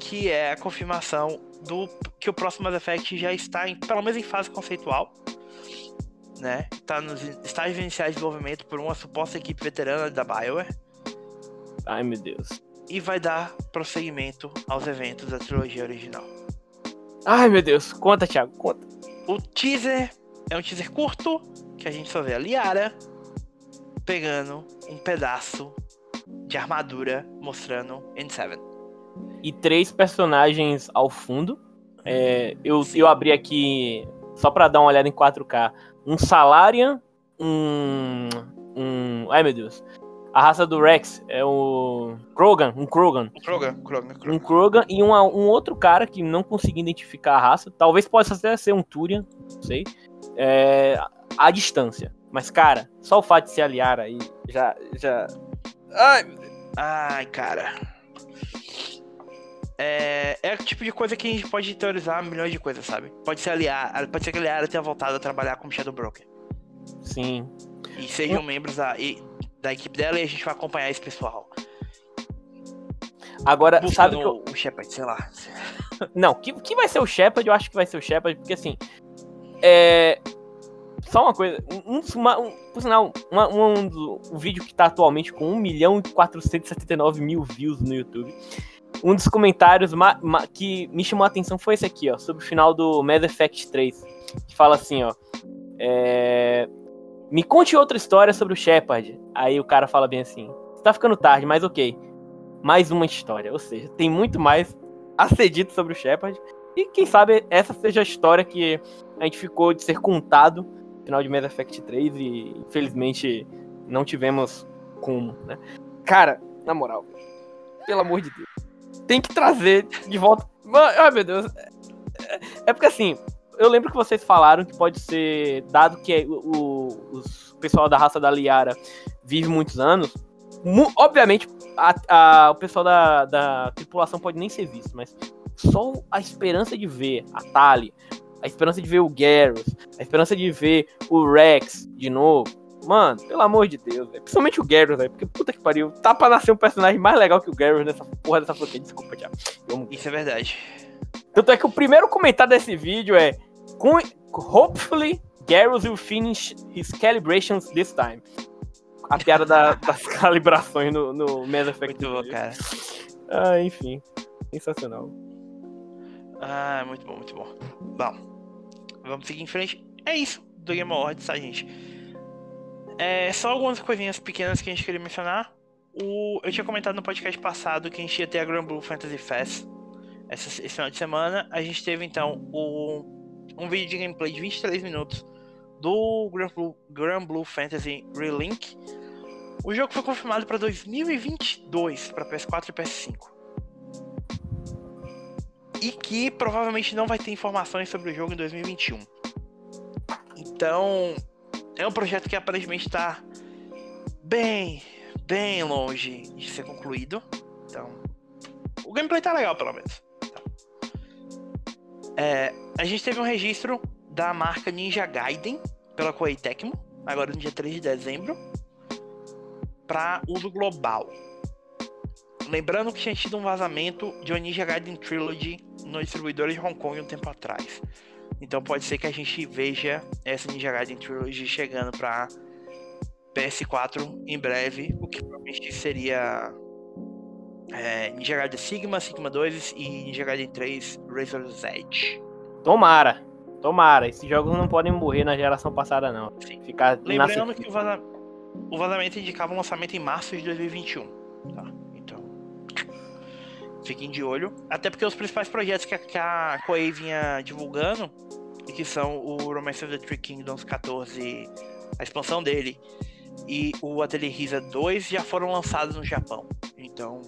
que é a confirmação do que o próximo Mass Effect já está em, pelo menos em fase conceitual, né? Está nos estágios iniciais de desenvolvimento por uma suposta equipe veterana da BioWare. Ai, meu Deus. E vai dar prosseguimento aos eventos da trilogia original. Ai, meu Deus. Conta, Thiago, conta. O teaser é um teaser curto, que a gente só vê a Liara pegando um pedaço de armadura mostrando N7. E três personagens ao fundo. É, eu, eu abri aqui, só para dar uma olhada em 4K, um Salarian, um. um ai meu Deus. A raça do Rex é o Krogan, um Krogan. Krogan, Krogan, Krogan. Um Krogan e um, um outro cara que não consegui identificar a raça. Talvez possa até ser um Turian, não sei. É, à distância. Mas, cara, só o fato de se aliar aí já. já... Ai, Ai cara. É, é o tipo de coisa que a gente pode teorizar milhões de coisas, sabe? Pode ser aliar, pode ser que a Liara tenha voltado a trabalhar como Shadow Broker. Sim. E sejam membros da, e, da equipe dela e a gente vai acompanhar esse pessoal. Agora, Buscando sabe que eu... o Shepard, sei lá. Não, que, que vai ser o Shepard, eu acho que vai ser o Shepard, porque assim. É, só uma coisa, um, uma, um, por sinal, uma, um, um, um, vídeo que tá atualmente com 1 milhão e 479 mil views no YouTube. Um dos comentários que me chamou a atenção foi esse aqui, ó, sobre o final do Mass Effect 3, que fala assim, ó, é, me conte outra história sobre o Shepard. Aí o cara fala bem assim, tá ficando tarde, mas ok, mais uma história, ou seja, tem muito mais a ser dito sobre o Shepard, e quem sabe essa seja a história que a gente ficou de ser contado final de Mass Effect 3 e infelizmente não tivemos como, né? Cara, na moral, pelo amor de Deus, tem que trazer de volta. Ai meu Deus. É porque assim, eu lembro que vocês falaram que pode ser, dado que o, o, o pessoal da raça da Liara vive muitos anos, mu obviamente a, a, o pessoal da, da tripulação pode nem ser visto, mas só a esperança de ver a Tali, a esperança de ver o Garrus, a esperança de ver o Rex de novo. Mano, pelo amor de Deus, véio. principalmente o Garrus, velho, porque puta que pariu, tá pra nascer um personagem mais legal que o Garrus nessa porra dessa franquia. Desculpa, Thiago. Isso é verdade. Tanto é que o primeiro comentário desse vídeo é Hopefully, Garrus will finish his calibrations this time. A piada da, das calibrações no, no Mass Effect. Muito bom, cara. Ah, enfim. Sensacional. Ah, muito bom, muito bom. Bom, Vamos seguir em frente. É isso do Game Awards, tá, gente? É, só algumas coisinhas pequenas que a gente queria mencionar. O, eu tinha comentado no podcast passado que a gente ia ter a Grand Blue Fantasy Fest essa, esse final de semana. A gente teve então o, um vídeo de gameplay de 23 minutos do Grand Blue, Grand Blue Fantasy Relink. O jogo foi confirmado para 2022 para PS4 e PS5 e que provavelmente não vai ter informações sobre o jogo em 2021. Então, é um projeto que aparentemente está bem, bem longe de ser concluído. Então, o gameplay tá legal, pelo menos. Então, é, a gente teve um registro da marca Ninja Gaiden pela Koei Tecmo, agora no dia 3 de dezembro, para uso global. Lembrando que tinha tido um vazamento de uma Ninja Gaiden Trilogy no distribuidor de Hong Kong um tempo atrás. Então pode ser que a gente veja essa Ninja Gaiden Trilogy chegando para PS4 em breve, o que provavelmente seria é, Ninja Gaiden Sigma, Sigma 2 e Ninja Gaiden 3 Razor's Edge. Tomara, tomara. Esses jogos não podem morrer na geração passada, não. Sim. Ficar Lembrando que o, vaza... o vazamento indicava um lançamento em março de 2021. Tá? Fiquem de olho. Até porque os principais projetos que a, que a Koei vinha divulgando, que são o Romance of the Three Kingdoms 14, a expansão dele, e o Atelier Risa 2 já foram lançados no Japão. Então,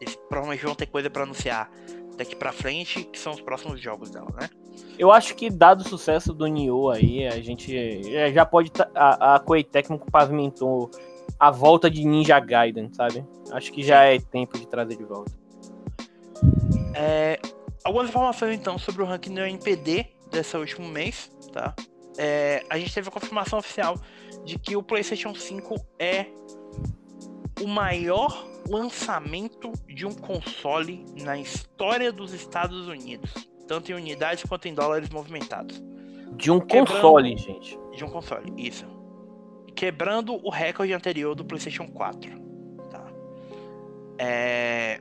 eles provavelmente vão ter coisa para anunciar daqui para frente, que são os próximos jogos dela, né? Eu acho que dado o sucesso do Nioh aí, a gente já pode a, a Koei Tecmo pavimentou a volta de Ninja Gaiden, sabe? Acho que já é tempo de trazer de volta. É, algumas informações então sobre o ranking do NPD desse último mês, tá? É, a gente teve a confirmação oficial de que o PlayStation 5 é o maior lançamento de um console na história dos Estados Unidos, tanto em unidades quanto em dólares movimentados. De um Quebrando... console, gente. De um console, isso. Quebrando o recorde anterior do PlayStation 4. Tá? É...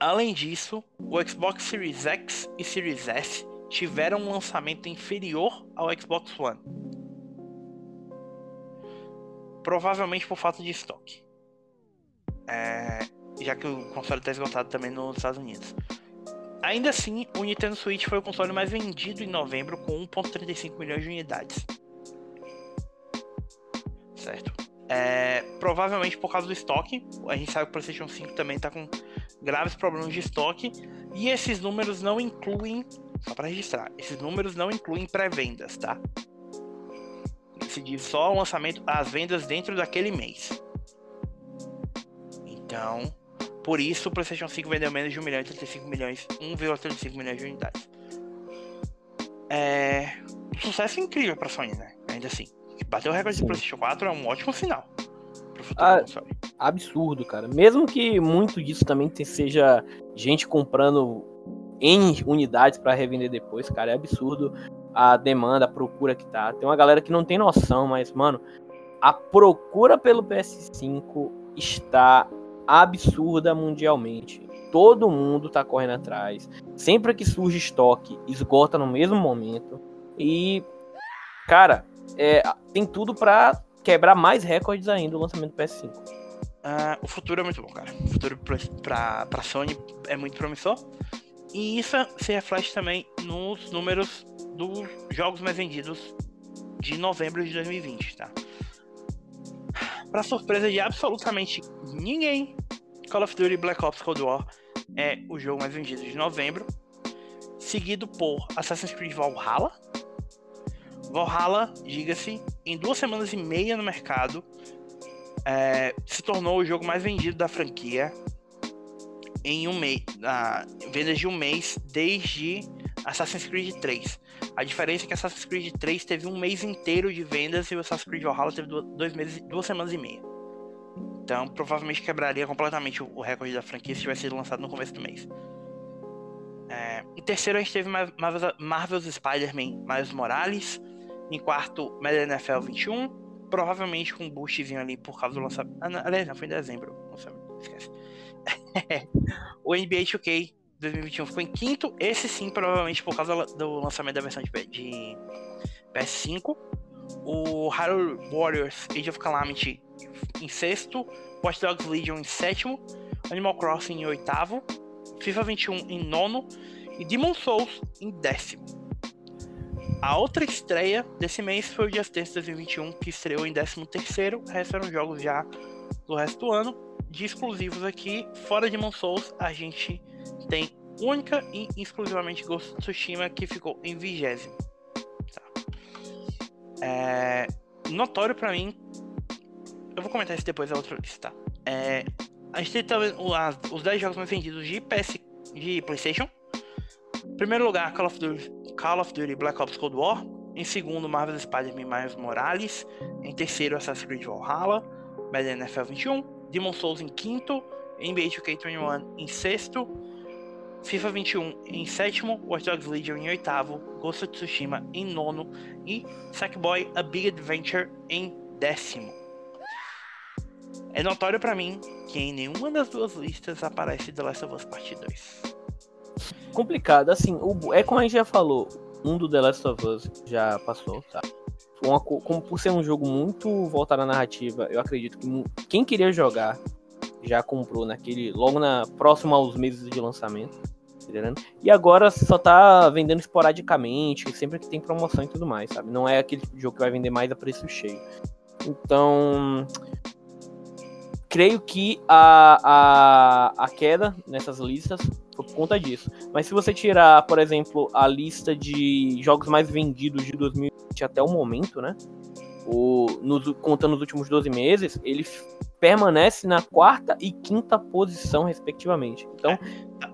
Além disso, o Xbox Series X e Series S tiveram um lançamento inferior ao Xbox One. Provavelmente por falta de estoque. É... Já que o console está esgotado também nos Estados Unidos. Ainda assim, o Nintendo Switch foi o console mais vendido em novembro com 1.35 milhões de unidades. Certo? É, provavelmente por causa do estoque. A gente sabe que o PlayStation 5 também está com graves problemas de estoque. E esses números não incluem, só para registrar, esses números não incluem pré-vendas, tá? Se diz só o lançamento, as vendas dentro daquele mês. Então, por isso, o PlayStation 5 vendeu menos de 1 milhão e 35 milhões, 1,35 milhões de unidades. É um sucesso incrível para Sony, né? Ainda assim. Bater o recorde do PlayStation 4 é um ótimo sinal pro futuro ah. Absurdo, cara. Mesmo que muito disso também seja gente comprando N unidades para revender depois, cara, é absurdo a demanda, a procura que tá. Tem uma galera que não tem noção, mas, mano, a procura pelo PS5 está absurda mundialmente. Todo mundo tá correndo atrás. Sempre que surge estoque, esgota no mesmo momento. E, cara, é, tem tudo para quebrar mais recordes ainda o lançamento do PS5. Uh, ah, o futuro é muito bom, cara. O futuro pra, pra Sony é muito promissor. E isso se reflete também nos números dos jogos mais vendidos de novembro de 2020, tá? Para surpresa de absolutamente ninguém, Call of Duty Black Ops Cold War é o jogo mais vendido de novembro, seguido por Assassin's Creed Valhalla. Valhalla, diga-se, em duas semanas e meia no mercado, é, se tornou o jogo mais vendido da franquia em um mês, vendas de um mês desde Assassin's Creed 3. A diferença é que Assassin's Creed 3 teve um mês inteiro de vendas e o Assassin's Creed Valhalla teve dois meses, duas semanas e meia. Então, provavelmente quebraria completamente o recorde da franquia se tivesse sido lançado no começo do mês. É, em terceiro, a gente teve Marvel's Spider-Man Miles Morales. Em quarto, Madden NFL 21. Provavelmente com um boostzinho ali por causa do lançamento. Ah, aliás, não, foi em dezembro. Esquece. o NBA 2K 2021 ficou em quinto. Esse sim, provavelmente por causa do lançamento da versão de, de PS5. O Hyrule Warriors Age of Calamity em sexto. Watch Dogs Legion em sétimo. Animal Crossing em oitavo. FIFA 21 em nono. E Demon Souls em décimo. A outra estreia desse mês foi o Just Dance 2021, que estreou em 13 terceiro. O resto eram jogos já do resto do ano. De exclusivos aqui, fora de Souls, a gente tem única e exclusivamente Ghost of Tsushima, que ficou em vigésimo. Tá. É, notório para mim, eu vou comentar isso depois da outra lista, tá? É, a gente tem também os 10 jogos mais vendidos de PS de PlayStation. Em primeiro lugar, Call of Duty, Call of Duty Black Ops Cold War. Em segundo, Marvel Spider-Man Miles Morales. Em terceiro, Assassin's Creed Valhalla. Madden NFL 21. Demon Souls em quinto. NBA 2K21 em sexto. FIFA 21 em sétimo, Watch Dogs Legion em oitavo, Ghost of Tsushima em nono e Sackboy A Big Adventure em décimo. É notório para mim que em nenhuma das duas listas aparece The Last of Us Part 2. Complicado, assim, o, é como a gente já falou, um do The Last of Us já passou, tá? Uma, como por ser um jogo muito voltado à narrativa, eu acredito que quem queria jogar já comprou naquele logo na próximo aos meses de lançamento. E agora só tá vendendo esporadicamente, sempre que tem promoção e tudo mais, sabe? Não é aquele tipo jogo que vai vender mais a preço cheio. Então, creio que a, a, a queda nessas listas por conta disso. Mas se você tirar, por exemplo, a lista de jogos mais vendidos de 2020 até o momento, né? o, nos, contando os últimos 12 meses, ele permanece na quarta e quinta posição, respectivamente. Então, é,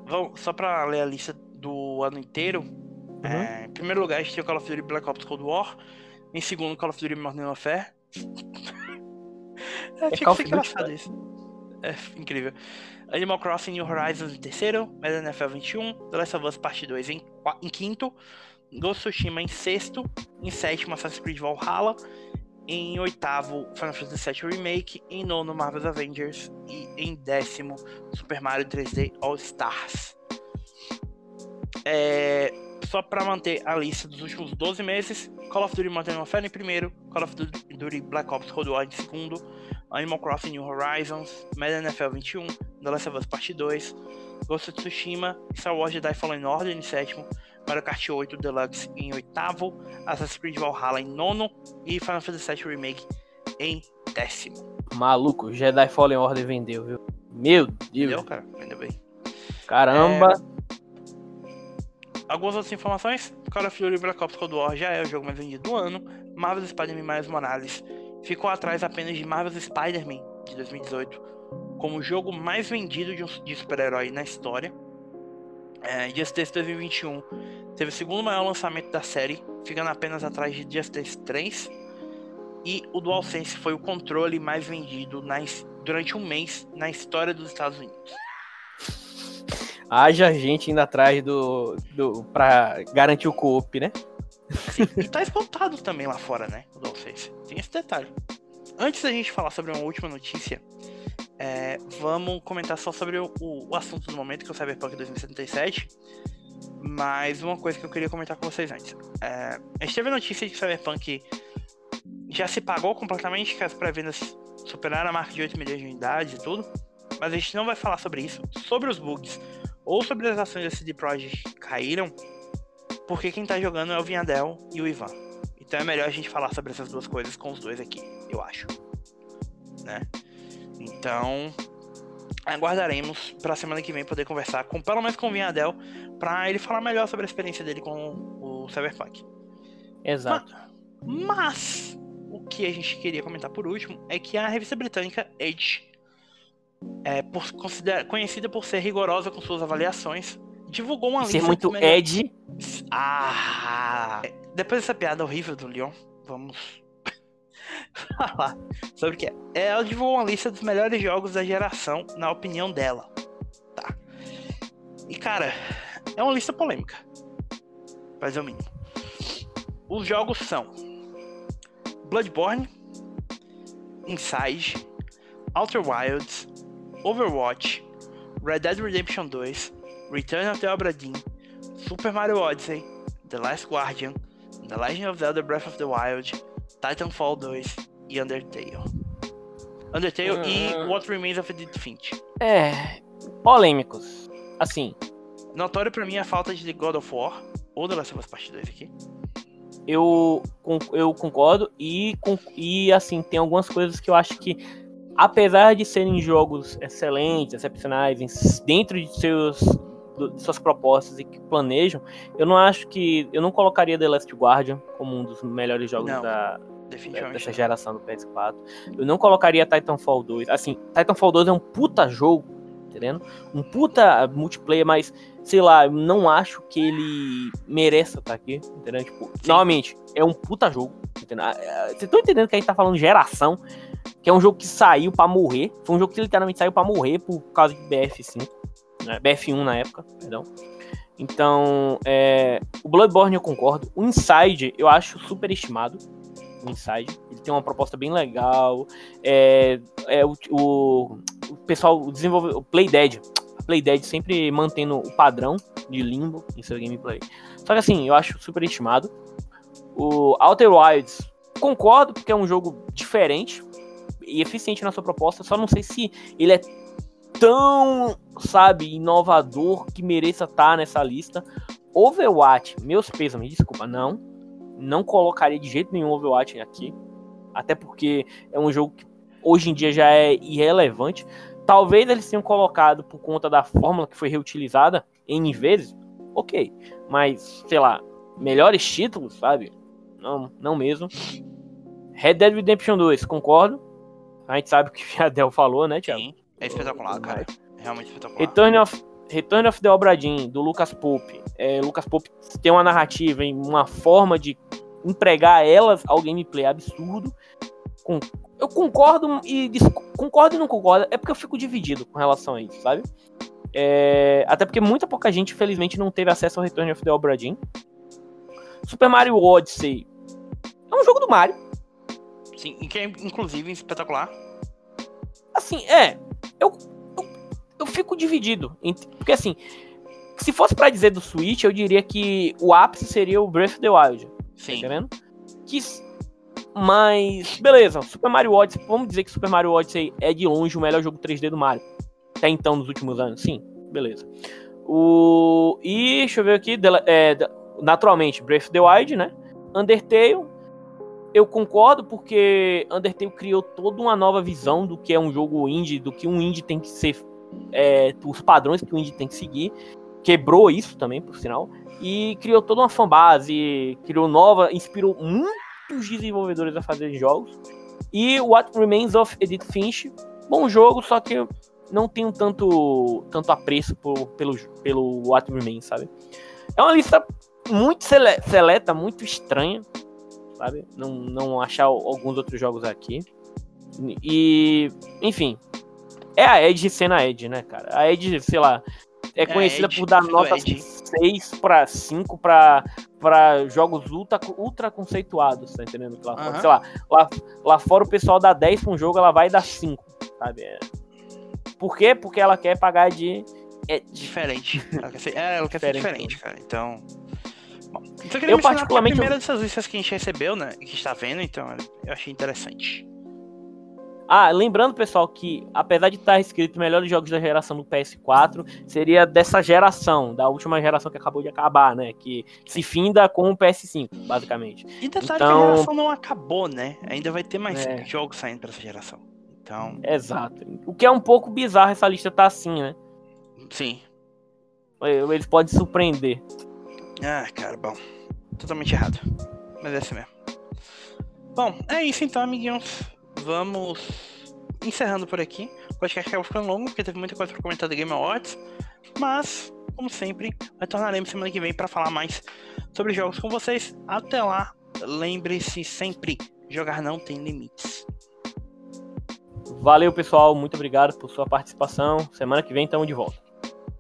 vamos, só para ler a lista do ano inteiro, uhum. é, em primeiro lugar a gente tem o Call of Duty Black Ops Cold War, em segundo Call of Duty Modern Warfare. é, é fica engraçado isso. É incrível. Animal Crossing New Horizons em terceiro, Madden NFL 21, The Last of Us Part 2 em, em quinto, Ghost Tsushima em sexto, em sétimo Assassin's Creed Valhalla, em oitavo Final Fantasy VII Remake, em nono Marvel's Avengers e em décimo Super Mario 3D All Stars. É, só para manter a lista dos últimos 12 meses, Call of Duty Modern Warfare em primeiro, Call of Duty Black Ops Cold War em segundo, Animal Crossing New Horizons, Madden NFL 21, The Last of Us Part 2, Ghost of Tsushima, Star Wars Jedi Fallen Order em sétimo, Mario Kart 8 Deluxe em oitavo, Assassin's Creed Valhalla em nono e Final Fantasy VII Remake em décimo. Maluco, Jedi Fallen Order vendeu, viu? Meu Deus. Vendeu, cara? Vendeu bem. Caramba. É... Algumas outras informações. Call of Duty Black Ops Cold War já é o jogo mais vendido do ano. Marvel's Spider-Man Miles Morales ficou atrás apenas de Marvel's Spider-Man de 2018 como o jogo mais vendido de, um, de super-herói na história. É, Justice 2021 teve o segundo maior lançamento da série, ficando apenas atrás de Justice 3. E o DualSense foi o controle mais vendido na, durante um mês na história dos Estados Unidos. Haja gente indo atrás do, do para garantir o co-op, né? Sim, e tá esgotado também lá fora, né? O DualSense. Tem esse detalhe. Antes da gente falar sobre uma última notícia, é, vamos comentar só sobre o, o, assunto do momento, que é o Cyberpunk 2077. Mas uma coisa que eu queria comentar com vocês antes. É, a gente teve a notícia de que o Cyberpunk já se pagou completamente, que as pré-vendas superaram a marca de 8 milhões de unidades e tudo. Mas a gente não vai falar sobre isso, sobre os bugs ou sobre as ações da CD Projekt que caíram, porque quem tá jogando é o Vinhadel e o Ivan. Então é melhor a gente falar sobre essas duas coisas com os dois aqui, eu acho. Né? Então, aguardaremos para semana que vem poder conversar com pelo menos com o Vinhadel para ele falar melhor sobre a experiência dele com o Cyberpunk. Exato. Mas, mas o que a gente queria comentar por último é que a revista britânica Edge, é, por, conhecida por ser rigorosa com suas avaliações, divulgou uma lista. Ser muito Edge. Ah! Depois dessa piada horrível do Leon, vamos falar sobre o que é. Ela divulgou uma lista dos melhores jogos da geração, na opinião dela. Tá. E cara, é uma lista polêmica. Mas é o mínimo. Os jogos são Bloodborne, Inside, Outer Wilds, Overwatch, Red Dead Redemption 2, Return of the Obra Dinn, Super Mario Odyssey, The Last Guardian, The Legend of Zelda Breath of the Wild, Titanfall 2 e Undertale. Undertale uh... e ah. What Remains of Edith Finch. É, polêmicos. Assim. Notório pra mim a falta de God of War ou The Last of Us Part 2 aqui. Eu, eu concordo e, e assim, tem algumas coisas que eu acho que apesar de serem jogos excelentes, excepcionais, dentro de seus de suas propostas e que planejam, eu não acho que. Eu não colocaria The Last Guardian como um dos melhores jogos não, da, dessa geração do PS4. Eu não colocaria Titanfall 2. Assim, Titanfall 2 é um puta jogo, entendendo? Um puta multiplayer, mas, sei lá, eu não acho que ele mereça estar aqui, entendeu? Tipo, novamente, é um puta jogo, entendeu? Ah, ah, vocês estão entendendo que a gente tá falando geração, que é um jogo que saiu para morrer. Foi um jogo que literalmente saiu para morrer por causa de BF5 né? BF1 na época, perdão. Então, é, o Bloodborne eu concordo. O Inside eu acho super estimado. Inside. Ele tem uma proposta bem legal. É, é o, o, o pessoal desenvolveu. O Play Dead. A Play Dead sempre mantendo o padrão de limbo em seu gameplay. Só que assim, eu acho super estimado. O Outer Wilds, concordo, porque é um jogo diferente e eficiente na sua proposta. Só não sei se ele é tão, sabe, inovador que mereça estar tá nessa lista. Overwatch, meus pesos, me desculpa, não. Não colocaria de jeito nenhum Overwatch aqui. Até porque é um jogo que hoje em dia já é irrelevante. Talvez eles tenham colocado por conta da fórmula que foi reutilizada N vezes. Ok. Mas, sei lá, melhores títulos, sabe? Não, não mesmo. Red Dead Redemption 2, concordo. A gente sabe o que o Fiadel falou, né, Thiago? Sim, é espetacular, cara. Realmente espetacular. Return of, Return of the Obra Dinn, do Lucas Pope. É, Lucas Pope tem uma narrativa em uma forma de empregar elas ao gameplay absurdo. Com, eu concordo e concordo e não concordo. É porque eu fico dividido com relação a isso, sabe? É, até porque muita pouca gente, infelizmente, não teve acesso ao Return of the Obra Dinn. Super Mario Odyssey é um jogo do Mario. Sim, e que é inclusive espetacular. Assim, é. Eu, eu, fico dividido. Porque assim, se fosse para dizer do Switch, eu diria que o ápice seria o Breath of the Wild. Tá Sim. Tá entendendo? Que, mas, beleza, Super Mario Odyssey, vamos dizer que Super Mario Odyssey é de longe o melhor jogo 3D do Mario. Até então, nos últimos anos, sim, beleza. O... E, deixa eu ver aqui, é, naturalmente, Breath of the Wild, né? Undertale, eu concordo porque Undertale criou toda uma nova visão do que é um jogo indie, do que um indie tem que ser, é, os padrões que o indie tem que seguir. Quebrou isso também, por sinal. E criou toda uma fanbase, criou nova, inspirou muitos desenvolvedores a fazer jogos. E What Remains of Edith Finch, bom jogo, só que não tenho tanto, tanto apreço por, pelo, pelo What Remains, sabe? É uma lista muito sele seleta, muito estranha sabe? Não, não achar alguns outros jogos aqui. E, enfim, é a Edge sendo a Edge, né, cara? A Edge, sei lá, é, é conhecida por dar notas 6 para 5 para para jogos ultra, ultra conceituados, tá entendendo? Lá fora, sei lá, lá, lá fora o pessoal dá 10 pra um jogo, ela vai dar 5, sabe? É. Por quê? Porque ela quer pagar de. É diferente. Ela quer ser, é, ela quer diferente, ser diferente, cara. Então. Então, eu, eu particularmente. a primeira dessas listas que a gente recebeu, né? Que está vendo, então eu achei interessante. Ah, lembrando, pessoal, que apesar de estar escrito melhores jogos da geração do PS4, seria dessa geração, da última geração que acabou de acabar, né? Que se finda com o PS5, basicamente. E detalhe então... que a então geração não acabou, né? Ainda vai ter mais é. jogos saindo para essa geração. Então. Exato. O que é um pouco bizarro essa lista tá assim, né? Sim. Eles podem surpreender. Ah, cara, bom. Totalmente errado. Mas é assim mesmo. Bom, é isso então, amiguinhos. Vamos encerrando por aqui. O podcast acabou ficando longo, porque teve muita coisa pra comentar do Game Awards. Mas, como sempre, retornaremos semana que vem para falar mais sobre jogos com vocês. Até lá, lembre-se sempre: jogar não tem limites. Valeu, pessoal. Muito obrigado por sua participação. Semana que vem estamos de volta.